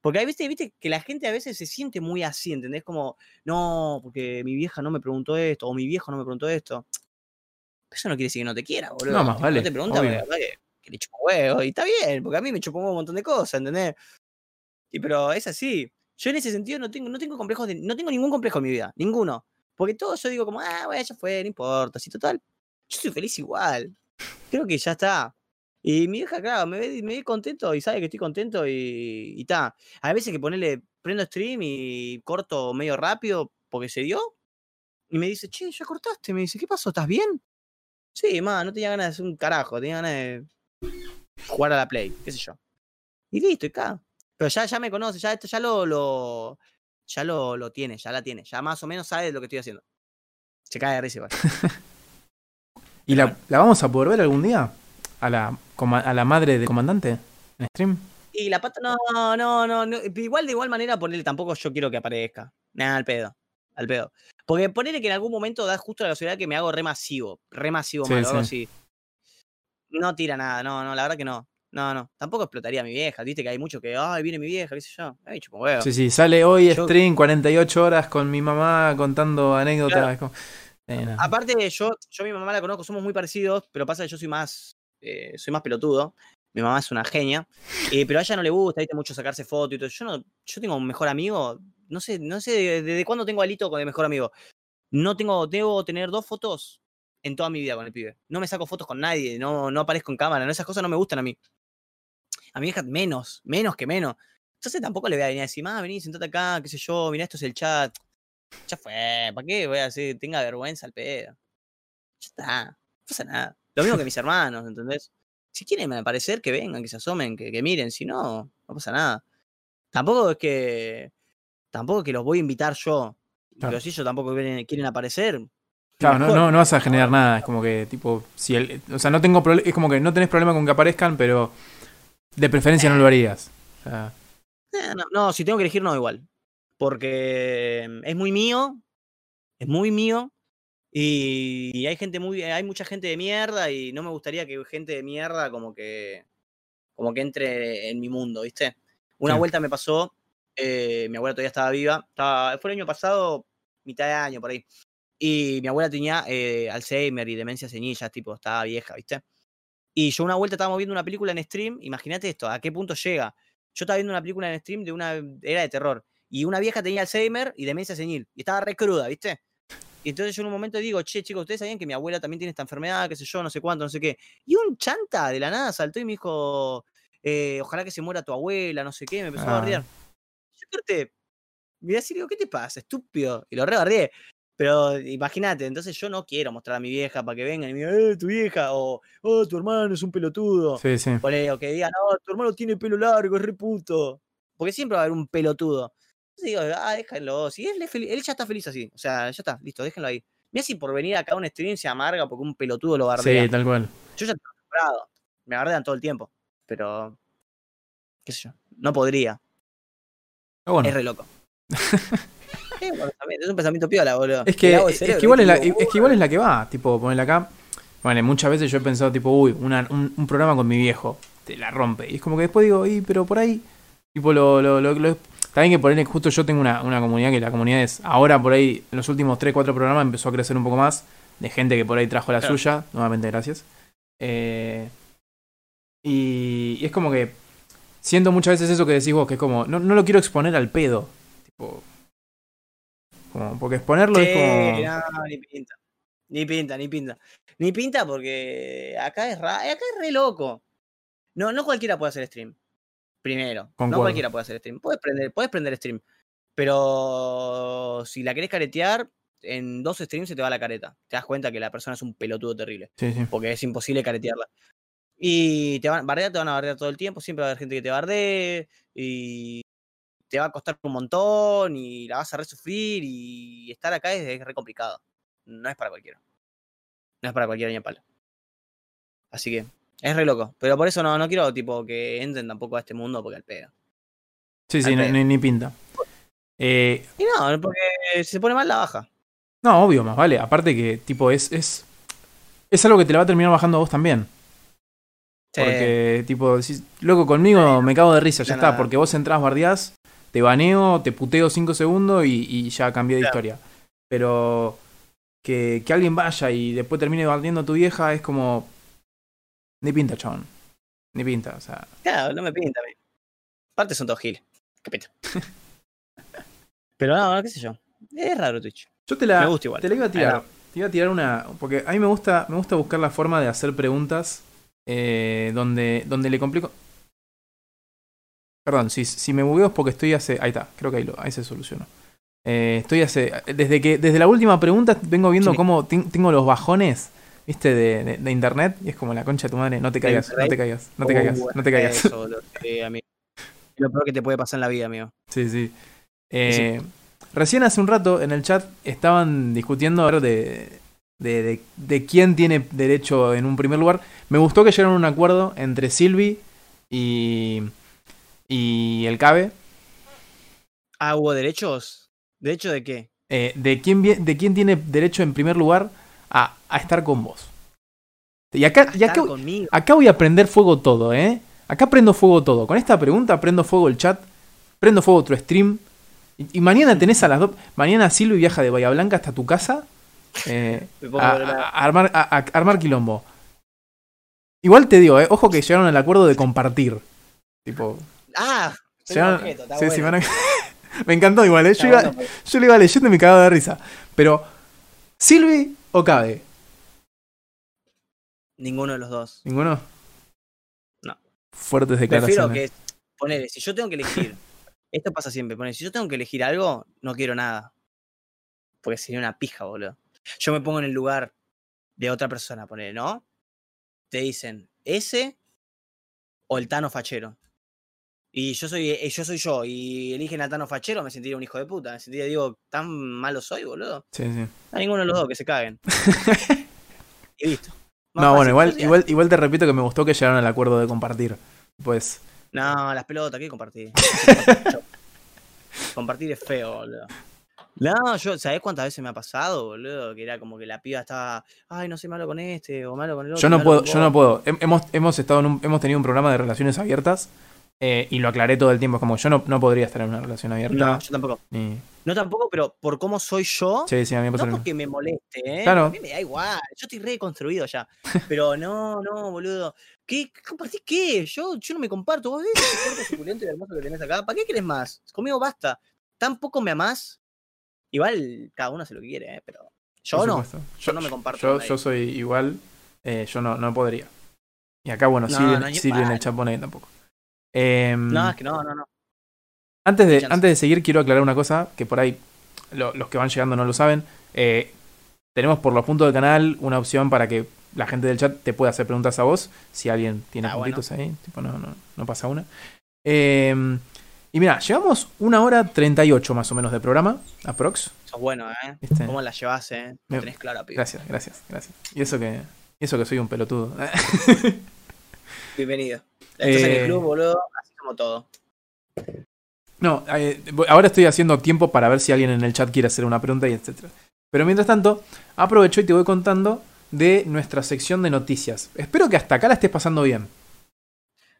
Porque ahí, viste, viste que la gente a veces se siente muy así, ¿entendés? Como, no, porque mi vieja no me preguntó esto, o mi viejo no me preguntó esto. Eso no quiere decir que no te quiera, boludo. No, más vale, No te pregunta porque, que, que le chupa huevo, y está bien, porque a mí me chupó un montón de cosas, ¿entendés? Y pero es así. Yo en ese sentido no tengo, no tengo complejos de, no tengo ningún complejo en mi vida, ninguno. Porque todo yo digo como, ah, bueno, ya fue, no importa, si total, yo soy feliz igual. Creo que ya está. Y mi hija, claro, me ve, me ve contento y sabe que estoy contento y ta. Hay veces que ponerle, prendo stream y corto medio rápido porque se dio. Y me dice, che, ya cortaste. Me dice, ¿qué pasó? ¿Estás bien? Sí, ma, no tenía ganas de hacer un carajo, tenía ganas de jugar a la Play, qué sé yo. Y listo, y acá. Pero ya, ya me conoce, ya esto ya lo, lo ya lo, lo tiene, ya la tiene, ya más o menos sabe de lo que estoy haciendo. Se cae de risa igual. ¿Y la, la vamos a poder ver algún día? ¿A la, a la madre del comandante? ¿En stream? Y la pata, no, no, no, no, igual de igual manera ponerle tampoco yo quiero que aparezca. Nada, al pedo, al pedo. Porque ponerle que en algún momento da justo la casualidad que me hago re masivo, re masivo Sí, malo, algo sí. así. No tira nada, no, no, la verdad que no. No, no, tampoco explotaría a mi vieja, viste que hay mucho que, ay, viene mi vieja, qué sé yo. Ay, chupo huevo. Sí, sí, sale hoy Yo- stream 48 horas con mi mamá contando anécdotas. Claro. como- Eh, no. Aparte, yo, yo a mi mamá la conozco, somos muy parecidos, pero pasa que yo soy más, eh, soy más pelotudo. Mi mamá es una genia, eh, pero a ella no le gusta, viste, mucho sacarse fotos y todo. Yo no, yo tengo un mejor amigo, no sé, no sé desde, cuándo tengo alito con el mejor amigo. No tengo, debo tener dos fotos en toda mi vida con el pibe. No me saco fotos con nadie, no, no aparezco en cámara, esas cosas no me gustan a mí. A mi hija menos, menos que menos. Entonces tampoco le voy a venir a decir, ah, vení, sentate acá, qué sé yo, mirá, esto es el chat. Ya fue, ¿para qué voy a decir, tenga vergüenza al pedo? Ya está, no pasa nada. Lo mismo que mis hermanos, ¿entendés? Si quieren aparecer, que vengan, que se asomen, que miren, si no, no pasa nada. Tampoco es que. Tampoco es que los voy a invitar yo. Claro. Pero si ellos tampoco quieren, quieren aparecer. Claro, no, no, no vas a generar nada. Es como que, tipo, si el, o sea, no tengo. Es como que no tenés problema con que aparezcan, pero de preferencia no lo harías. O sea, Eh, no, no, si tengo que elegir, no, igual. Porque mm, es muy mío. Es muy mío. Y, y hay gente muy. Hay mucha gente de mierda. Y no me gustaría que gente de mierda como que. Como que entre en mi mundo, ¿viste? Una Sí. vuelta me pasó. Eh, mi abuela todavía estaba viva. Estaba, fue el año pasado, mitad de año por ahí. Y mi abuela tenía eh, Alzheimer y demencia senil, ya tipo, estaba vieja, ¿viste? Y yo una vuelta estábamos viendo una película en stream, imagínate esto, ¿a qué punto llega? Yo estaba viendo una película en stream de una era de terror. Y una vieja tenía Alzheimer y demencia senil. Y estaba re cruda, ¿viste? Y entonces yo en un momento digo, che, chicos, ¿ustedes sabían que mi abuela también tiene esta enfermedad? qué sé yo, no sé cuánto, no sé qué. Y un chanta de la nada saltó y me dijo, eh, ojalá que se muera tu abuela, no sé qué. Me empezó a Ah. bardear. Yo corté, miré así digo, ¿qué te pasa, estúpido? Y lo rebardeé. Pero imagínate, entonces yo no quiero mostrar a mi vieja para que vengan y me digan, eh, tu vieja, o oh, tu hermano es un pelotudo. sí, sí. O que digan, no, tu hermano tiene pelo largo, es re puto. Porque siempre va a haber un pelotudo. Entonces digo, ah, déjenlo. Si él, él ya está feliz así. O sea, ya está, listo, déjenlo ahí. Mira si por venir acá a una stream se amarga porque un pelotudo lo bardea. Sí, tal cual. Yo ya estoy acostumbrado. Me bardean todo el tiempo. Pero, qué sé yo, no podría. Bueno, Es re loco. es, un pensamiento, es un pensamiento piola, boludo. Es que, es, que igual es, la, es que igual es la que va, tipo, ponerla acá. Bueno, muchas veces yo he pensado, tipo, uy, una- un, un programa con mi viejo, te la rompe. Y es como que después digo, y pero por ahí, tipo, lo, lo, lo, lo- también que ponerle, justo yo tengo una, una comunidad que la comunidad es, ahora por ahí, en los últimos 3, 4 programas empezó a crecer un poco más, de gente que por ahí trajo la Claro. suya, nuevamente gracias. Eh, y, y es como que siento muchas veces eso que decís vos, que es como, no, no lo quiero exponer al pedo. Tipo, como, porque exponerlo Sí, es como... no, ni pinta. Ni pinta, ni pinta. Ni pinta porque acá es, ra- acá es re loco. No, no cualquiera puede hacer stream. Primero. Concuerdo. No cualquiera puede hacer stream. Puedes prender, puedes prender stream. Pero si la querés caretear, en dos streams se te va la careta. Te das cuenta que la persona es un pelotudo terrible. Sí, sí. Porque es imposible caretearla. Y te van, bardear, te van a bardear todo el tiempo. Siempre va a haber gente que te bardee. Y te va a costar un montón. Y la vas a resufrir. Y estar acá es, es re complicado. No es para cualquiera. No es para cualquiera ni a palo. Así que es re loco. Pero por eso no, no quiero tipo que entren tampoco a este mundo porque al pedo. Sí, sí, Al pedo. ni, ni pinta. Eh, Y no, porque si se pone mal la baja. no, obvio, más vale. Aparte que, tipo, es, es. Es algo que te la va a terminar bajando a vos también. Porque, tipo, decís, loco, conmigo me cago de risa, ya Ya está. Porque vos entrás, bardeás, te baneo, te puteo 5 segundos y, y ya cambié de Claro. historia. Pero que, que alguien vaya y después termine bardeando a tu vieja es como. Ni pinta, chabón. Ni pinta, o sea. Claro, no me pinta. Aparte son todos giles. Qué peta. Pero no, no, qué sé yo. Es raro Twitch. Yo te la, Me gusta igual. te la iba a tirar. Te iba a tirar una. Porque a mí me gusta, me gusta buscar la forma de hacer preguntas eh, donde, donde le complico. Perdón, si, si me bugueo es porque estoy hace. Ahí está, creo que ahí, lo, ahí se solucionó. Eh, estoy hace. Desde que desde la última pregunta vengo viendo Sí. cómo ten- tengo los bajones, viste, de, de- de internet. Y es como la concha de tu madre, no te ¿De caigas, no te caigas, no te caigas, Uh, no te caigas. Eso. Sí, amigo. Lo peor que te puede pasar en la vida, amigo. Sí, sí. Eh, Recién hace un rato en el chat estaban discutiendo de, de, de- de quién tiene derecho en un primer lugar. Me gustó que llegaron a un acuerdo entre Silvi y, y el Cabe Ah, ¿hubo derechos? ¿Derecho de qué? eh, de, quién, de quién tiene derecho en primer lugar a, a estar con vos. Y acá, y acá, acá voy a prender fuego todo, ¿eh? Acá prendo fuego todo. Con esta pregunta prendo fuego el chat, prendo fuego otro stream. Y, y mañana tenés a las dos. Mañana Silvi viaja de Bahía Blanca hasta tu casa eh, a, a- armar, a, a armar quilombo. Igual te digo, ¿eh? Ojo que llegaron al acuerdo de compartir. Tipo, Ah, soy un llegaron- objeto, sí, sí, bueno. van a- Me encantó igual, ¿eh? Yo, iba, bueno, pues. yo lo iba leyendo y me cagaba de risa. Pero, ¿Silvi o Cabe? Ninguno de los dos. ¿Ninguno? No. Fuertes Prefiero declaraciones. que. Ponele, si yo tengo que elegir. esto pasa siempre. Ponele, si yo tengo que elegir algo, no quiero nada. Porque sería una pija, boludo. Yo me pongo en el lugar de otra persona, ponele, ¿no? Te dicen, ese o el Tano Fachero. Y yo soy, eh, yo soy yo, y eligen al Tano Fachero, me sentiría un hijo de puta. Me sentiría, digo, tan malo soy, boludo. Sí, sí. A ninguno de los dos que se caguen. y listo. Más No, bueno, igual, igual, igual te repito que me gustó que llegaron al acuerdo de compartir. Pues, No, las pelotas, ¿qué compartir? compartir es feo, boludo. No, yo, ¿sabés cuántas veces me ha pasado, boludo? Que era como que la piba estaba, ay, no soy malo con este, o malo con el otro. yo no puedo, yo no vos". puedo. Hem- Hemos, hemos estado en un- hemos tenido un programa de relaciones abiertas eh, y lo aclaré todo el tiempo. Es como yo no, no podría estar en una relación abierta. No, yo tampoco. ni- No tampoco, pero por cómo soy yo, Sí, sí, a mí me no porque me moleste, ¿eh? Claro. A mí me da igual, yo estoy reconstruido ya. Pero no, no, boludo. ¿Qué? ¿Compartís qué? Yo, yo no me comparto. ¿Vos ves ese cuerpo suculento y hermoso que tenés acá? ¿Para qué querés más? Conmigo basta. Tampoco me amás. Igual cada uno hace lo que quiere, ¿eh? Pero yo no. yo no me comparto Yo, soy igual. eh, yo no, no podría. Y acá, bueno, No, Silvia no, en el chat pone tampoco. Em, No, es que no, no, no. Antes de, antes de seguir, quiero aclarar una cosa que por ahí lo- los que van llegando no lo saben. Eh, tenemos por los puntos del canal una opción para que la gente del chat te pueda hacer preguntas a vos. Si alguien tiene Ah, bueno. puntitos ahí, tipo, no, no, no pasa una. Eh, y mira, llevamos una hora 38 más o menos de programa, aprox. Sos bueno, ¿eh? ¿Cómo la llevas, eh? Lo tenés claro, pibe. Gracias, gracias, gracias. Y eso que, y eso que soy un pelotudo. Bienvenido. Estás en Eh, el club, boludo. Así como todo. No, eh, ahora estoy haciendo tiempo para ver si alguien en el chat quiere hacer una pregunta y etcétera. Pero mientras tanto, aprovecho y te voy contando de nuestra sección de noticias. Espero que hasta acá la estés pasando bien.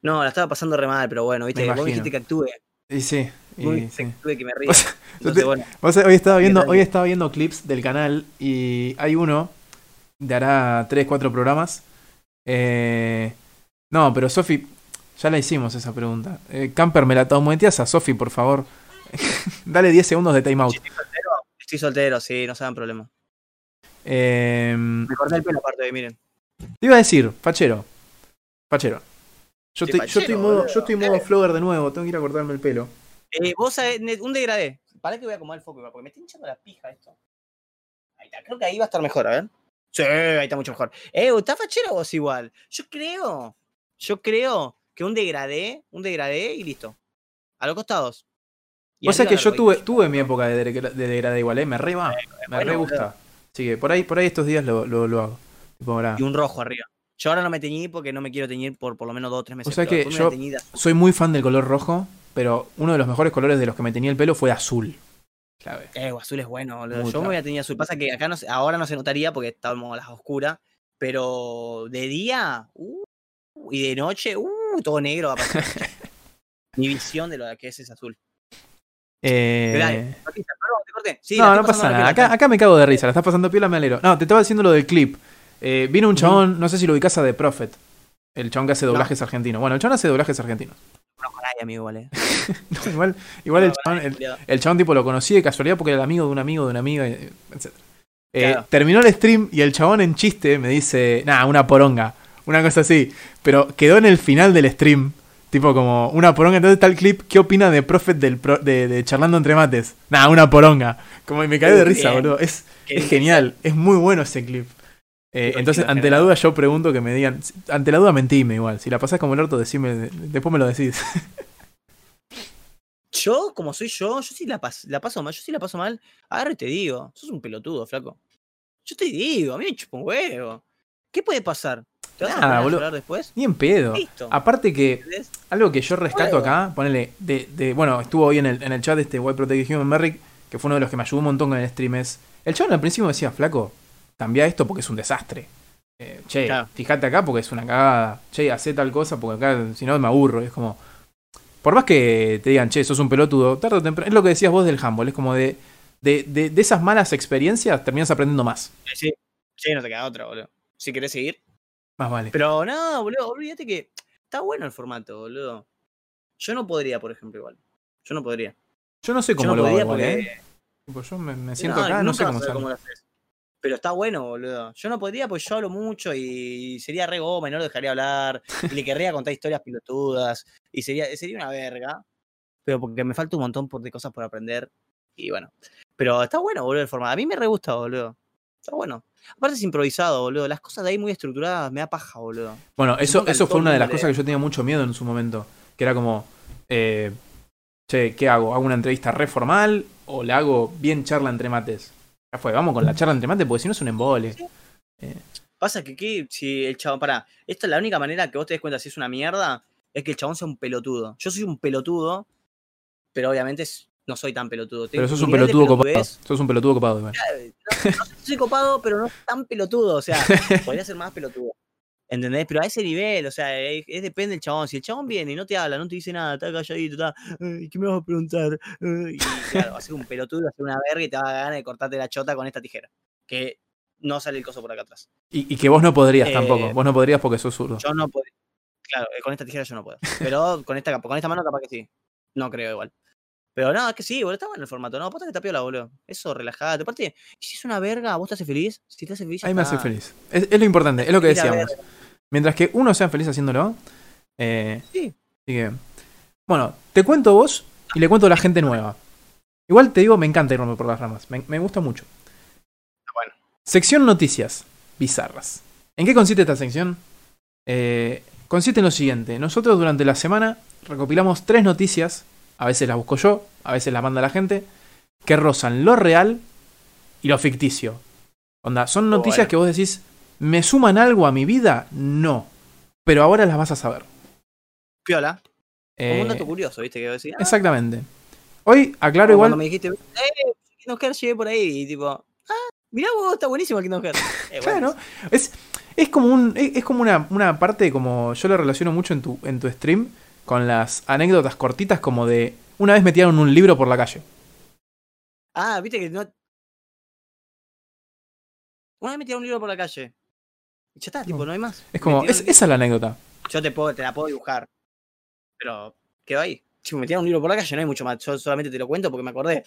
No, la estaba pasando re mal, pero bueno, viste, vos dijiste que actúe. Y sí, y sí. que me ríe. O sea, Entonces, te- bueno. Vos sabés, hoy estaba viendo, hoy estaba viendo clips del canal y hay uno de hará 3, 4 programas. Eh, no, pero Sofi, ya la hicimos esa pregunta. Eh, Camper, me la tometeas a Sofi, por favor. Dale 10 segundos de timeout. ¿Estoy soltero? Estoy soltero, sí, no se hagan problema. Eh, Me corté el pelo aparte de, miren. te iba a decir, Fachero. Fachero. Yo estoy, yo estoy modo, yo estoy modo flogger de nuevo, tengo que ir a cortarme el pelo. Eh, vos sabés, un degradé. Para que voy a acomodar el foco, porque me está hinchando la pija esto. Ahí está, creo que ahí va a estar mejor, a ver. Sí, ahí está mucho mejor. Eh, ¿está fachero vos igual? Yo creo, yo creo que un degradé, un degradé y listo. A los costados. Y O sea que yo tuve, tuve mi época de, degra- de degradé igual, eh, me re va, me bueno, re gusta. Así que por ahí, por ahí estos días lo, lo, lo hago. Tipo, Y un rojo arriba. Yo ahora no me teñí porque no me quiero teñir por por lo menos dos o tres meses. O sea que yo-. Soy muy fan del color rojo, pero uno de los mejores colores de los que me tenía el pelo fue azul. Clave. Eh, azul es bueno, boludo. Yo me voy a tener azul. Pasa que acá no ahora no se notaría porque estábamos a las oscuras. Pero de día, uh, y de noche, uh, todo negro va a pasar. Mi visión de lo que es ese azul. Eh, Pero dale, Noticias, perdón, te corté. Sí, la no, no pasa nada. Acá, acá me cago de risa, la estás pasando piola, me alegro. No, te estaba diciendo lo del clip. Eh, vino un chabón, no sé si lo ubicás a The Prophet. El chabón que hace No. doblajes argentinos. Bueno, el chabón hace doblajes argentinos. No nadie, amigo, vale. No, igual igual el No chabón, el, chabón tipo lo conocí de casualidad porque era el amigo de un amigo de una amiga, eh, etc. Eh, Claro. Terminó el stream y el chabón en chiste me dice, nada, una poronga, una cosa así. Pero quedó en el final del stream, tipo como una poronga. Entonces está el clip, ¿qué opina de Prophet del pro- de, de Charlando entre mates? Nada, una poronga. Como y me caí de risa, boludo. Es, genial, es muy bueno ese clip. Eh, entonces, ante la duda, yo pregunto que me digan. Ante la duda, mentime igual. Si la pasás como el orto, decime. de- Después me lo decís. Yo, como soy yo, yo sí la, pas- la paso mal. Yo sí la paso mal. Agarro y te digo. Sos un pelotudo, flaco. Yo te digo, a mí me chupa un huevo. ¿Qué puede pasar? ¿Te vas Nada, a boludo. después? Ni en pedo. Listo. Aparte que algo que yo rescato acá, ponele, de, de, bueno, estuvo hoy en el, en el chat este White Protected Human Merrick, que fue uno de los que me ayudó un montón con el stream, es, el chabón al principio me decía, flaco, cambia esto porque es un desastre. Eh, che, Claro. fíjate acá porque es una cagada. Che, hacé tal cosa porque acá, si no, me aburro. Es como, por más que te digan, che, sos un pelotudo, tarde o temprano, es lo que decías vos del handball, es como de, de, de, de esas malas experiencias terminas aprendiendo más. Sí, sí, no te queda otra, boludo. Si querés seguir. Más vale. Pero no, boludo, olvídate que está bueno el formato, boludo. Yo no podría, por ejemplo, igual. Yo no podría. Yo no sé cómo no lo hago porque... ¿eh? Tipo, yo me, me siento acá, no sé cómo sale. lo haces. Pero está bueno, boludo. Yo no podría porque yo hablo mucho y sería re goma y no lo dejaría hablar. Y le querría contar historias pilotudas. Y sería, sería una verga. Pero porque me falta un montón de cosas por aprender. Y bueno. Pero está bueno, boludo, el formato. A mí me re gusta, boludo. Está bueno. Aparte es improvisado, boludo. Las cosas de ahí muy estructuradas me da paja, boludo. Bueno, eso, eso fue una de las cosas que yo tenía mucho miedo en su momento. Que era como, eh, che, ¿qué hago? ¿Hago una entrevista re formal o le hago bien charla entre mates? Ya fue, vamos con la charla entre mates porque si no es un embole. Pasa que, ¿qué? si el chabón, pará, esta es la única manera que vos te des cuenta si es una mierda, es que el chabón sea un pelotudo. Yo soy un pelotudo, pero obviamente no soy tan pelotudo. Pero sos un pelotudo copado. Sos un pelotudo copado igual. No, no soy copado, pero no tan pelotudo. O sea, podría ser más pelotudo. ¿Entendés? Pero a ese nivel, o sea, es, es depende del chabón. Si el chabón viene y no te habla, no te dice nada, está calladito, está, "Ay, ¿qué me vas a preguntar? Ay", Y claro, va a ser un pelotudo, va a ser una verga y te va a dar ganas de cortarte la chota con esta tijera. Que no sale el coso por acá atrás. Y, y que vos no podrías Eh, tampoco. Vos no podrías porque sos zurdo. Yo no puedo. Claro, eh, con esta tijera yo no puedo. Pero con esta, con esta mano capaz que sí. No creo igual. Pero no, es que sí, boludo, está bueno el formato. No, posta que está piola, boludo. Eso, relajate. Aparte, si es una verga, ¿vos te haces feliz? Si te haces feliz, Ahí me hace está. feliz. Es, es lo importante, es lo que decíamos. Mientras que uno sea feliz haciéndolo. Eh, Sí. Así que. Bueno, te cuento vos y le cuento a la gente nueva. Igual te digo, me encanta irme por las ramas. Me, me gusta mucho. Bueno. Sección noticias bizarras. ¿En qué consiste esta sección? Eh, consiste en lo siguiente. Nosotros durante la semana recopilamos tres noticias. A veces las busco yo, a veces las manda la gente. Que rozan lo real y lo ficticio. Onda, son noticias Bueno. que vos decís, ¿me suman algo a mi vida? No. Pero ahora las vas a saber. Piola. Como un Eh, dato curioso, ¿viste? Que decía. Exactamente. Hoy, aclaro Como igual. Cuando me dijiste, eh, Kingdom Hearts llegué por ahí y tipo, ah, mirá vos, está buenísimo el Kingdom Hearts. Eh, bueno, Claro. Es, es como un. Es, es como una, una parte como. Yo lo relaciono mucho en tu, en tu stream. Con las anécdotas cortitas como de. Una vez me tiraron un libro por la calle. Ah, viste que no. Una vez me tiraron un libro por la calle. Y ya está, tipo, no hay más. Es como. Es, esa es la anécdota. Yo te, puedo, te la puedo dibujar. Pero quedó ahí. Si me tiraron un libro por la calle, no hay mucho más. Yo solamente te lo cuento porque me acordé.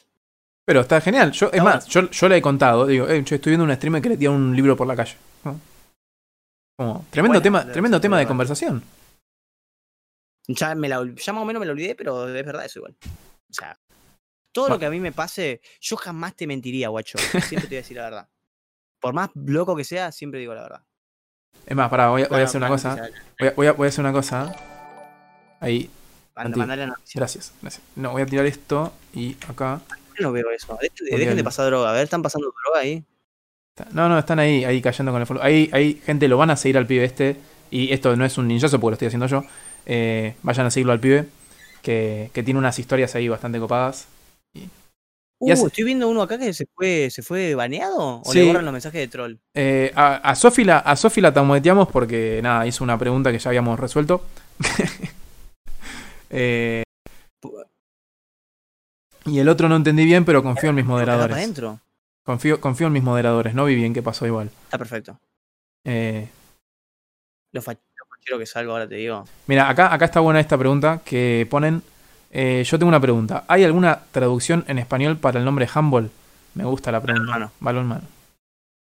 Pero está genial. Yo, es más, yo, yo le he contado. Digo, eh, yo estoy viendo un streamer que le tiraron un libro por la calle. ¿no? Como, tremendo tema, tremendo tema de conversación. Ya, me la, ya más o menos me lo olvidé, pero es verdad eso igual. O sea, todo Bueno. lo que a mí me pase, yo jamás te mentiría, guacho. Siempre te voy a decir la verdad. Por más loco que sea, siempre digo la verdad. Es más, pará, voy a, voy a hacer una cosa. Voy a, voy a- voy a hacer una cosa. Ahí, Manda- gracias, gracias. No, voy a tirar esto y acá. No veo eso. Dejen de pasar droga. A ver, ¿están pasando droga ahí? No, no, están ahí, ahí cayendo con el follow. Ahí, ahí, gente, lo van a seguir al pibe este. Y esto no es un ninjazo porque lo estoy haciendo yo. Eh, vayan a seguirlo al pibe. Que, que tiene unas historias ahí bastante copadas. Uh, hace- estoy viendo uno acá que se fue, se fue baneado o Sí. le borran los mensajes de troll. Eh, a, a Sofi la, a Sofi la tamueteamos porque, nada, hizo una pregunta que ya habíamos resuelto. Eh, y el otro no entendí bien, pero confío en mis moderadores. adentro. Confío, confío en mis moderadores. No vi bien qué pasó igual. Está perfecto. Eh, lo fachero que salgo ahora te digo. mira, acá, acá está buena esta pregunta que ponen. Eh, yo tengo una pregunta. ¿Hay alguna traducción en español para el nombre Humble? Me gusta la pregunta. Balonmano. Balonmano.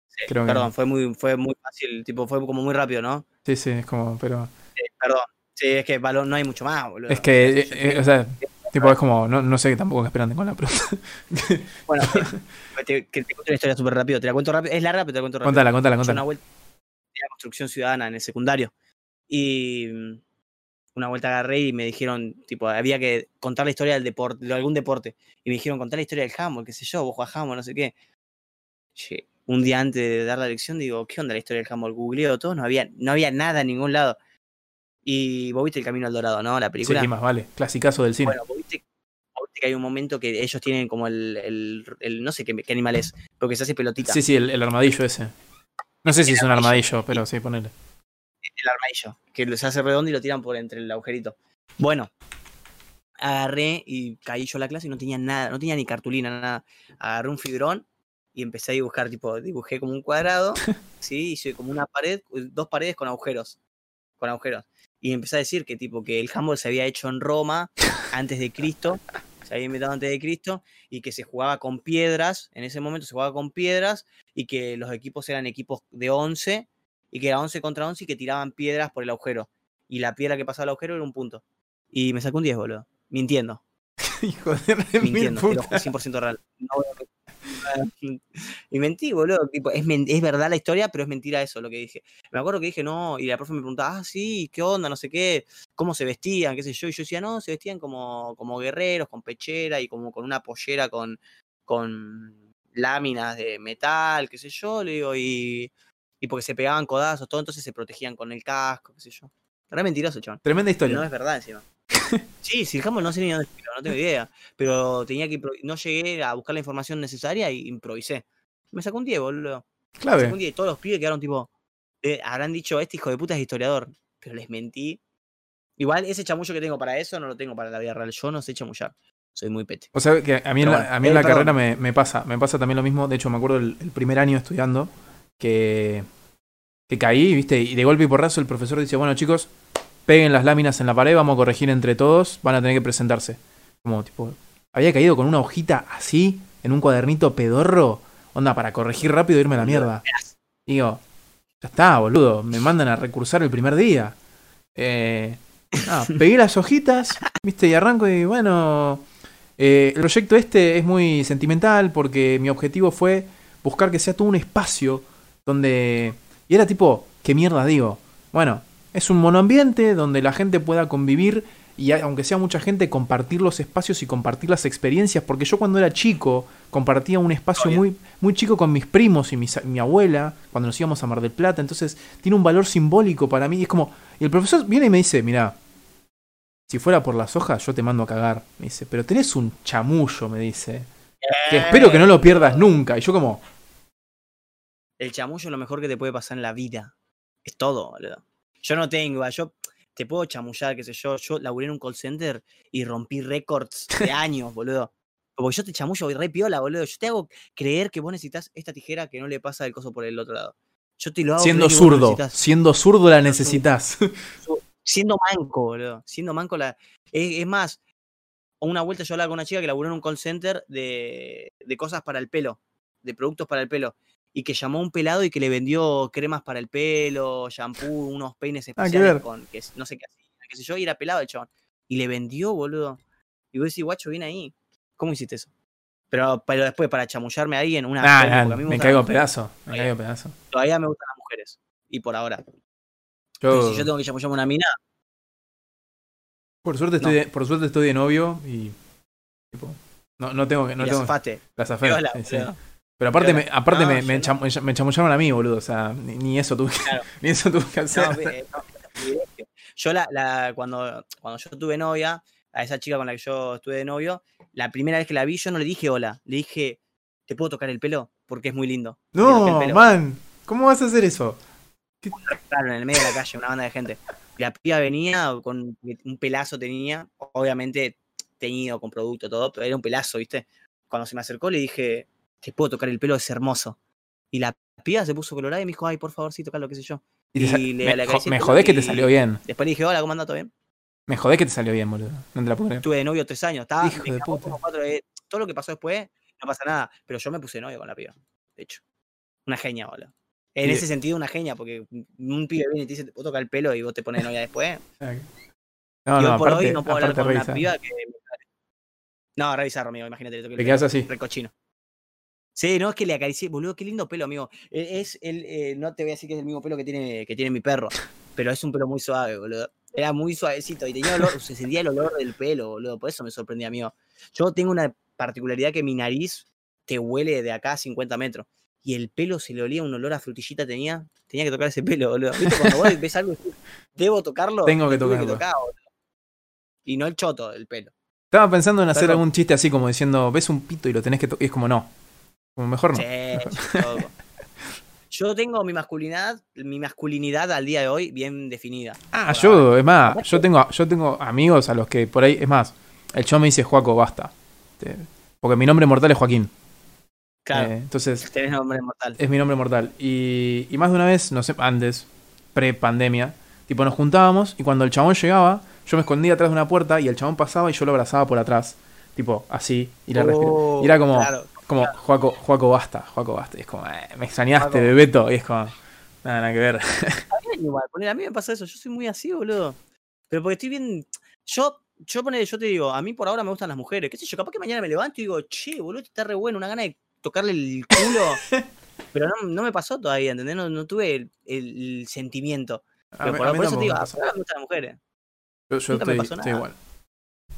Sí, Creo que perdón, no. fue muy, fue muy fácil, tipo, fue como muy rápido, ¿no? Sí, sí, es como, pero. Sí, perdón. Sí, es que balón no hay mucho más, boludo. Es que, eh, eh, o sea, tipo, es como, no, no sé tampoco qué esperan con la pregunta. Bueno, te, te- que te cuento una historia súper rápido. Te la cuento rápido. Es larga, pero te la cuento rápido. Contala, contala, Yo contala. una vuelta de la construcción ciudadana en el secundario. Y mm, una vuelta agarré y me dijeron, tipo, había que contar la historia del deporte, de algún deporte. Y me dijeron, contar la historia del handball, qué sé yo, vos jugás handball, no sé qué. Che, un día antes de dar la lección digo, ¿qué onda la historia del handball? Googleo todo, no había, no había nada en ningún lado. Y vos viste El Camino al Dorado, ¿no? La Sí, película. ¿qué más vale? Clasicazo del cine. Bueno, vos viste, vos viste que hay un momento que ellos tienen como el, el, el- no sé qué, qué animal es, pero que se hace pelotita. sí, sí, el, el armadillo ese. No sé si es un armadillo. armadillo, pero sí, ponele. El armadillo, que se hace redondo y lo tiran por entre el agujerito. Bueno, agarré y caí yo a la clase y no tenía nada, no tenía ni cartulina, nada. Agarré un fibrón y empecé a dibujar, tipo, dibujé como un cuadrado, sí, hice como una pared, dos paredes con agujeros, con agujeros. Y empecé a decir que tipo que el handball se había hecho en Roma antes de Cristo, se había inventado antes de Cristo y que se jugaba con piedras, en ese momento se jugaba con piedras y que los equipos eran equipos de 11 y que era 11 contra 11 y que tiraban piedras por el agujero. Y la piedra que pasaba al agujero era un punto. Y me sacó un 10, boludo. Mintiendo, Hijo de mil mintiendo, juro, 100% real. No y mentí, boludo. Tipo, es, es verdad la historia, pero es mentira eso lo que dije. Me acuerdo que dije no, y la profe me preguntaba, ah, sí, ¿qué onda? No sé qué, ¿cómo se vestían? ¿Qué sé yo? Y yo decía, no, se vestían como, como guerreros, con pechera y como con una pollera con, con láminas de metal, qué sé yo. Le digo, y, y porque se pegaban codazos, todo, entonces se protegían con el casco, qué sé yo. Re mentiroso, chaval. Tremenda historia. No es verdad encima. Sí, si el handball no sé ni dónde no tengo idea. Pero tenía que no llegué a buscar la información necesaria y improvisé. Me sacó un 10, boludo. Me sacó un Clave. 10 y todos los pibes quedaron tipo. eh, habrán dicho, este hijo de puta es historiador. Pero les mentí. Igual ese chamullo que tengo para eso no lo tengo para la vida real. Yo no sé chamullar. Soy muy pete. O sea, que a mí en Pero la, bueno, a mí en eh, la carrera me, me pasa. Me pasa también lo mismo. De hecho, me acuerdo el, el primer año estudiando que, que caí, ¿viste? Y de golpe y porrazo el profesor dice, bueno, chicos, peguen las láminas en la pared, vamos a corregir entre todos, van a tener que presentarse. Como, tipo, había caído con una hojita así, en un cuadernito pedorro, onda, para corregir rápido e irme a la mierda. Digo, ya está, boludo, me mandan a recursar el primer día. Eh, nada, pegué las hojitas, viste, y arranco y bueno, eh, el proyecto este es muy sentimental porque mi objetivo fue buscar que sea todo un espacio donde... Y era tipo, ¿qué mierda digo? Bueno, es un monoambiente donde la gente pueda convivir y aunque sea mucha gente, compartir los espacios y compartir las experiencias, porque yo cuando era chico compartía un espacio Obvio. muy, muy chico con mis primos y mis- mi abuela, cuando nos íbamos a Mar del Plata, entonces tiene un valor simbólico para mí y es como... Y el profesor viene y me dice, mira, si fuera por las hojas yo te mando a cagar, me dice, pero tenés un chamullo, me dice, que espero que no lo pierdas nunca, y yo como... El chamullo es lo mejor que te puede pasar en la vida. Es todo, boludo. Yo no tengo, yo te puedo chamullar, qué sé yo. Yo laburé en un call center y rompí récords de años, boludo. Porque yo te chamullo y re piola, boludo. Yo te hago creer que vos necesitas esta tijera que no le pasa el coso por el otro lado. Yo te lo hago Siendo zurdo, siendo zurdo la necesitas. siendo manco, boludo. Siendo manco la. Es, es más, una vuelta yo hablaba con una chica que laburó en un call center de, de cosas para el pelo, de productos para el pelo. Y que llamó a un pelado y que le vendió cremas para el pelo, shampoo, unos peines Ah, especiales con que no sé qué hacía, qué sé yo, y era pelado el chabón. Y le vendió, boludo. Y vos decís, guacho, viene ahí. ¿Cómo hiciste eso? Pero, pero después, para chamullarme ahí en una. Promo, nah, porque a mí me caigo pedazo, me caigo pedazo. Todavía me gustan las mujeres. Y por ahora. Yo, si yo tengo que chamullarme a una mina, por suerte estoy, de, por suerte estoy de novio y tipo, no, no tengo que, no la tengo zafaste. la zafé, sí. Pero aparte me, aparte No, me, me, no. cham- me chamullaron a mí, boludo, o sea, ni, ni eso tuve que, Claro. ni eso tuve que hacer. No, no, privilegio. yo la, la- cuando, cuando yo tuve novia, a esa chica con la que yo estuve de novio, la primera vez que la vi, yo no le dije hola, le dije, ¿te puedo tocar el pelo? Porque es muy lindo. No, man. ¿Cómo vas a hacer eso? Claro, en el medio de la calle, una banda de gente. La piba venía con un pelazo tenía, obviamente teñido con producto, todo, pero era un pelazo, ¿viste? Cuando se me acercó le dije, te puedo tocar el pelo, es hermoso. Y la piba se puso colorada y me dijo, ay, por favor, sí, tocalo, qué sé yo. Y le- me, jo- me el jodés que te salió bien. Después le dije, hola, ¿cómo anda? ¿Todo bien? Me jodés que te salió bien, boludo. No te la puedo creer. Estuve de novio tres años, estaba, Hijo de puta. cuatro de- todo lo que pasó después, no pasa nada. Pero yo me puse novio con la piba, de hecho. Una genia, boludo. En Y- ese sentido, una genia, porque un pibe viene y te dice, te puedo tocar el pelo y vos te pones novia después. No, y no, hoy por aparte, hoy no puedo hablar con una revisa. piba que. No, re bizarro, amigo, imagínate, le toqué el Te quedas así. Re cochino. Sí, no, es que le acaricié, boludo, qué lindo pelo, amigo. E- Es el, eh, no te voy a decir que es el mismo pelo que tiene, que tiene mi perro, pero es un pelo muy suave, boludo. Era muy suavecito y tenía olor, se sentía el olor del pelo, boludo. Por eso me sorprendía, amigo. Yo tengo una particularidad que mi nariz te huele de acá a 50 metros. Y el pelo se le olía un olor a frutillita, tenía, tenía que tocar ese pelo, boludo. ¿Viste? Cuando vos ves algo debo tocarlo, Tengo que tocarlo. tocar. Y no el choto, el pelo. Estaba pensando en hacer algún chiste así como diciendo, ves un pito y lo tenés que tocar. Y es como, no. Como mejor no. Sí. Yo tengo mi masculinidad, mi masculinidad al día de hoy bien definida. Ah, Por yo, ahora. es más, yo tengo, yo tengo amigos a los que por ahí, es más, el show me dice Joaco, basta. Porque mi nombre mortal es Joaquín. Claro, Eh, entonces, tenés nombre mortal. es mi nombre mortal. Y, y más de una vez, no sé, antes, pre-pandemia, tipo nos juntábamos y cuando el chabón llegaba, yo me escondía atrás de una puerta y el chabón pasaba y yo lo abrazaba por atrás. Tipo, así, y la respiraba. Oh, Y era como, claro. Como, Joaco, Joaco, basta, Joaco, basta. Y es como, eh, me extrañaste. Bebeto. Y es como, nada, nada que ver. A mí igual, a mí me pasa eso, yo soy muy así, boludo. Pero porque estoy bien. Yo, yo ponele, yo te digo, a mí por ahora me gustan las mujeres. ¿Qué sé yo? Capaz que mañana me levanto y digo, che, boludo, está re bueno, una gana de tocarle el culo. Pero no, no me pasó todavía, ¿entendés? No, no tuve el, el- el sentimiento. Pero por, a por eso te digo, me a pasa. mí me gustan las mujeres. Yo, yo nunca me estoy, estoy igual.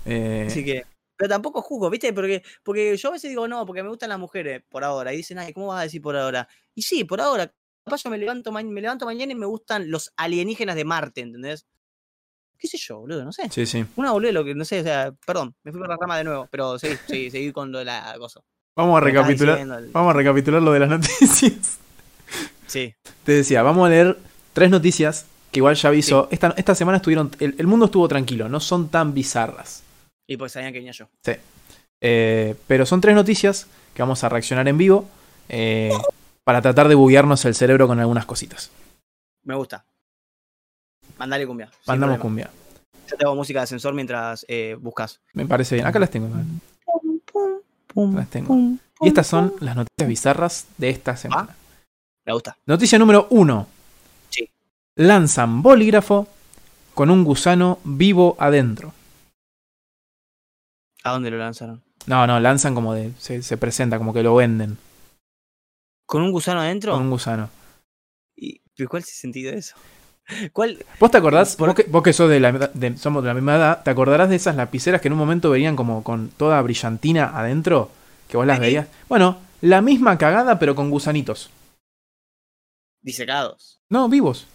Eh, Así que. Pero tampoco juzgo, ¿viste? Porque, porque yo a veces digo, no, porque me gustan las mujeres por ahora. Y dicen, ay, ¿cómo vas a decir por ahora? Y sí, por ahora. Capaz yo me levanto, me levanto mañana y me gustan los alienígenas de Marte, ¿entendés? ¿Qué sé yo, boludo? No sé. sí, sí. Una boludo, lo que no sé, o sea, perdón, me fui por la rama de nuevo, pero sí, sí, seguí con lo de la cosa. Vamos a recapitular. el- Vamos a recapitular lo de las noticias. Sí, Te decía, vamos a leer tres noticias que igual ya aviso. Esta, esta semana estuvieron. El, el mundo estuvo tranquilo, no son tan bizarras. Y pues sabían que venía yo. Eh, pero son tres noticias que vamos a reaccionar en vivo. eh, para tratar de buguearnos el cerebro con algunas cositas. Me gusta. Mandale cumbia. Mandamos cumbia. Yo te hago música de ascensor mientras eh, buscas. Me parece bien. Acá las tengo. Las tengo. Y estas son las noticias bizarras de esta semana. Me gusta. Noticia número uno. Sí. Lanzan bolígrafo con un gusano vivo adentro. ¿A dónde lo lanzaron? No, no, lanzan como de. Se, se presenta, como que lo venden. ¿Con un gusano adentro? Con un gusano. ¿Y, pero ¿Cuál es el sentido de eso? ¿Cuál? ¿Vos te acordás? Por- Vos que, vos que sos de la, de- somos de la misma edad, ¿te acordarás de esas lapiceras que en un momento venían como con toda brillantina adentro? Que vos las veías. Bueno, la misma cagada, pero con gusanitos. Disecados. No, vivos.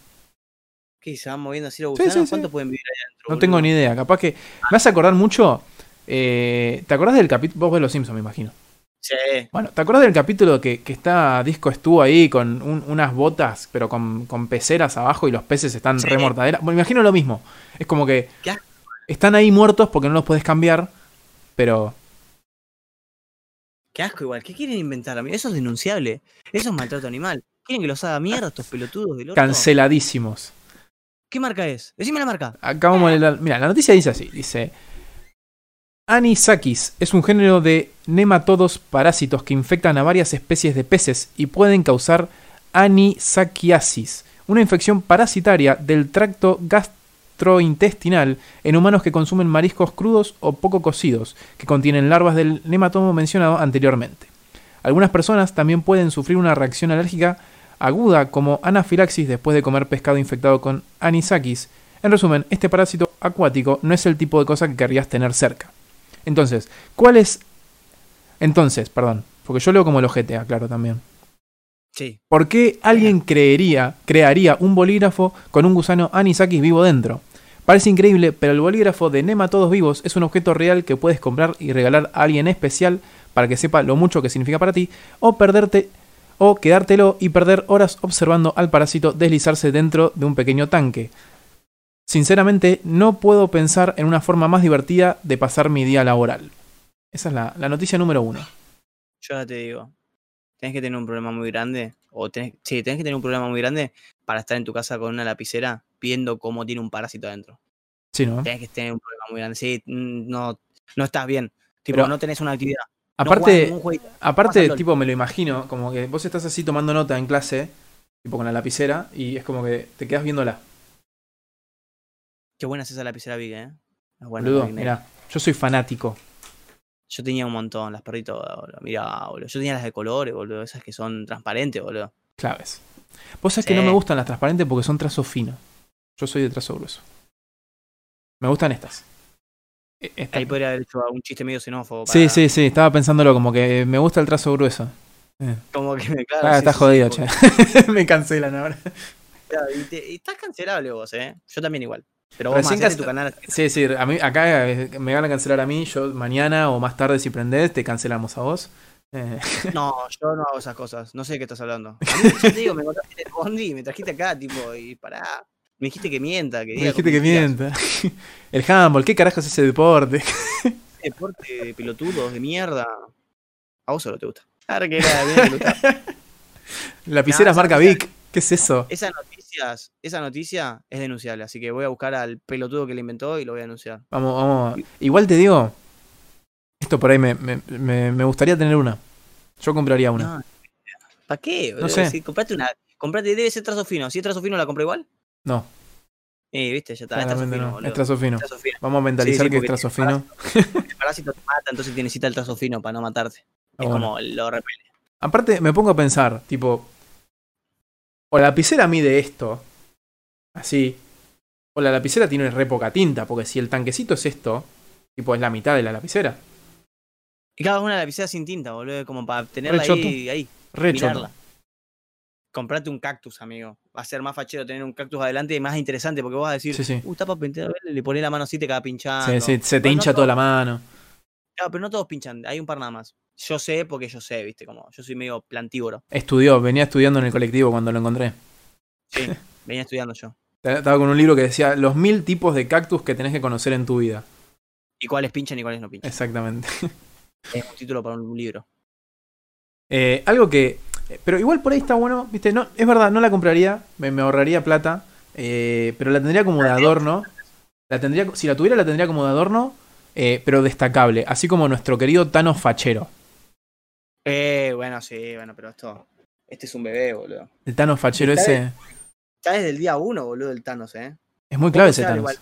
¿Qué? ¿Se van moviendo así los gusanos? sí, sí. ¿Cuánto pueden vivir ahí adentro? No tengo ni idea. Capaz que. Me vas a acordar mucho. Eh, ¿Te acordás del capítulo? Vos ves los Simpsons, me imagino. Sí. Bueno, ¿te acordás del capítulo que, que está Disco estuvo ahí con un- unas botas, pero con, con peceras abajo y los peces están Sí. re mortaderas? Bueno, me imagino lo mismo. Es como que Qué están ahí muertos porque no los puedes cambiar, pero Qué asco igual. ¿Qué quieren inventar? amigo? Eso es denunciable. Eso es maltrato animal. ¿Quieren que los haga mierda estos pelotudos del orto? canceladísimos. ¿Qué marca es? Decime la marca. Acabamos de leer- Mira, la noticia dice así: dice. Anisakis es un género de nematodos parásitos que infectan a varias especies de peces y pueden causar anisakiasis, una infección parasitaria del tracto gastrointestinal en humanos que consumen mariscos crudos o poco cocidos, que contienen larvas del nematomo mencionado anteriormente. Algunas personas también pueden sufrir una reacción alérgica aguda como anafilaxis después de comer pescado infectado con anisakis. En resumen, este parásito acuático no es el tipo de cosa que querrías tener cerca. Entonces, ¿cuál es? Entonces, perdón, porque yo leo como el ojete, claro también. Sí. ¿Por qué alguien creería, crearía un bolígrafo con un gusano anisakis vivo dentro? Parece increíble, pero el bolígrafo de Nema Todos Vivos es un objeto real que puedes comprar y regalar a alguien especial para que sepa lo mucho que significa para ti, o perderte o quedártelo y perder horas observando al parásito deslizarse dentro de un pequeño tanque. Sinceramente, no puedo pensar en una forma más divertida de pasar mi día laboral. Esa es la, la noticia número uno. Yo ya te digo, tenés que tener un problema muy grande, o tenés, sí, tenés que tener un problema muy grande para estar en tu casa con una lapicera viendo cómo tiene un parásito adentro. Sí, ¿no? Tenés que tener un problema muy grande. Sí, mm, no, no estás bien. Tipo, Pero- no tenés una actividad. Aparte, aparte, tipo, me lo imagino, como que vos estás así tomando nota en clase, tipo con la lapicera, y es como que te quedas viéndola. Qué buena es esa lapicera Big, eh. Es buena, Boludo, mira, yo soy fanático. Yo tenía un montón, las perritos, boludo. Mirá, boludo. Yo tenía las de colores, boludo. Esas que son transparentes, boludo. Claves. Vos sabés que no me gustan las transparentes porque son trazo fino. Yo soy de trazo grueso. Me gustan estas. E- esta- Ahí podría haber hecho un chiste medio xenófobo. Sí, para- sí, sí, estaba pensándolo como que me gusta el trazo grueso. Como que me claro, Ah, sí, está sí, jodido, che. me cancelan ahora. Claro, y, te- y estás cancelable vos, ¿eh? Yo también igual. Pero vos Recién más tu canal. Sí, sí, a mí, acá eh, me van a cancelar a mí, yo mañana o más tarde si prendés, te cancelamos a vos. Eh, No, yo no hago esas cosas. No sé de qué estás hablando. A mí, yo te digo, me encontraste en el bondi y me trajiste acá, tipo, y pará. Me dijiste que mienta, que me dijiste que mienta. El handball, ¿qué carajo es ese deporte? Deporte de pelotudos, de mierda. A vos solo te gusta. Claro que era, bien, te gusta. Lapiceras esa marca noticia- Vic, ¿qué es eso? Esa noticias, esa noticia es denunciable, así que voy a buscar al pelotudo que la inventó y lo voy a denunciar. Vamos, vamos. Igual te digo, esto por ahí me, me, me- me gustaría tener una. Yo compraría una. No, ¿Para qué? No sé. Si compraste una, comprate, debe ser trazo fino. Si es trazo fino, ¿la compro igual? No, Eh, viste, ya está, es trazo fino, no. boludo. Es trazo fino. Trazo fino. Vamos a mentalizar Sí, sí, que es trazo fino. El parásito te mata, entonces te necesita el trazo fino para no matarte. Ah, es bueno. como lo repele. Aparte, me pongo a pensar, tipo, o la lapicera mide esto, así, o la lapicera tiene re poca tinta, porque si el tanquecito es esto, tipo, es la mitad de la lapicera. Y cada una lapicera sin tinta, boludo, como para tenerla Re ahí, ahí, Re mirarla. Comprate un cactus, amigo. Va a ser más fachero tener un cactus adelante y más interesante porque vos vas a decir, Sí, sí. uh, está para pintar, le pones la mano así, te queda pinchando. Sí, se te no hincha toda la mano. Claro, pero no todos pinchan, hay un par nada más. Yo sé porque yo sé, viste, como yo soy medio plantívoro. Estudió, venía estudiando en el colectivo cuando lo encontré. Sí, venía estudiando yo. Estaba con un libro que decía los mil tipos de cactus que tenés que conocer en tu vida. Y cuáles pinchan y cuáles no pinchan. Exactamente. Es un título para un libro. Eh, algo que. Pero igual por ahí está bueno, viste, no, es verdad, no la compraría, me, me ahorraría plata, eh, pero la tendría como de adorno. La tendría, si la tuviera, la tendría como de adorno, eh, pero destacable, así como nuestro querido Thanos Fachero. Eh, bueno, sí, bueno, pero esto. Este es un bebé, boludo. El Thanos Fachero Está ese Está desde el día uno, boludo, el Thanos, eh. es muy clave ese Thanos. igual.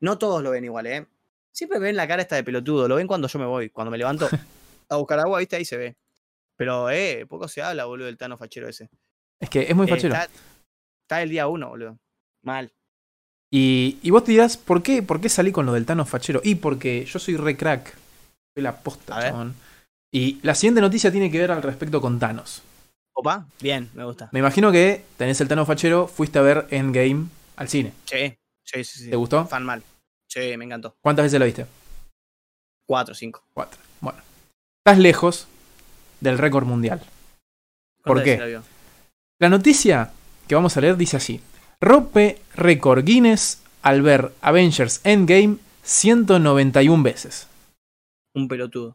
No todos lo ven igual, eh. Siempre ven la cara esta de pelotudo, lo ven cuando yo me voy, cuando me levanto a buscar agua, viste, ahí se ve. Pero, eh, poco se habla, boludo, del Thanos fachero ese. Es que es muy Eh, fachero. está, está el día uno, boludo. Mal. Y, y vos te dirás, ¿por qué, ¿por qué salí con lo del Thanos Fachero? Y porque yo soy re crack. Soy la posta, chabón. Y la siguiente noticia tiene que ver al respecto con Thanos. Opa, bien, me gusta. Me imagino que tenés el Thanos Fachero, fuiste a ver Endgame al cine. Sí, sí, sí. sí. ¿Te gustó? Fan mal. Sí, me encantó. ¿Cuántas veces la viste? Cuatro, cinco. Cuatro. Bueno. Estás lejos del récord mundial. ¿Por ¿Cuántas qué? La noticia que vamos a leer dice así. Rompe récord Guinness al ver Avengers Endgame 191 veces. Un pelotudo.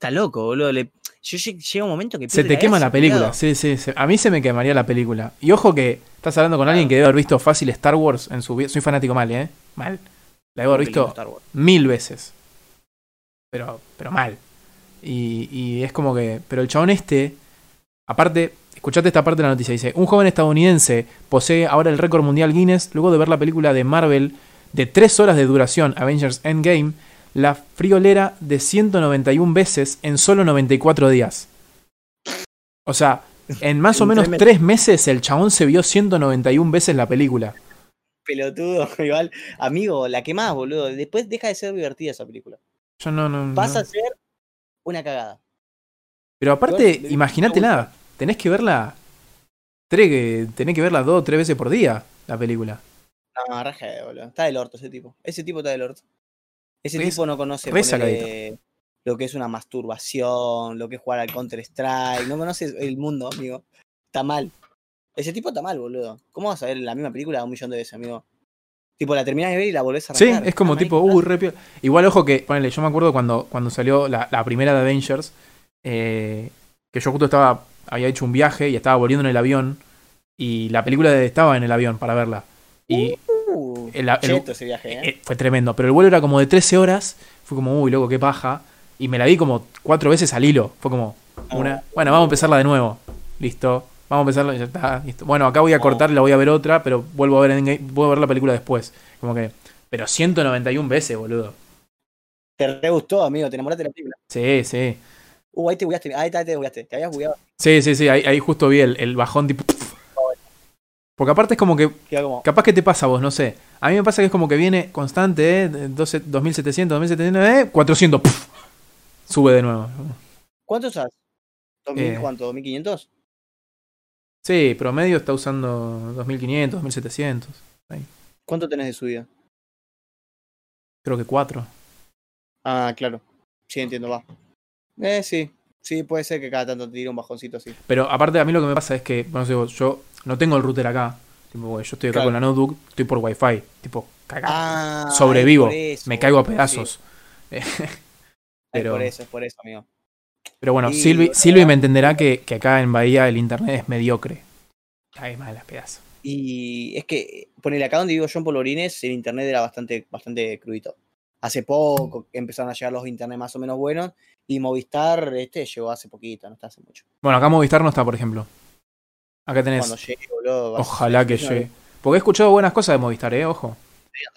Está loco, boludo. Le... Yo lle- llega un momento que Se te quema la película. culiao. Sí, sí, sí. A mí se me quemaría la película. Y ojo que estás hablando con alguien que debe haber visto fácil Star Wars en su vida. Soy fanático mal, ¿eh? Mal. La debo haber visto mil veces. Pero, pero mal. Y, y es como que. Pero el chabón este. Aparte, escuchate esta parte de la noticia. Dice: Un joven estadounidense posee ahora el récord mundial Guinness luego de ver la película de Marvel de 3 horas de duración, Avengers Endgame, la friolera de 191 veces en solo 94 días. O sea, en más o menos. 3 meses el chabón se vio 191 veces la película. Pelotudo, igual. Amigo, la que más, boludo. Después deja de ser divertida esa película. Yo no, no, Vas no. a ser una cagada. Pero aparte, imagínate nada. Tenés que verla. Tenés que verla dos o tres veces por día, la película. No, raje, boludo. Está del orto ese tipo. Ese tipo está del orto. Ese tipo no conoce ponele, lo que es una masturbación, lo que es jugar al Counter Strike. No conoce el mundo, amigo. Está mal. Ese tipo está mal, boludo. ¿Cómo vas a ver la misma película un millón de veces, amigo? Tipo, la terminás de ver y la volvés a Sí, arrancar. es como tipo, mal, uy, re piola. Igual, ojo que, ponele, yo me acuerdo cuando, cuando salió la, la primera de Avengers, eh, que yo justo estaba, había hecho un viaje y estaba volviendo en el avión, y la película de- estaba en el avión para verla. Y Uh, el- el- cheto ese viaje, ¿eh? eh, fue tremendo, pero el vuelo era como de 13 horas, fue como, uy, loco, qué paja. Y me la di como cuatro veces al hilo. Fue como, una, bueno, vamos a empezarla de nuevo. Listo. Vamos a empezarla, ya está, listo. Bueno, acá voy a cortar, la voy a ver otra, pero vuelvo a ver Endgame- vuelvo a ver la película después. Como que, pero 191 veces, boludo. Te re gustó, amigo. Te enamoraste de la película. Sí, sí. Uh, ahí te bugueaste. Ahí te bugueaste. Te habías bugueado. Sí, sí, sí, ahí, ahí justo vi el, el bajón tipo... Porque aparte es como que, como. capaz que te pasa a vos, no sé. A mí me pasa que es como que viene constante, ¿eh? 12 2700, 2700, ¿eh? 400, ¡puf! sube de nuevo. ¿Cuánto usas? ¿2000 Eh. cuánto? ¿1500? Sí, promedio está usando 2500, 2700. ¿Cuánto tenés de subida? Creo que 4. Ah, claro. Sí, entiendo, va. Eh, sí. Sí, puede ser que cada tanto te tire un bajoncito así. Pero aparte a mí lo que me pasa es que, no sé, vos, yo no tengo el router acá. Tipo, yo estoy acá Claro. con la notebook, estoy por wifi. Tipo, cagado. Ah, Sobrevivo, eso, me caigo a pedazos. sí. pero- Es por eso, es por eso, amigo. Pero bueno, Sí, Silvi. Silvi me entenderá que, que acá en Bahía el internet es mediocre. Cae mal las pedazos. Y es que, ponele acá donde vivo yo en Polvorines, el internet era bastante, bastante crudito. Hace poco empezaron a llegar los internet más o menos buenos y Movistar este llegó hace poquito, no está hace mucho. Bueno, acá Movistar no está, por ejemplo. Acá tenés. Cuando llegue, boludo. vas a Ojalá que no, llegue. Porque he escuchado buenas cosas de Movistar, eh, ojo.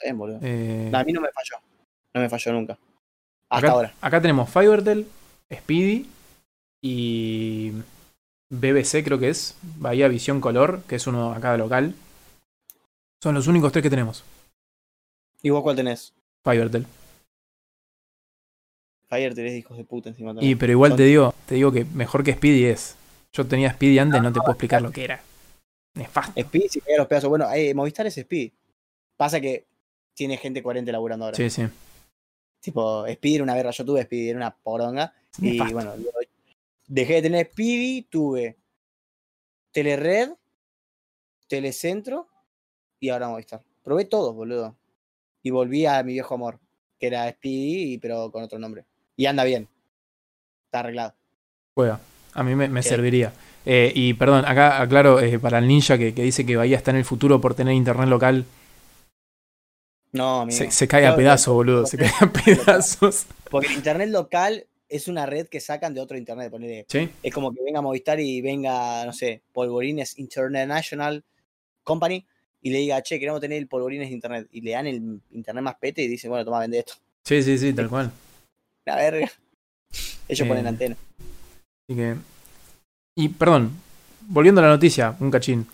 bien, boludo. Eh, No, a mí no me falló. No me falló nunca. Hasta acá, ahora. acá tenemos Fivertel, Speedy y BBC, creo que es. Bahía Visión Color, que es uno acá local. Son los únicos tres que tenemos. ¿Y vos cuál tenés? Fivertel. Fire tenés hijos de puta encima Y también. pero igual Son- te digo, te digo que mejor que Speedy es. Yo tenía Speedy antes, no te puedo explicar lo que era. Nefasto. Speed, si pega los pedazos. Bueno, eh, Movistar es Speed. Pasa que tiene gente coherente laburando ahora. Sí, sí. Tipo, Speed era una verga. Yo tuve Speed, era una poronga. Y bueno, dejé de tener Speedy, tuve Telered, Telecentro y ahora Movistar. Probé todos, boludo. Y volví a mi viejo amor, que era Speedy, pero con otro nombre. Y anda bien. Está arreglado. Juega. A mí me, serviría. Eh, y perdón, acá aclaro eh, para el ninja que, que dice que Bahía está en el futuro por tener internet local. No, amigo. Se, se cae a pedazos, boludo. Se cae a pedazos. Porque el internet local es una red que sacan de otro internet. ponele. ¿Sí? Es como que venga Movistar y venga, no sé, Polvorines International Company y le diga, che, queremos tener el Polvorines Internet. Y le dan el internet más pete y dicen, bueno, toma, vende esto. Sí, sí, sí, tal cual. La verga. Ellos Eh, ponen antena. Así que. Y perdón, volviendo a la noticia, un cachín.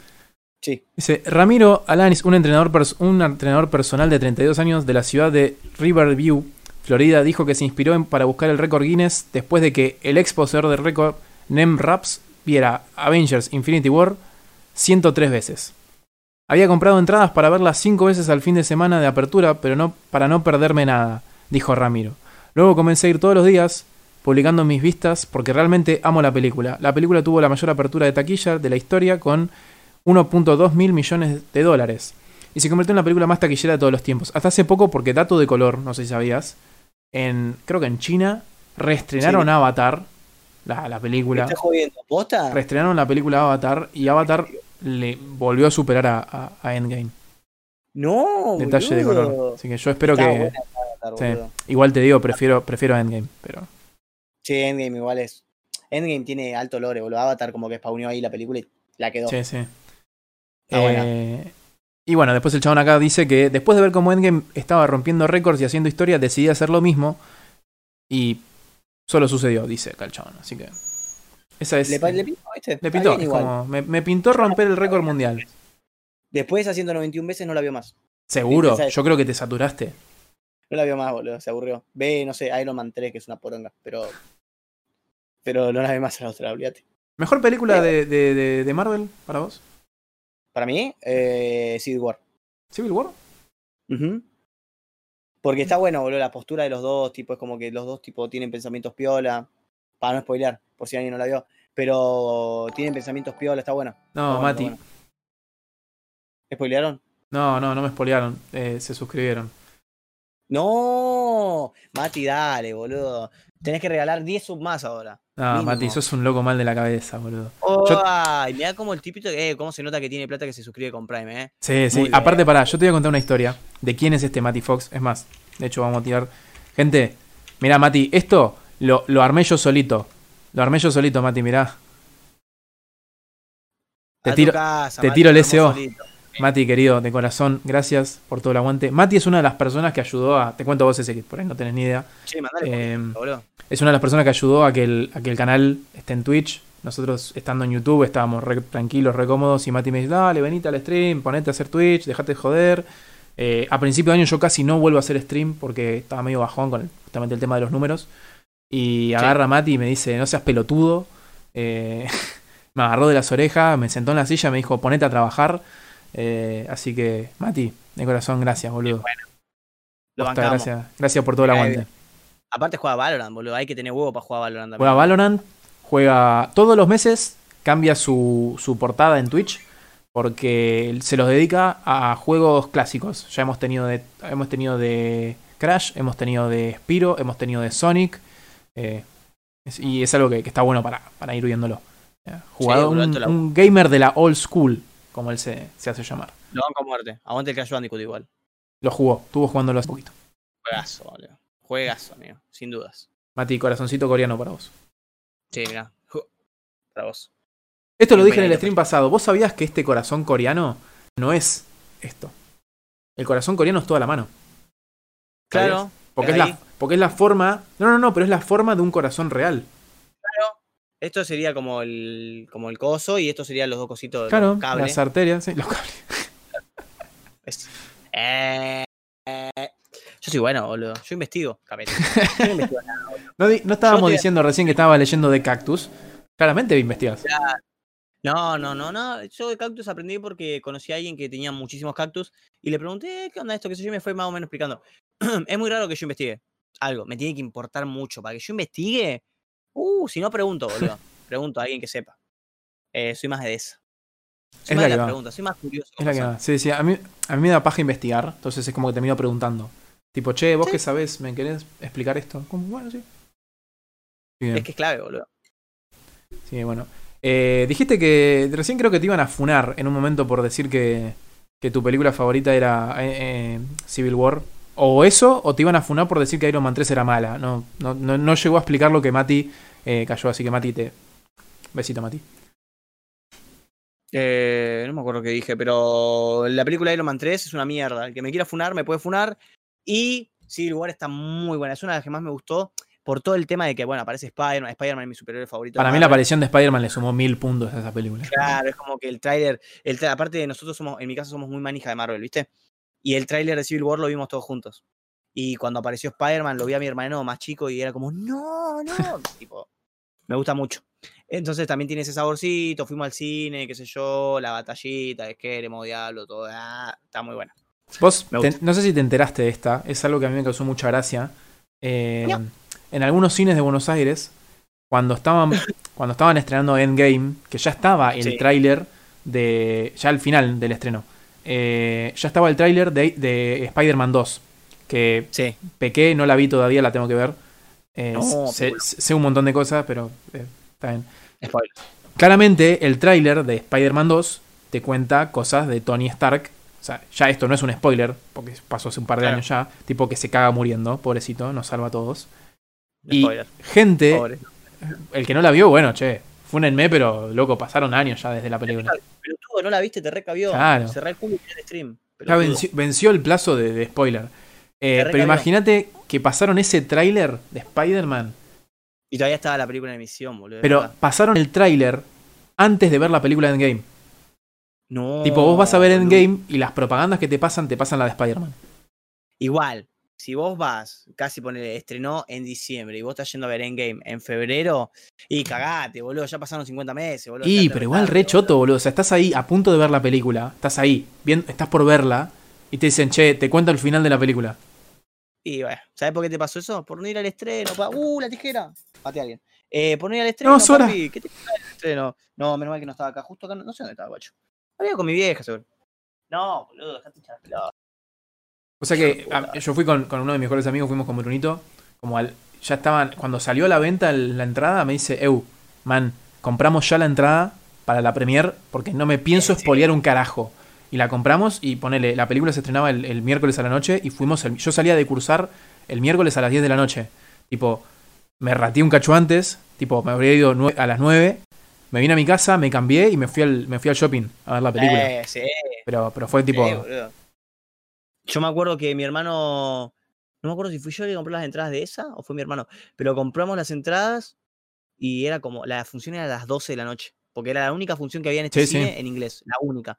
Sí. Dice, Ramiro Alanis, un entrenador, un entrenador personal de 32 años de la ciudad de Riverview, Florida, dijo que se inspiró en- para buscar el récord Guinness después de que el ex poseedor del récord, Nem Raps, viera Avengers Infinity War 103 veces. Había comprado entradas para verlas 5 veces al fin de semana de apertura, pero no para no perderme nada, dijo Ramiro. Luego comencé a ir todos los días, publicando mis vistas, porque realmente amo la película. La película tuvo la mayor apertura de taquilla de la historia con 1.2 mil millones de dólares. Y se convirtió en la película más taquillera de todos los tiempos. Hasta hace poco, porque dato de color, no sé si sabías, en, creo que en China reestrenaron Sí. Avatar, la, la ¿Me película. estás jodiendo? ¿Posta? Reestrenaron la película Avatar y Avatar le volvió a superar a, a- a Endgame. No, Detalle de color. Así que yo espero Está que... buena esa Avatar, sí. boludo. Igual te digo, prefiero, prefiero Endgame, pero... Sí, Endgame igual es. Endgame tiene alto lore, boludo. Avatar como que spawneó ahí la película y la quedó. Sí, sí. Eh, y bueno, después el chabón acá dice que después de ver cómo Endgame estaba rompiendo récords y haciendo historia, decidí hacer lo mismo. Y solo sucedió, dice acá el chabón. Así que. Esa es. Le, le pintó, ¿viste? le pintó. es como, me, me pintó romper el récord mundial. Después haciendo 91 veces no la vio más. Seguro, yo creo que te saturaste. No la vio más, boludo. Se aburrió. Ve, no sé, Iron Man 3, que es una poronga, pero. Pero no la ve más a la otra, olvídate. ¿Mejor película de, de, de- de Marvel para vos? Para mí, eh, Civil War. ¿Civil War? Ujú. Porque está bueno, boludo, la postura de los dos, tipo, es como que los dos, tipo, tienen pensamientos piola. Para no spoilear, por si alguien no la vio. Pero tienen pensamientos piola, está bueno. Está No, bueno, Mati. está bueno. ¿Spoilearon? No, no, no me spoilearon. Eh, se suscribieron. No, Mati, dale, boludo. Tenés que regalar 10 sub más ahora. No, Mínimo. Mati, sos un loco mal de la cabeza, boludo. Oh, Yo- Ay, mirá como el tipito, eh, cómo se nota que tiene plata que se suscribe con Prime, eh. Sí, sí. Aparte, pará, yo te voy a contar una historia de quién es este Mati Fox. Es más, de hecho, vamos a tirar. Gente, mirá, Mati, esto lo, lo armé yo solito. Lo armé yo solito, Mati, mirá. Te A tiro, casa, te Mati, tiro el SO. Mati, querido, de corazón, gracias por todo el aguante. Mati es una de las personas que ayudó a. Te cuento vos ese que por ahí no tenés ni idea. Che, mandale, Eh, boludo. Es una de las personas que ayudó a que el, a que el canal esté en Twitch. Nosotros estando en YouTube estábamos re tranquilos, re cómodos. Y Mati me dice: Dale, venite al stream, ponete a hacer Twitch, dejate de joder. Eh, a principio de año yo casi no vuelvo a hacer stream porque estaba medio bajón con el- justamente el tema de los números. Y agarra a Mati y me dice: No seas pelotudo. Eh, me agarró de las orejas, me sentó en la silla, me dijo: Ponete a trabajar. Eh, así que, Mati, de corazón, gracias, boludo. Lo Posta, bancamos. gracias, gracias por todo el aguante. Aparte juega Valorant, boludo. Hay que tener huevo para jugar Valorant. Juega. Valorant, juega todos los meses, cambia su, su portada en Twitch porque se los dedica a juegos clásicos. Ya hemos tenido de, hemos tenido de Crash, hemos tenido de Spiro, hemos tenido de Sonic. eh, y es algo que, que está bueno para, para ir viéndolo. Eh, un gamer de la old school, como él se, se hace llamar. Lo banco a muerte. Aguante el Crash Bandicoot igual. Lo jugó, estuvo jugándolo hace poquito. Juegazo, boludo. Juegazo, amigo. Sin dudas. Mati, corazoncito coreano para vos. Sí, mirá. Ju- Para vos. Esto lo dije en el stream pasado. ¿Vos sabías que este corazón coreano no es esto? El corazón coreano es toda la mano. ¿Sabías? Claro. Porque es, la, porque es la forma. No, no, no, pero es la forma de un corazón real. Esto sería como el, como el coso y esto serían los dos cositos de Claro, los cables. las arterias, sí, los cables. Es- Eh, eh, Yo soy bueno, boludo. Yo investigo. Yo no investigo nada, boludo. No, no estábamos Yo te- diciendo recién que estaba leyendo de Cactus. Claramente investigas. No, no, no, no. Yo de cactus aprendí porque conocí a alguien que tenía muchísimos cactus y le pregunté qué onda esto, que sé yo, y me fue más o menos explicando. es muy raro que yo investigue algo. Me tiene que importar mucho. Para que yo investigue, uh, si no pregunto, boludo. pregunto a alguien que sepa. Eh, soy más de esa. Es Soy más la de la pregunta, soy más curioso. Es la que va. Sí, sí, a mí, a mí me da paja investigar. Entonces es como que termino preguntando. Tipo, che, vos Sí. qué sabés, ¿me querés explicar esto? Como, bueno, sí. Bien. Es que es clave, boludo. Sí, bueno. Eh, dijiste que recién creo que te iban a funar en un momento por decir que, que tu película favorita era eh, eh, Civil War. O eso, o te iban a funar por decir que Iron Man 3 era mala. No, no, no, no llegó a explicar lo que Mati eh, cayó, así que Mati te... Besito, Mati. Eh, no me acuerdo qué dije, pero la película Iron Man 3 es una mierda. El que me quiera funar me puede funar. Y Civil War está muy buena. Es una de las que más me gustó por todo el tema de que, bueno, aparece Spider-Man. Spider-Man es mi superhéroe favorito. Para mí la aparición de Spider-Man le sumó mil puntos a esa película. Claro, es como que el tráiler, el tra- aparte de nosotros somos, en mi caso somos muy manija de Marvel, ¿viste? Y el tráiler de Civil War lo vimos todos juntos. Y cuando apareció Spider-Man lo vi a mi hermano más chico y era como, no, no, tipo, me gusta mucho. Entonces también tiene ese saborcito, fuimos al cine, qué sé yo, la batallita, de queremos, diablo, todo, ah, está muy buena. Vos, te- no sé si te enteraste de esta, es algo que a mí me causó mucha gracia. Eh, No. En algunos cines de Buenos Aires, cuando estaban, cuando estaban estrenando Endgame, que ya estaba el Sí. tráiler de. ya al final del estreno, eh, ya estaba el tráiler de, de Spider-Man 2, que Sí, pequé, no la vi todavía, la tengo que ver. Eh, No, sé, un montón de cosas, pero eh, está bien. spoiler. Claramente, el tráiler de Spider-Man 2 te cuenta cosas de Tony Stark. O sea, ya esto no es un spoiler, porque pasó hace un par de Claro. años ya. Tipo que se caga muriendo, pobrecito, nos salva a todos. Y gente, Pobre. el que no la vio, bueno, che, fúnenme, pero loco, pasaron años ya desde la película. Pero tú no la viste, te recabió. Claro. Cerrá el culo y el stream. Ya venció, venció el plazo de, de spoiler. Eh, pero imagínate que pasaron ese tráiler de Spider-Man, Y todavía estaba la película en emisión, boludo. pero verdad. pasaron el tráiler antes de ver la película de Endgame. No. tipo, vos vas a ver boludo. Endgame y las propagandas que te pasan, te pasan la de Spider-Man. Igual, si vos vas, casi ponele, estrenó en diciembre y vos estás yendo a ver Endgame en febrero, y cagate, boludo, ya pasaron 50 meses, boludo. Y, pero igual re choto, boludo. O sea, estás ahí a punto de ver la película. Estás ahí, bien, estás por verla. Y te dicen, che, te cuento el final de la película. Y bueno, ¿sabes por qué te pasó eso? Por no ir al estreno. Pa... ¡Uh, la tijera! Mate a alguien. Eh, por no ir al estreno. No, papi, ¿Qué te pasa el estreno? No, menos mal que no estaba acá. Justo acá, no, no sé dónde estaba, guacho. Había con mi vieja, seguro. No, boludo, dejate echar la pelota. O sea que a- yo fui con, con uno de mis mejores amigos, fuimos con Brunito, como al, ya estaban, cuando salió a la venta la entrada, me dice, Eu, man, compramos ya la entrada para la premier porque no me pienso espolear un carajo. Y la compramos y ponele, la película se estrenaba el, el miércoles a la noche y fuimos, el- yo salía de cursar el miércoles a las 10 de la noche. Tipo, me rateé un cacho antes, tipo, me habría ido a las 9, me vine a mi casa, me cambié y me fui al, me fui al shopping a ver la película. Eh, sí, Pero, pero fue tipo... sí. Yo me acuerdo que mi hermano. No me acuerdo si fui yo que compré las entradas de esa o fue mi hermano. Pero compramos las entradas y era como. La función era a las 12 de la noche. Porque era la única función que había en este Sí, sí. cine en inglés. La única.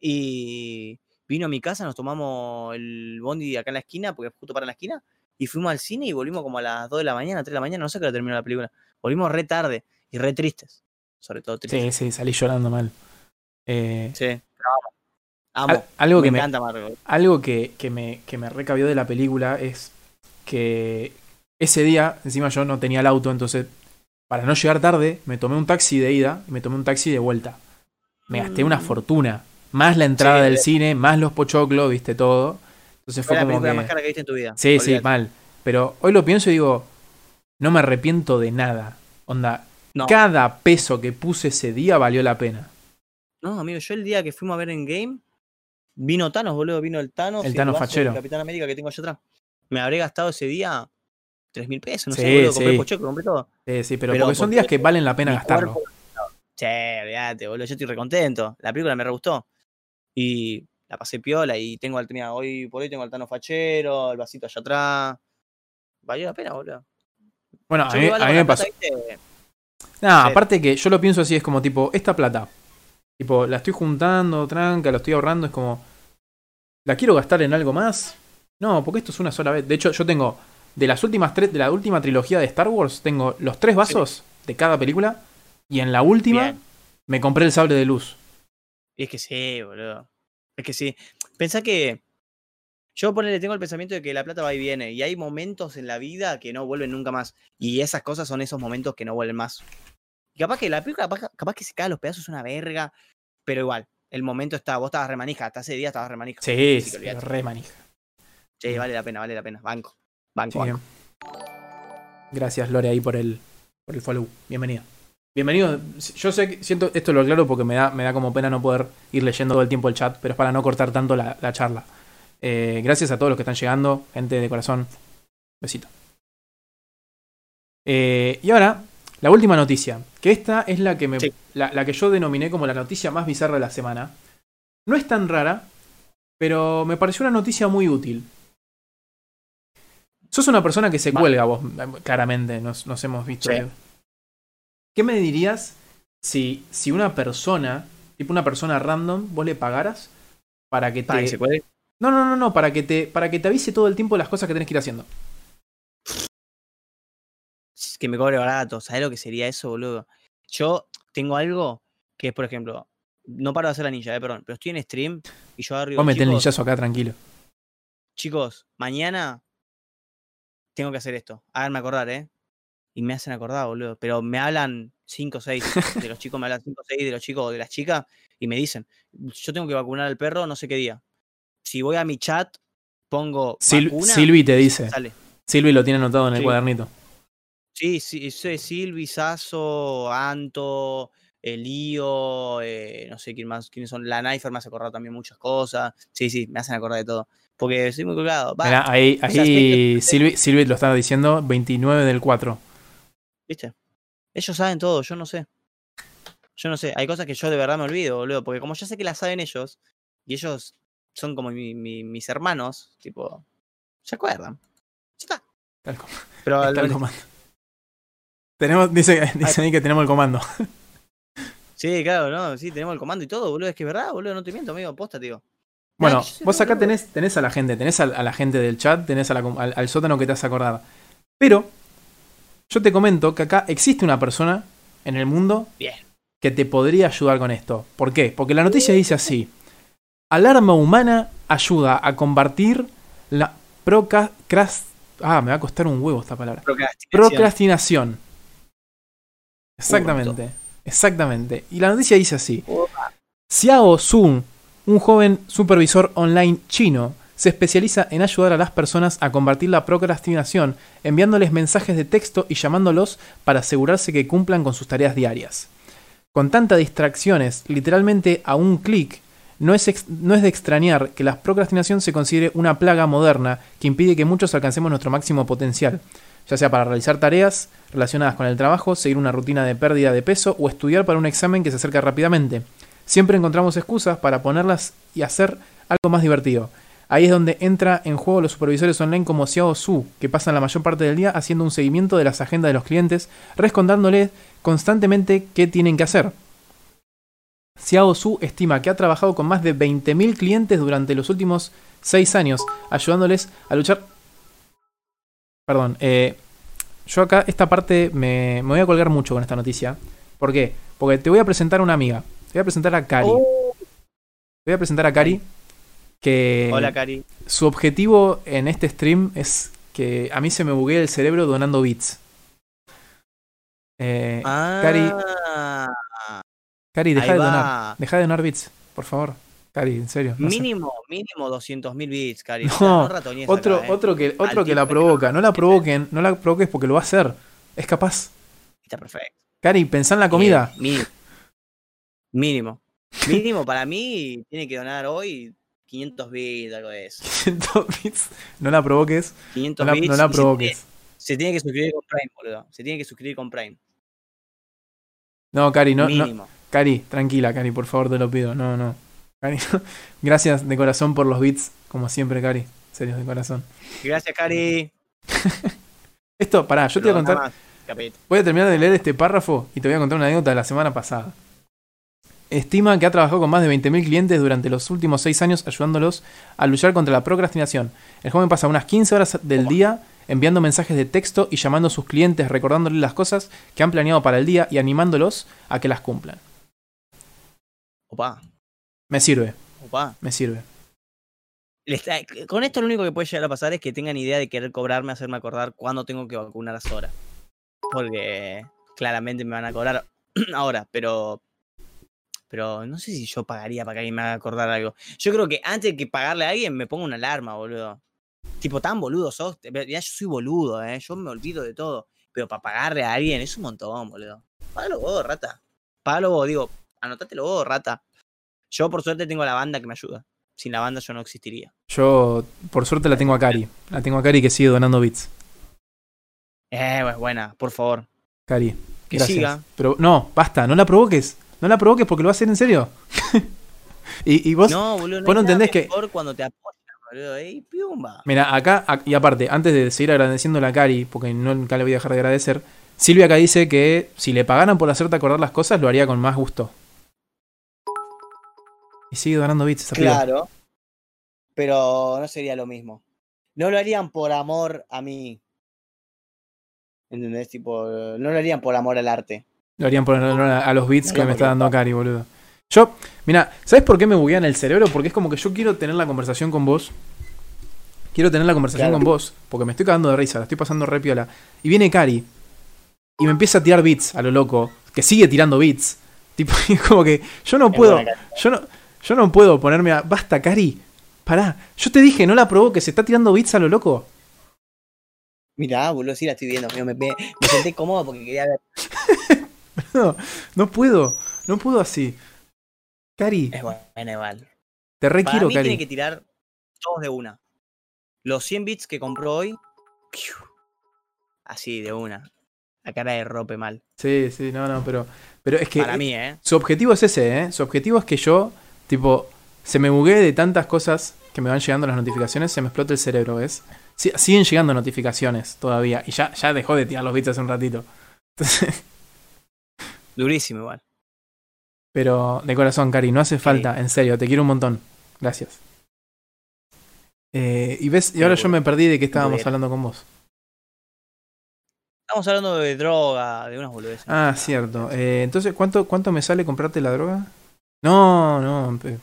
Y vino a mi casa, nos tomamos el bondi acá en la esquina, porque justo para en la esquina. Y fuimos al cine y volvimos como a las 2 de la mañana, 3 de la mañana. No sé qué hora terminó la película. Volvimos re tarde y re tristes. Sobre todo tristes. Sí, sí, salí llorando mal. Eh, Sí. pero. Amo. algo me que me, encanta Marvel. algo que, que me, que me recabió de la película es que ese día, encima yo no tenía el auto, entonces para no llegar tarde, me tomé un taxi de ida y me tomé un taxi de vuelta. Me gasté una Mm. fortuna. Más la entrada Sí, del de- cine, más los pochoclos, viste todo. Entonces Fue fue la como película que... más cara que viste en tu vida. Sí, sí, mal. Pero hoy lo pienso y digo, no me arrepiento de nada. Onda, No. cada peso que puse ese día valió la pena. No, amigo, yo el día que fuimos a ver en Game, vino Thanos, boludo, vino el Thanos. El Thanos fachero. del Capitán América que tengo allá atrás. Me habré gastado ese día tres mil pesos, no Sí, sé, boludo, compré sí. pocheco, compré todo. Sí, sí, pero, Pero porque son ¿por días que valen la pena gastarlo. cuerpo- Che, olvídate, boludo, yo estoy recontento. La película me re gustó. Y la pasé piola y tengo al mira, hoy por hoy tengo al Thanos fachero, el vasito allá atrás. Valió la pena, boludo. Bueno, a mí, a mí me pasó. Sí. aparte que yo lo pienso así, es como tipo, esta plata, tipo, la estoy juntando, tranca, lo estoy ahorrando, es como, ¿la quiero gastar en algo más? No, porque esto es una sola vez. De hecho, yo tengo, de las últimas tres, de la última trilogía de Star Wars, tengo los tres vasos de cada película, y en la última Bien. me compré el sable de luz. Y es que sí, boludo. Es que sí. Pensá que. Yo ponele, tengo el pensamiento de que la plata va y viene. Y hay momentos en la vida que no vuelven nunca más. Y esas cosas son esos momentos que no vuelven más. Y capaz que la película, capaz, capaz que se cae a los pedazos es una verga. Pero igual, el momento está. Vos estabas remanija. Hasta ese día estabas remanija. Sí, sí, olvidate. re manija. Sí, vale la pena, vale la pena. Banco. Banco, Sí. banco. Gracias, Lore, ahí por el, por el follow. Bienvenido. Bienvenido. Yo sé que siento, esto lo aclaro porque me da, me da como pena no poder ir leyendo todo el tiempo el chat, pero es para no cortar tanto la, la charla. Eh, gracias a todos los que están llegando, gente de corazón. Besito. Eh, y ahora, la última noticia. Que esta es la que, me, Sí. la, la que yo denominé como la noticia más bizarra de la semana. No es tan rara, pero me pareció una noticia muy útil. Sos una persona que se Va. cuelga, vos, claramente, nos, nos hemos visto. Sí. ¿Qué me dirías si, si una persona, tipo una persona random, vos le pagaras para que te. Para que se cuelgue. No, no, no, no, para que te, para que te avise todo el tiempo las cosas que tenés que ir haciendo. Que me cobre barato. ¿Sabés lo que sería eso, boludo? Yo tengo algo que es, por ejemplo, no paro de hacer la ninja, eh, perdón, pero estoy en stream y yo arriba. Vos metés el ninjazo acá tranquilo. chicos, mañana tengo que hacer esto. Háganme acordar, ¿eh? Y me hacen acordar, boludo. Pero me hablan 5 o 6 de los chicos, me hablan 5 o 6 de los chicos o de las chicas y me dicen, yo tengo que vacunar al perro no sé qué día. Si voy a mi chat, pongo Sil- vacuna, Silvi te dice. sale. Silvi lo tiene anotado en el Sí. cuadernito. Sí, sí, sí, Silvi, Sasso, Anto, Elío, eh, no sé quién más, quiénes son. La Knifer me hace acordar también muchas cosas. Sí, sí, me hacen acordar de todo. Porque soy muy colgado. Va, ahí, o sea, ahí Silvi, Silvi lo estaba diciendo, 29 del 4. ¿Viste? Ellos saben todo, yo no sé. Yo no sé, hay cosas que yo de verdad me olvido, boludo, porque como ya sé que las saben ellos, y ellos son como mi- mi- mis hermanos, tipo, se acuerdan. Ya está. Pero está el comando. Tenemos, dice, dice ahí que tenemos el comando. sí, claro, no, sí, tenemos el comando y todo, boludo, es que es verdad, boludo, no te miento, amigo, posta, tío. Bueno, vos acá tenés, tenés a la gente, tenés a, a la gente del chat, tenés a la al, al sótano que te vas a acordar. Pero, yo te comento que acá existe una persona en el mundo Bien. que te podría ayudar con esto. ¿Por qué? Porque la noticia dice así. Alarma humana ayuda a combatir la procrast... Ah, me va a costar un huevo esta palabra. Procrastinación. Procrastinación. Exactamente. Exactamente. Y la noticia dice así. Xiao Sun, un joven supervisor online chino, se especializa en ayudar a las personas a combatir la procrastinación, enviándoles mensajes de texto y llamándolos para asegurarse que cumplan con sus tareas diarias. Con tantas distracciones, literalmente a un clic, no es, no es de extrañar que la procrastinación se considere una plaga moderna que impide que muchos alcancemos nuestro máximo potencial, ya sea para realizar tareas relacionadas con el trabajo, seguir una rutina de pérdida de peso o estudiar para un examen que se acerca rápidamente. Siempre encontramos excusas para ponerlas y hacer algo más divertido. Ahí es donde entra en juego los supervisores online como Xiao Su, que pasan la mayor parte del día haciendo un seguimiento de las agendas de los clientes, rescondándoles constantemente qué tienen que hacer. Xiao Su estima que ha trabajado con más de 20.000 clientes durante los últimos 6 años, ayudándoles a luchar. Perdón, eh, yo acá esta parte me, me voy a colgar mucho con esta noticia. ¿Por qué? Porque te voy a presentar a una amiga. Te voy a presentar a Cari. Oh, Te voy a presentar a Cari. Que Hola, Cari. su objetivo en este stream es que a mí se me buguee el cerebro donando bits. Eh, Cari, Ah, Cari, deja ahí de va. donar. Deja de donar bits, por favor. Cari, en serio. no sé. Mínimo, mínimo 200.000 bits, Cari. No, O sea, no ratonees Otro, acá, eh. otro que, otro Al que la provoca. No la provoquen, no la provoques porque lo va a hacer. Es capaz. Está perfecto. Cari, pensá en la comida. Eh, mínimo. Mínimo. Mínimo para mí tiene que donar hoy 500 bits, algo de eso. 100 bits. No la provoques. 500 No la, bits. no la se provoques. tiene- Se, tiene que suscribir con Prime, boludo. Se tiene que suscribir con Prime. No, Cari, no, no. Mínimo. Cari, tranquila, Cari, por favor, te lo pido. No, no. Cari, gracias de corazón por los bits, como siempre, Cari. En serio, de corazón. Gracias, Cari. Esto, pará, yo te voy a contar. más. Voy a terminar de leer este párrafo y te voy a contar una anécdota de la semana pasada. Estima que ha trabajado con más de 20.000 clientes durante los últimos 6 años ayudándolos a luchar contra la procrastinación. El joven pasa unas 15 horas del día enviando mensajes de texto y llamando a sus clientes recordándoles las cosas que han planeado para el día y animándolos a que las cumplan. Opa, Me sirve, opa. me sirve. Está- Con esto lo único que puede llegar a pasar es que tengan idea de querer cobrarme, hacerme acordar cuándo tengo que vacunar a Sora. Porque claramente me van a cobrar ahora, pero. Pero no sé si yo pagaría para que alguien me haga acordar algo. Yo creo que antes de que pagarle a alguien me pongo una alarma, boludo. Tipo, tan boludo sos. Ya yo soy boludo, eh. Yo me olvido de todo. Pero para pagarle a alguien es un montón, boludo. Págalo vos, rata. Págalo vos, digo, anotátelo vos, rata. Yo por suerte tengo la banda que me ayuda. Sin la banda yo no existiría. Yo, por suerte, la tengo a Cari. La tengo a Cari que sigue donando bits. Eh, pues buena, por favor. Cari, Que gracias. siga. Pero no, basta, no la provoques. No la provoques porque lo va a hacer en serio. y, y vos, No, boludo, no vos no entendés que- cuando te apoyan, boludo. Piumba. Mira, acá, ac- y aparte, antes de seguir agradeciendo a Cari, porque nunca le voy a dejar de agradecer, Silvia acá dice que si le pagaran por hacerte acordar las cosas, lo haría con más gusto. Y sigue donando bits esa piba. Claro. Pero no sería lo mismo. No lo harían por amor a mí. ¿Entendés? Tipo, no lo harían por amor al arte. Lo harían por honor a, a los bits No, que no, me está dando. Cari, boludo. Yo, mira, ¿sabes por qué me buguean el cerebro? Porque es como que yo quiero tener la conversación con vos. Quiero tener la conversación Claro. con vos, porque me estoy cagando de risa, la estoy pasando re piola. Y viene Cari y me empieza a tirar bits a lo loco, que sigue tirando bits. Tipo, es como que yo no puedo, yo no, yo no puedo ponerme a. Basta, Cari. Pará. Yo te dije, no la provoques, se está tirando bits a lo loco. Mirá, boludo, sí la estoy viendo. Me, me, me senté cómodo porque quería ver. No, no puedo. No puedo así. Cari, Es buena igual. te re Para mí Cari. tiene que tirar todos de una. Los 100 bits que compró hoy. ¡piu! Así, de una. La cara de rope mal. Sí, sí, no, no, pero. Pero es que. Para mí, ¿eh? Su objetivo es ese, ¿eh? Su objetivo es que yo, tipo, se me buguee de tantas cosas que me van llegando las notificaciones, se me explota el cerebro, ¿ves? Sí, siguen llegando notificaciones todavía. Y ya, ya dejó de tirar los bits hace un ratito. Entonces, Durísimo igual. pero de corazón, Cari, no hace falta, en serio, te quiero un montón. Gracias. Eh, y ves, y ahora yo me perdí de que estábamos hablando con vos. Estamos hablando de droga, de unas boludeces. Ah, cierto. Eh, entonces, ¿cuánto, ¿cuánto me sale comprarte la droga? No, no. a un stream.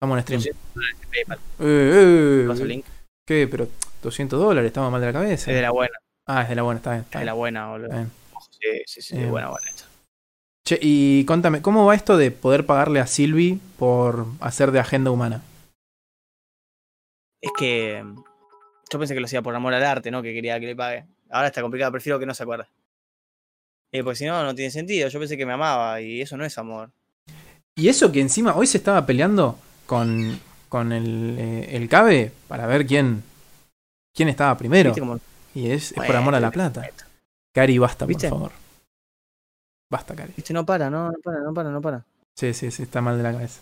200 dólares de PayPal. Eh, eh, link. ¿Qué? Pero 200 dólares, estamos mal de la cabeza. Es de la buena, Ah, es de la buena, está bien. está es de la buena, boludo. Sí, sí, sí, Bien. buena, buena esta. Che, y contame, ¿cómo va esto de poder pagarle a Silvi por hacer de agenda humana? Es que mm, yo pensé que lo hacía por amor al arte, ¿no? Que quería que le pague. Ahora está complicado, prefiero que no se acuerde. Eh, porque si no, no tiene sentido. Yo pensé que me amaba y eso no es amor. Y eso que encima hoy se estaba peleando con, con el, eh, el Cabe para ver quién, quién estaba primero. ¿Viste cómo- Y es, es por amor a la plata. Cari, basta, ¿Viste? por favor. Basta, Cari. Viste, no para, no, no para, no para, no para. Sí, sí, sí, está mal de la cabeza.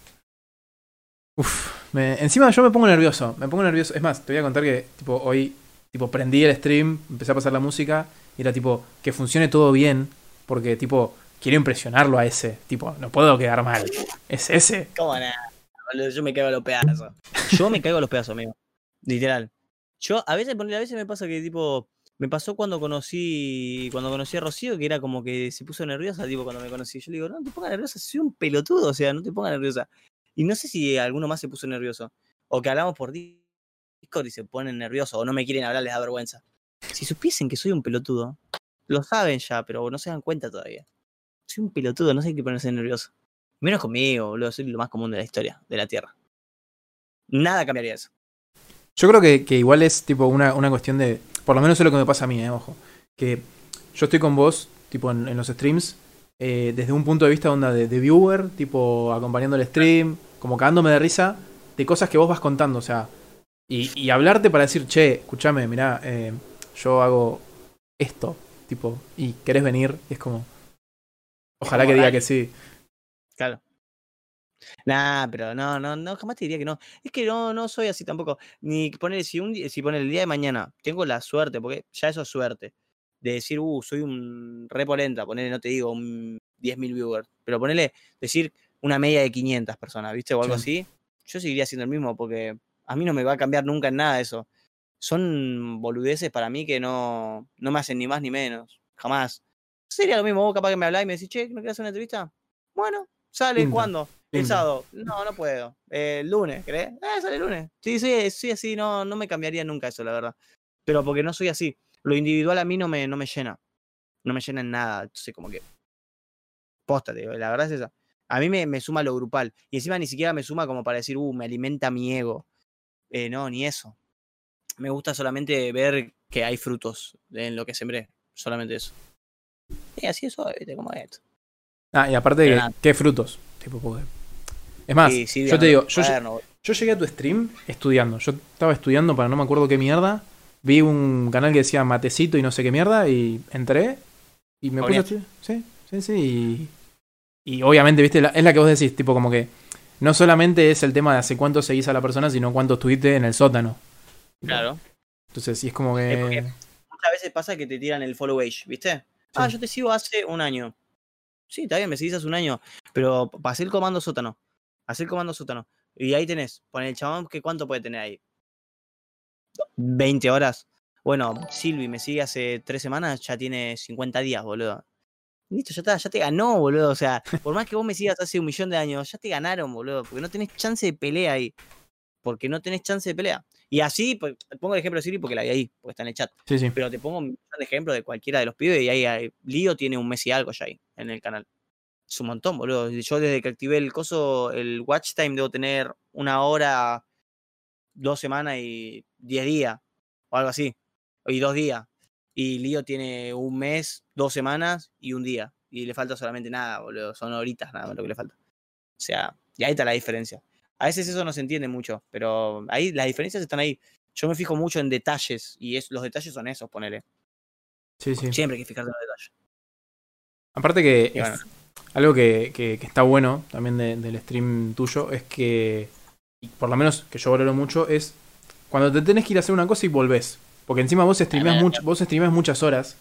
Uf, me- encima yo me pongo nervioso, me pongo nervioso. Es más, te voy a contar que tipo hoy tipo prendí el stream, empecé a pasar la música y era tipo que funcione todo bien porque tipo quiero impresionarlo a ese, tipo, no puedo quedar mal. Es ese. ¿Cómo nada? Yo me caigo a los pedazos. Yo me caigo a los pedazos, amigo. Literal. Yo, a veces, a veces me pasa que, tipo, me pasó cuando conocí, cuando conocí a Rocío, que era como que se puso nerviosa, tipo, cuando me conocí. Yo le digo, no te pongas nerviosa, soy un pelotudo, o sea, no te pongas nerviosa. Y no sé si alguno más se puso nervioso. O que hablamos por Discord y se ponen nerviosos, o no me quieren hablar, les da vergüenza. Si supiesen que soy un pelotudo, lo saben ya, pero no se dan cuenta todavía. Soy un pelotudo, no sé qué ponerse nervioso. Menos conmigo, boludo, soy lo más común de la historia, de la Tierra. Nada cambiaría eso. Yo creo que, igual es tipo una, una cuestión de. Por lo menos es lo que me pasa a mí, eh, ojo. Que yo estoy con vos, tipo en, los streams, eh, desde un punto de vista onda de, viewer, tipo acompañando el stream, como cagándome de risa, de cosas que vos vas contando, o sea. Y, hablarte para decir, che, escúchame, mirá, eh, yo hago esto, tipo, y querés venir, es como. Ojalá que diga que sí. Claro. Nah, pero no, no, no, jamás te diría que no. Es que no, no soy así tampoco. Ni poner, si un si poner el día de mañana, tengo la suerte, porque ya eso es suerte, de decir, uh, soy un repolenta, ponerle, no te digo, un 10.000 viewers, pero ponerle, decir una media de 500 personas, ¿viste? O algo Sí. así, yo seguiría haciendo el mismo, porque a mí no me va a cambiar nunca en nada eso. Son boludeces para mí que no, no me hacen ni más ni menos, jamás. Sería lo mismo, vos capaz que me hablás y me decís, che, ¿no querés hacer una entrevista? Bueno, sale, Pinta, ¿cuándo? El sábado. No, no puedo. Eh, el lunes, ¿crees? Eh, sale el lunes. Sí, sí, sí, así, no, no me cambiaría nunca eso, la verdad. Pero porque no soy así. Lo individual a mí no me, no me llena. No me llena en nada. Entonces, como que. Posta, te digo, la verdad es esa. A mí me, me suma lo grupal. Y encima ni siquiera me suma como para decir, uh, me alimenta mi ego. Eh, no, ni eso. Me gusta solamente ver que hay frutos en lo que sembré. Solamente eso. Y así es, ¿viste? Como esto. Ah, y aparte de que, qué frutos. Tipo, porque- Es más, Sí, sí, yo te digo, yo, cuaderno, Yo llegué a tu stream estudiando. Yo estaba estudiando para no me acuerdo qué mierda. Vi un canal que decía Matecito y no sé qué mierda. Y entré. Y me puse a Obvio. estudiar. Sí, sí, sí. Y, y obviamente, viste, la- es la que vos decís. Tipo, como que no solamente es el tema de hace cuánto seguís a la persona, sino cuánto estuviste en el sótano. Claro. Entonces, sí, es como que. Muchas veces pasa que te tiran el follow age, ¿viste? Ah, yo te sigo hace un año. Sí, está bien, me seguís hace un año. Pero pasé el comando sótano. Hacé el comando sótano. Y ahí tenés. Pon el chabón que cuánto puede tener ahí. 20 horas. Bueno, Silvi me sigue hace tres semanas, ya tiene 50 días, boludo. Listo, ya está, ya te ganó, boludo. O sea, por más que vos me sigas hace un millón de años, ya te ganaron, boludo. Porque no tenés chance de pelea ahí. Porque no tenés chance de pelea. Y así, pues, pongo el ejemplo de Silvi porque la vi ahí, porque está en el chat. Sí, sí. Pero te pongo un millón de cualquiera de los pibes y ahí hay- Lío tiene un mes y algo ya ahí en el canal. Es un montón, boludo. Yo desde que activé el coso, el watch time, debo tener una hora, dos semanas y diez días. O algo así. Y dos días. Y Lío tiene un mes, dos semanas y un día. Y le falta solamente nada, boludo. Son horitas nada más lo que le falta. O sea, y ahí está la diferencia. A veces eso no se entiende mucho, pero ahí las diferencias están ahí. Yo me fijo mucho en detalles y es, los detalles son esos, ponele. Sí, sí. Siempre hay que fijarte en los detalles. Aparte que es- algo que, que- que está bueno también de- del stream tuyo es que, por lo menos que yo valoro mucho, es cuando te tenés que ir a hacer una cosa y volvés. Porque encima vos streamás, Claro. mucho, vos streamás muchas horas,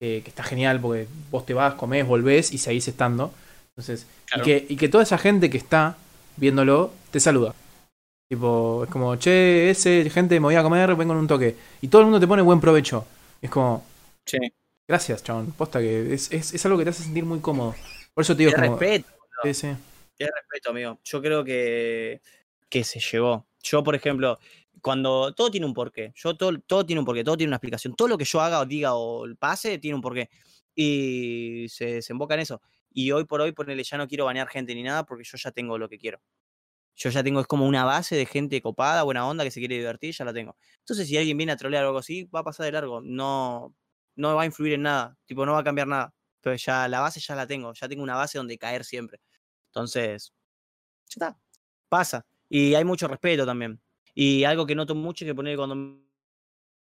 eh, que está genial porque vos te vas, comés, volvés y seguís estando. Entonces, Claro. y, que, y que toda esa gente que está viéndolo te saluda. Tipo, es como, che, ese, gente, me voy a comer, vengo en un toque. Y todo el mundo te pone buen provecho. Es como, Sí. gracias, chabón. Posta que es, es, es algo que te hace sentir muy cómodo. Por eso te digo, Es como, respeto, Sí, sí. es respeto, amigo. Yo creo que que se llevó. Yo, por ejemplo, cuando todo tiene un porqué, yo todo, todo tiene un porqué, todo tiene una explicación. Todo lo que yo haga o diga o pase tiene un porqué. Y se desemboca en eso. Y hoy por hoy, ponele, ya no quiero banear gente ni nada porque yo ya tengo lo que quiero. Yo ya tengo, es como una base de gente copada, buena onda, que se quiere divertir, ya la tengo. Entonces, si alguien viene a trolear algo así, va a pasar de largo. No, no va a influir en nada. Tipo, no va a cambiar nada. Pero ya la base ya la tengo. Ya tengo una base donde caer siempre. Entonces, ya está. Pasa. Y hay mucho respeto también. Y algo que noto mucho es que poner cuando me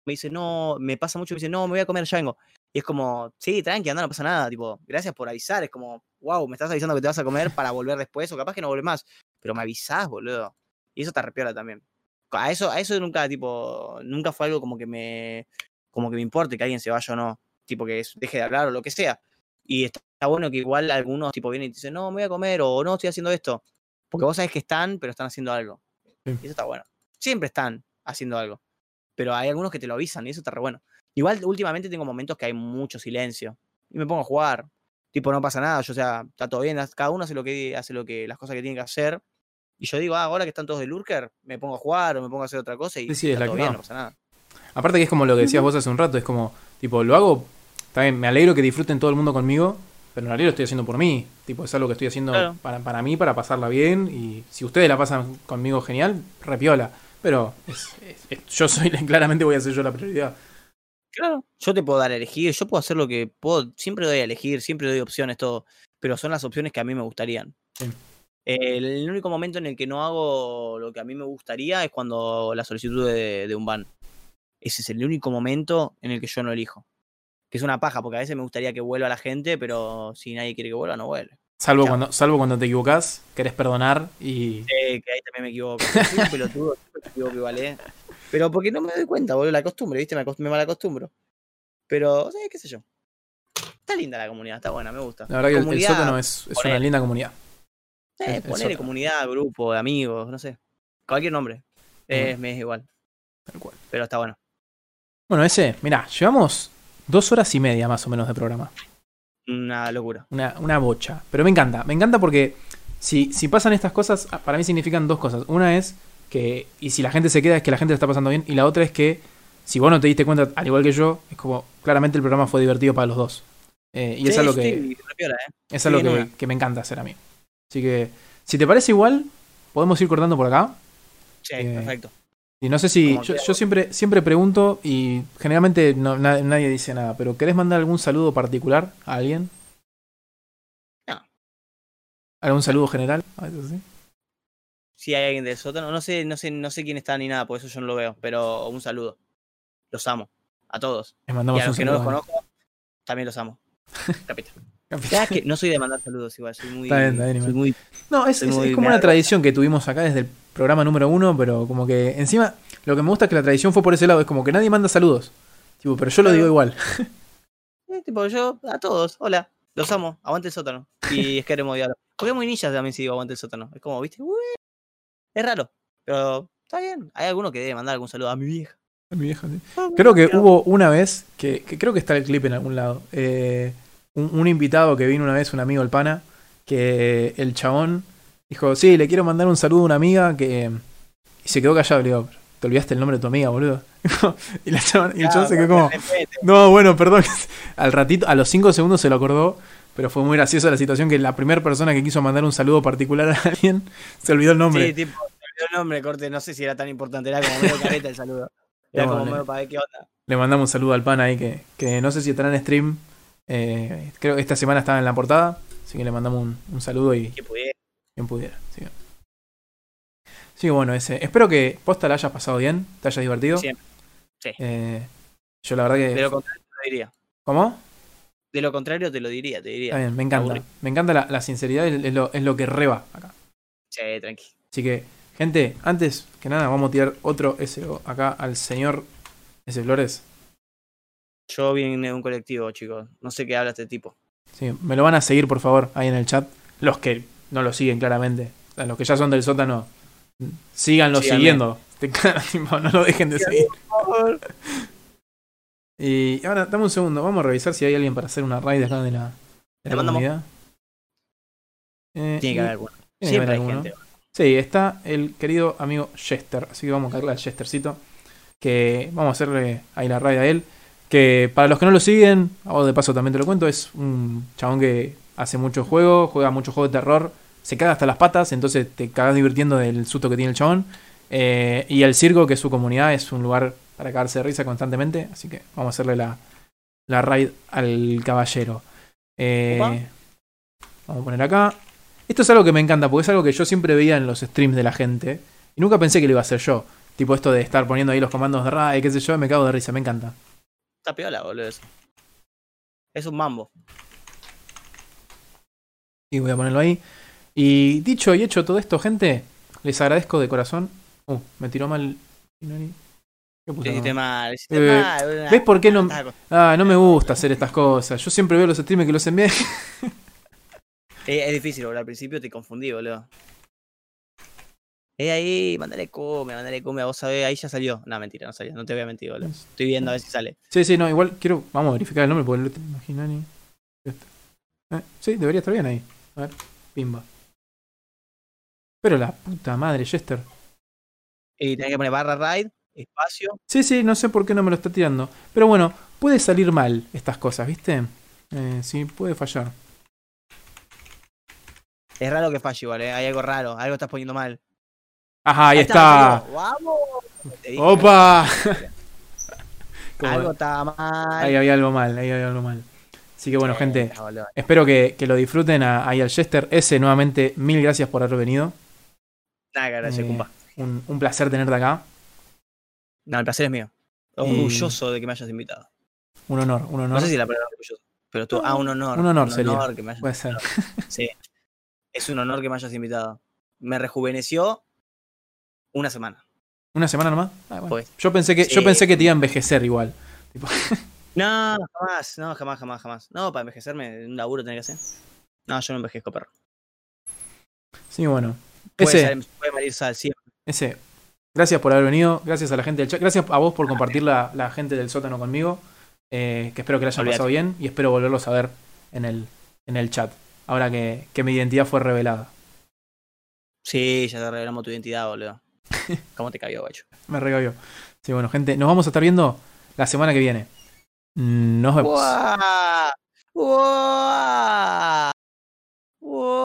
dice, no, me pasa mucho, me dice, no, me voy a comer, ya vengo. Y es como, sí, tranqui, anda, no pasa nada. Tipo, gracias por avisar. Es como, wow, me estás avisando que te vas a comer para volver después, o capaz que no vuelves más. Pero me avisás, boludo. Y eso te arrepiola también. A eso, a eso nunca, tipo, nunca fue algo como que me, como que me importe que alguien se vaya o no. Tipo, que deje de hablar o lo que sea. Y está bueno que igual algunos, tipo, vienen y te dicen, no, me voy a comer, o no, estoy haciendo esto. Porque vos sabés que están, pero están haciendo algo. Y eso está bueno. Siempre están haciendo algo. Pero hay algunos que te lo avisan y eso está re bueno. Igual últimamente tengo momentos que hay mucho silencio. Y me pongo a jugar. Tipo, no pasa nada. Yo, o sea, está todo bien. Cada uno hace lo que hace lo que, las cosas que tiene que hacer. Y yo digo, ah, ahora que están todos de lurker, me pongo a jugar o me pongo a hacer otra cosa y Sí, sí, es está la todo que bien, no. no pasa nada. Aparte que es como lo que decías vos hace un rato, es como, tipo, lo hago, también me alegro que disfruten todo el mundo conmigo, pero en realidad lo estoy haciendo por mí. Tipo, es algo que estoy haciendo Claro. para, para mí, para pasarla bien. Y si ustedes la pasan conmigo genial, repiola. Pero es- es- es- yo soy, claramente voy a ser yo la prioridad. Claro. Yo te puedo dar a elegir, yo puedo hacer lo que puedo, siempre doy a elegir, siempre doy opciones, todo. Pero son las opciones que a mí me gustarían. Sí. El, el único momento en el que no hago lo que a mí me gustaría es cuando la solicitud de, de un ban. Ese es el único momento en el que yo no elijo. Que es una paja, porque a veces me gustaría que vuelva la gente, pero si nadie quiere que vuelva, no vuelve. Salvo Chao. cuando, salvo cuando te equivocas, querés perdonar y. Eh, que ahí también me equivoco. Soy un pelotudo, me equivoco igual, ¿eh? Pero porque no me doy cuenta, boludo, la costumbre, ¿viste? Me, me malacostumbro. Pero, sí, qué sé yo. Está linda la comunidad, está buena, me gusta. La verdad que el- sótano es, es una linda comunidad. eh, sótano. comunidad, grupo, de amigos, no sé. Cualquier nombre. Eh, me es igual, Tal cual. pero está bueno. Bueno, ese, mirá, llevamos dos horas y media más o menos de programa. Una locura. Una, una bocha. Pero me encanta, me encanta porque si, si pasan estas cosas, ah, para mí significan dos cosas. Una es que, y si la gente se queda, es que la gente está pasando bien. Y la otra es que, si vos no te diste cuenta, al igual que yo, es como, claramente el programa fue divertido para los dos. Eh, y es Sí, algo sí, que, repiola, ¿eh? es algo sí, que, no. que me encanta hacer a mí. Así que, si te parece igual, podemos ir cortando por acá. Sí, Eh, perfecto. Y no sé si. Yo, siempre, siempre pregunto y generalmente no, na- nadie dice nada, pero ¿querés mandar algún saludo particular a alguien? No. ¿Algún saludo general? Ah, eso sí. Si hay alguien del sótano, no sé, no sé, no sé quién está ni nada, por eso yo no lo veo, pero un saludo. Los amo. A todos. Les Y mandamos a un los que no los conozco, también los amo. Capita. Ya que no soy de mandar saludos igual, soy muy. Está bien, está bien, soy igual. muy No, es, Soy es- muy es como una tradición que tuvimos acá desde el programa número uno, pero como que encima lo que me gusta es que la tradición fue por ese lado, es como que nadie manda saludos. Tipo, pero yo lo digo igual. eh, tipo, yo, a todos, hola, los amo, aguante el sótano. Y es que haremos diálogo. Porque muy ninjas también si digo aguante el sótano. Es como, viste, Ué, es raro. Pero está bien. Hay alguno que debe mandar algún saludo a mi vieja. Mi vieja, sí. Ah, Creo que hubo una vez, que, que creo que está el clip en algún lado, eh, un, un invitado que vino una vez, un amigo el pana, que el chabón dijo, sí, le quiero mandar un saludo a una amiga que... Y se quedó callado, le digo, te olvidaste el nombre de tu amiga, boludo. y, la chabón- y el chabón se quedó como, no, bueno, perdón. Al ratito, a los cinco segundos se lo acordó, pero fue muy graciosa la situación que la primera persona que quiso mandar un saludo particular a alguien se olvidó el nombre. Sí, tipo, se olvidó el nombre, corte, no sé si era tan importante, era como medio careta el saludo. Era No, como medio para ver qué onda. Le mandamos un saludo al pan ahí que, que no sé si estará en stream. Eh, creo que esta semana estaba en la portada. Así que le mandamos un, un saludo y Que pudiera. quien pudiera. Así que bueno, ese. Espero que posta la hayas pasado bien, te hayas divertido. Siempre. Sí. Eh, yo la verdad que. De lo contrario te lo diría. ¿Cómo? De lo contrario te lo diría, te diría. Está bien, me encanta. Me encanta la, la sinceridad, es, es lo, es lo que reba acá. Sí, tranqui. Así que, gente, antes que nada, vamos a tirar otro SO acá al señor S. Flores. Yo vine de un colectivo, chicos. No sé qué habla este tipo. Sí, me lo van a seguir, por favor, ahí en el chat. Los que no lo siguen claramente. O sea, los que ya son del sótano, síganlo siguiendo. No lo dejen de seguir. Y ahora, dame un segundo, vamos a revisar si hay alguien para hacer una raid acá de la, de comunidad. Eh, Tiene que haber alguno. Siempre haber hay alguno. gente. Sí, está el querido amigo Jester. Así que vamos a cargarle al Jestercito. Que vamos a hacerle ahí la raid a él. Que para los que no lo siguen, o de paso también te lo cuento, es un chabón que hace muchos juegos, juega muchos juegos de terror, se caga hasta las patas, entonces te cagas divirtiendo del susto que tiene el chabón. Eh, y el circo, que es su comunidad, es un lugar para cagarse de risa constantemente. Así que vamos a hacerle la, la raid al caballero. Eh, vamos a poner acá. Esto es algo que me encanta, porque es algo que yo siempre veía en los streams de la gente. Y nunca pensé que lo iba a hacer yo. Tipo esto de estar poniendo ahí los comandos de raid, qué sé yo, me cago de risa, me encanta. Está piola, boludo. Eso. Es un mambo. Y voy a ponerlo ahí. Y dicho y hecho todo esto, gente, les agradezco de corazón. Uh, me tiró mal. ¿Qué puse? Hiciste mal, hiciste Eh, mal. ¿Ves por qué no- Ah, no me gusta hacer estas cosas. Yo siempre veo los streams que los envían. Es, es difícil, boludo. Al principio te confundí, boludo. Eh, ahí, mandale cumbia, mandale cumbia, vos sabés, ahí ya salió. No, mentira, no salió, no te voy a mentir, boludo. Estoy viendo a ver si sale. Sí, sí, no, igual quiero. Vamos a verificar el nombre porque no te imaginas ni. Este. Eh, sí, debería estar bien ahí. A ver, pimba. Pero la puta madre, Jester. Y tenés que poner barra raid, espacio. Sí, sí, no sé por qué no me lo está tirando. Pero bueno, puede salir mal estas cosas, ¿viste? Eh, sí, puede fallar. Es raro que falle igual, eh. Hay algo raro, algo estás poniendo mal. Ajá, ahí está. ¡Vamos! ¡Opa! Algo está mal. Ahí había algo mal, ahí había algo mal. Así que bueno, gente, espero que, que lo disfruten ahí al Jester. Ese, nuevamente, mil gracias por haber venido. Nada, gracias, Eh, un, un placer tenerte acá. No, el placer es mío. Orgulloso de que me hayas invitado. Un honor, un honor. No sé si la palabra orgulloso, pero tú, ah, un honor. Un honor sería. que me hayas Puede ser. Sí. Es un honor que me hayas invitado. Me rejuveneció una semana. ¿Una semana nomás? Ah, bueno. Pues. Yo pensé que, yo pensé que te iba a envejecer igual. Tipo, No, jamás, no, jamás, jamás, jamás. No, para envejecerme, un laburo tenía que hacer. No, yo no envejezco, perro. sí, bueno. Puede, Ese, salir- puede morir sal siempre. ese. Gracias por haber venido. Gracias a la gente del chat. Gracias a vos por compartir la, la gente del sótano conmigo. eh, que espero que la hayan pasado bien. Y espero volverlos a ver en el, en el chat. Ahora que, que mi identidad fue revelada. Sí, ya te revelamos tu identidad, boludo. ¿Cómo te cabió, guacho? Me regabió. Sí, bueno, gente. Nos vamos a estar viendo la semana que viene. Nos vemos. ¡Guau! ¡Guau!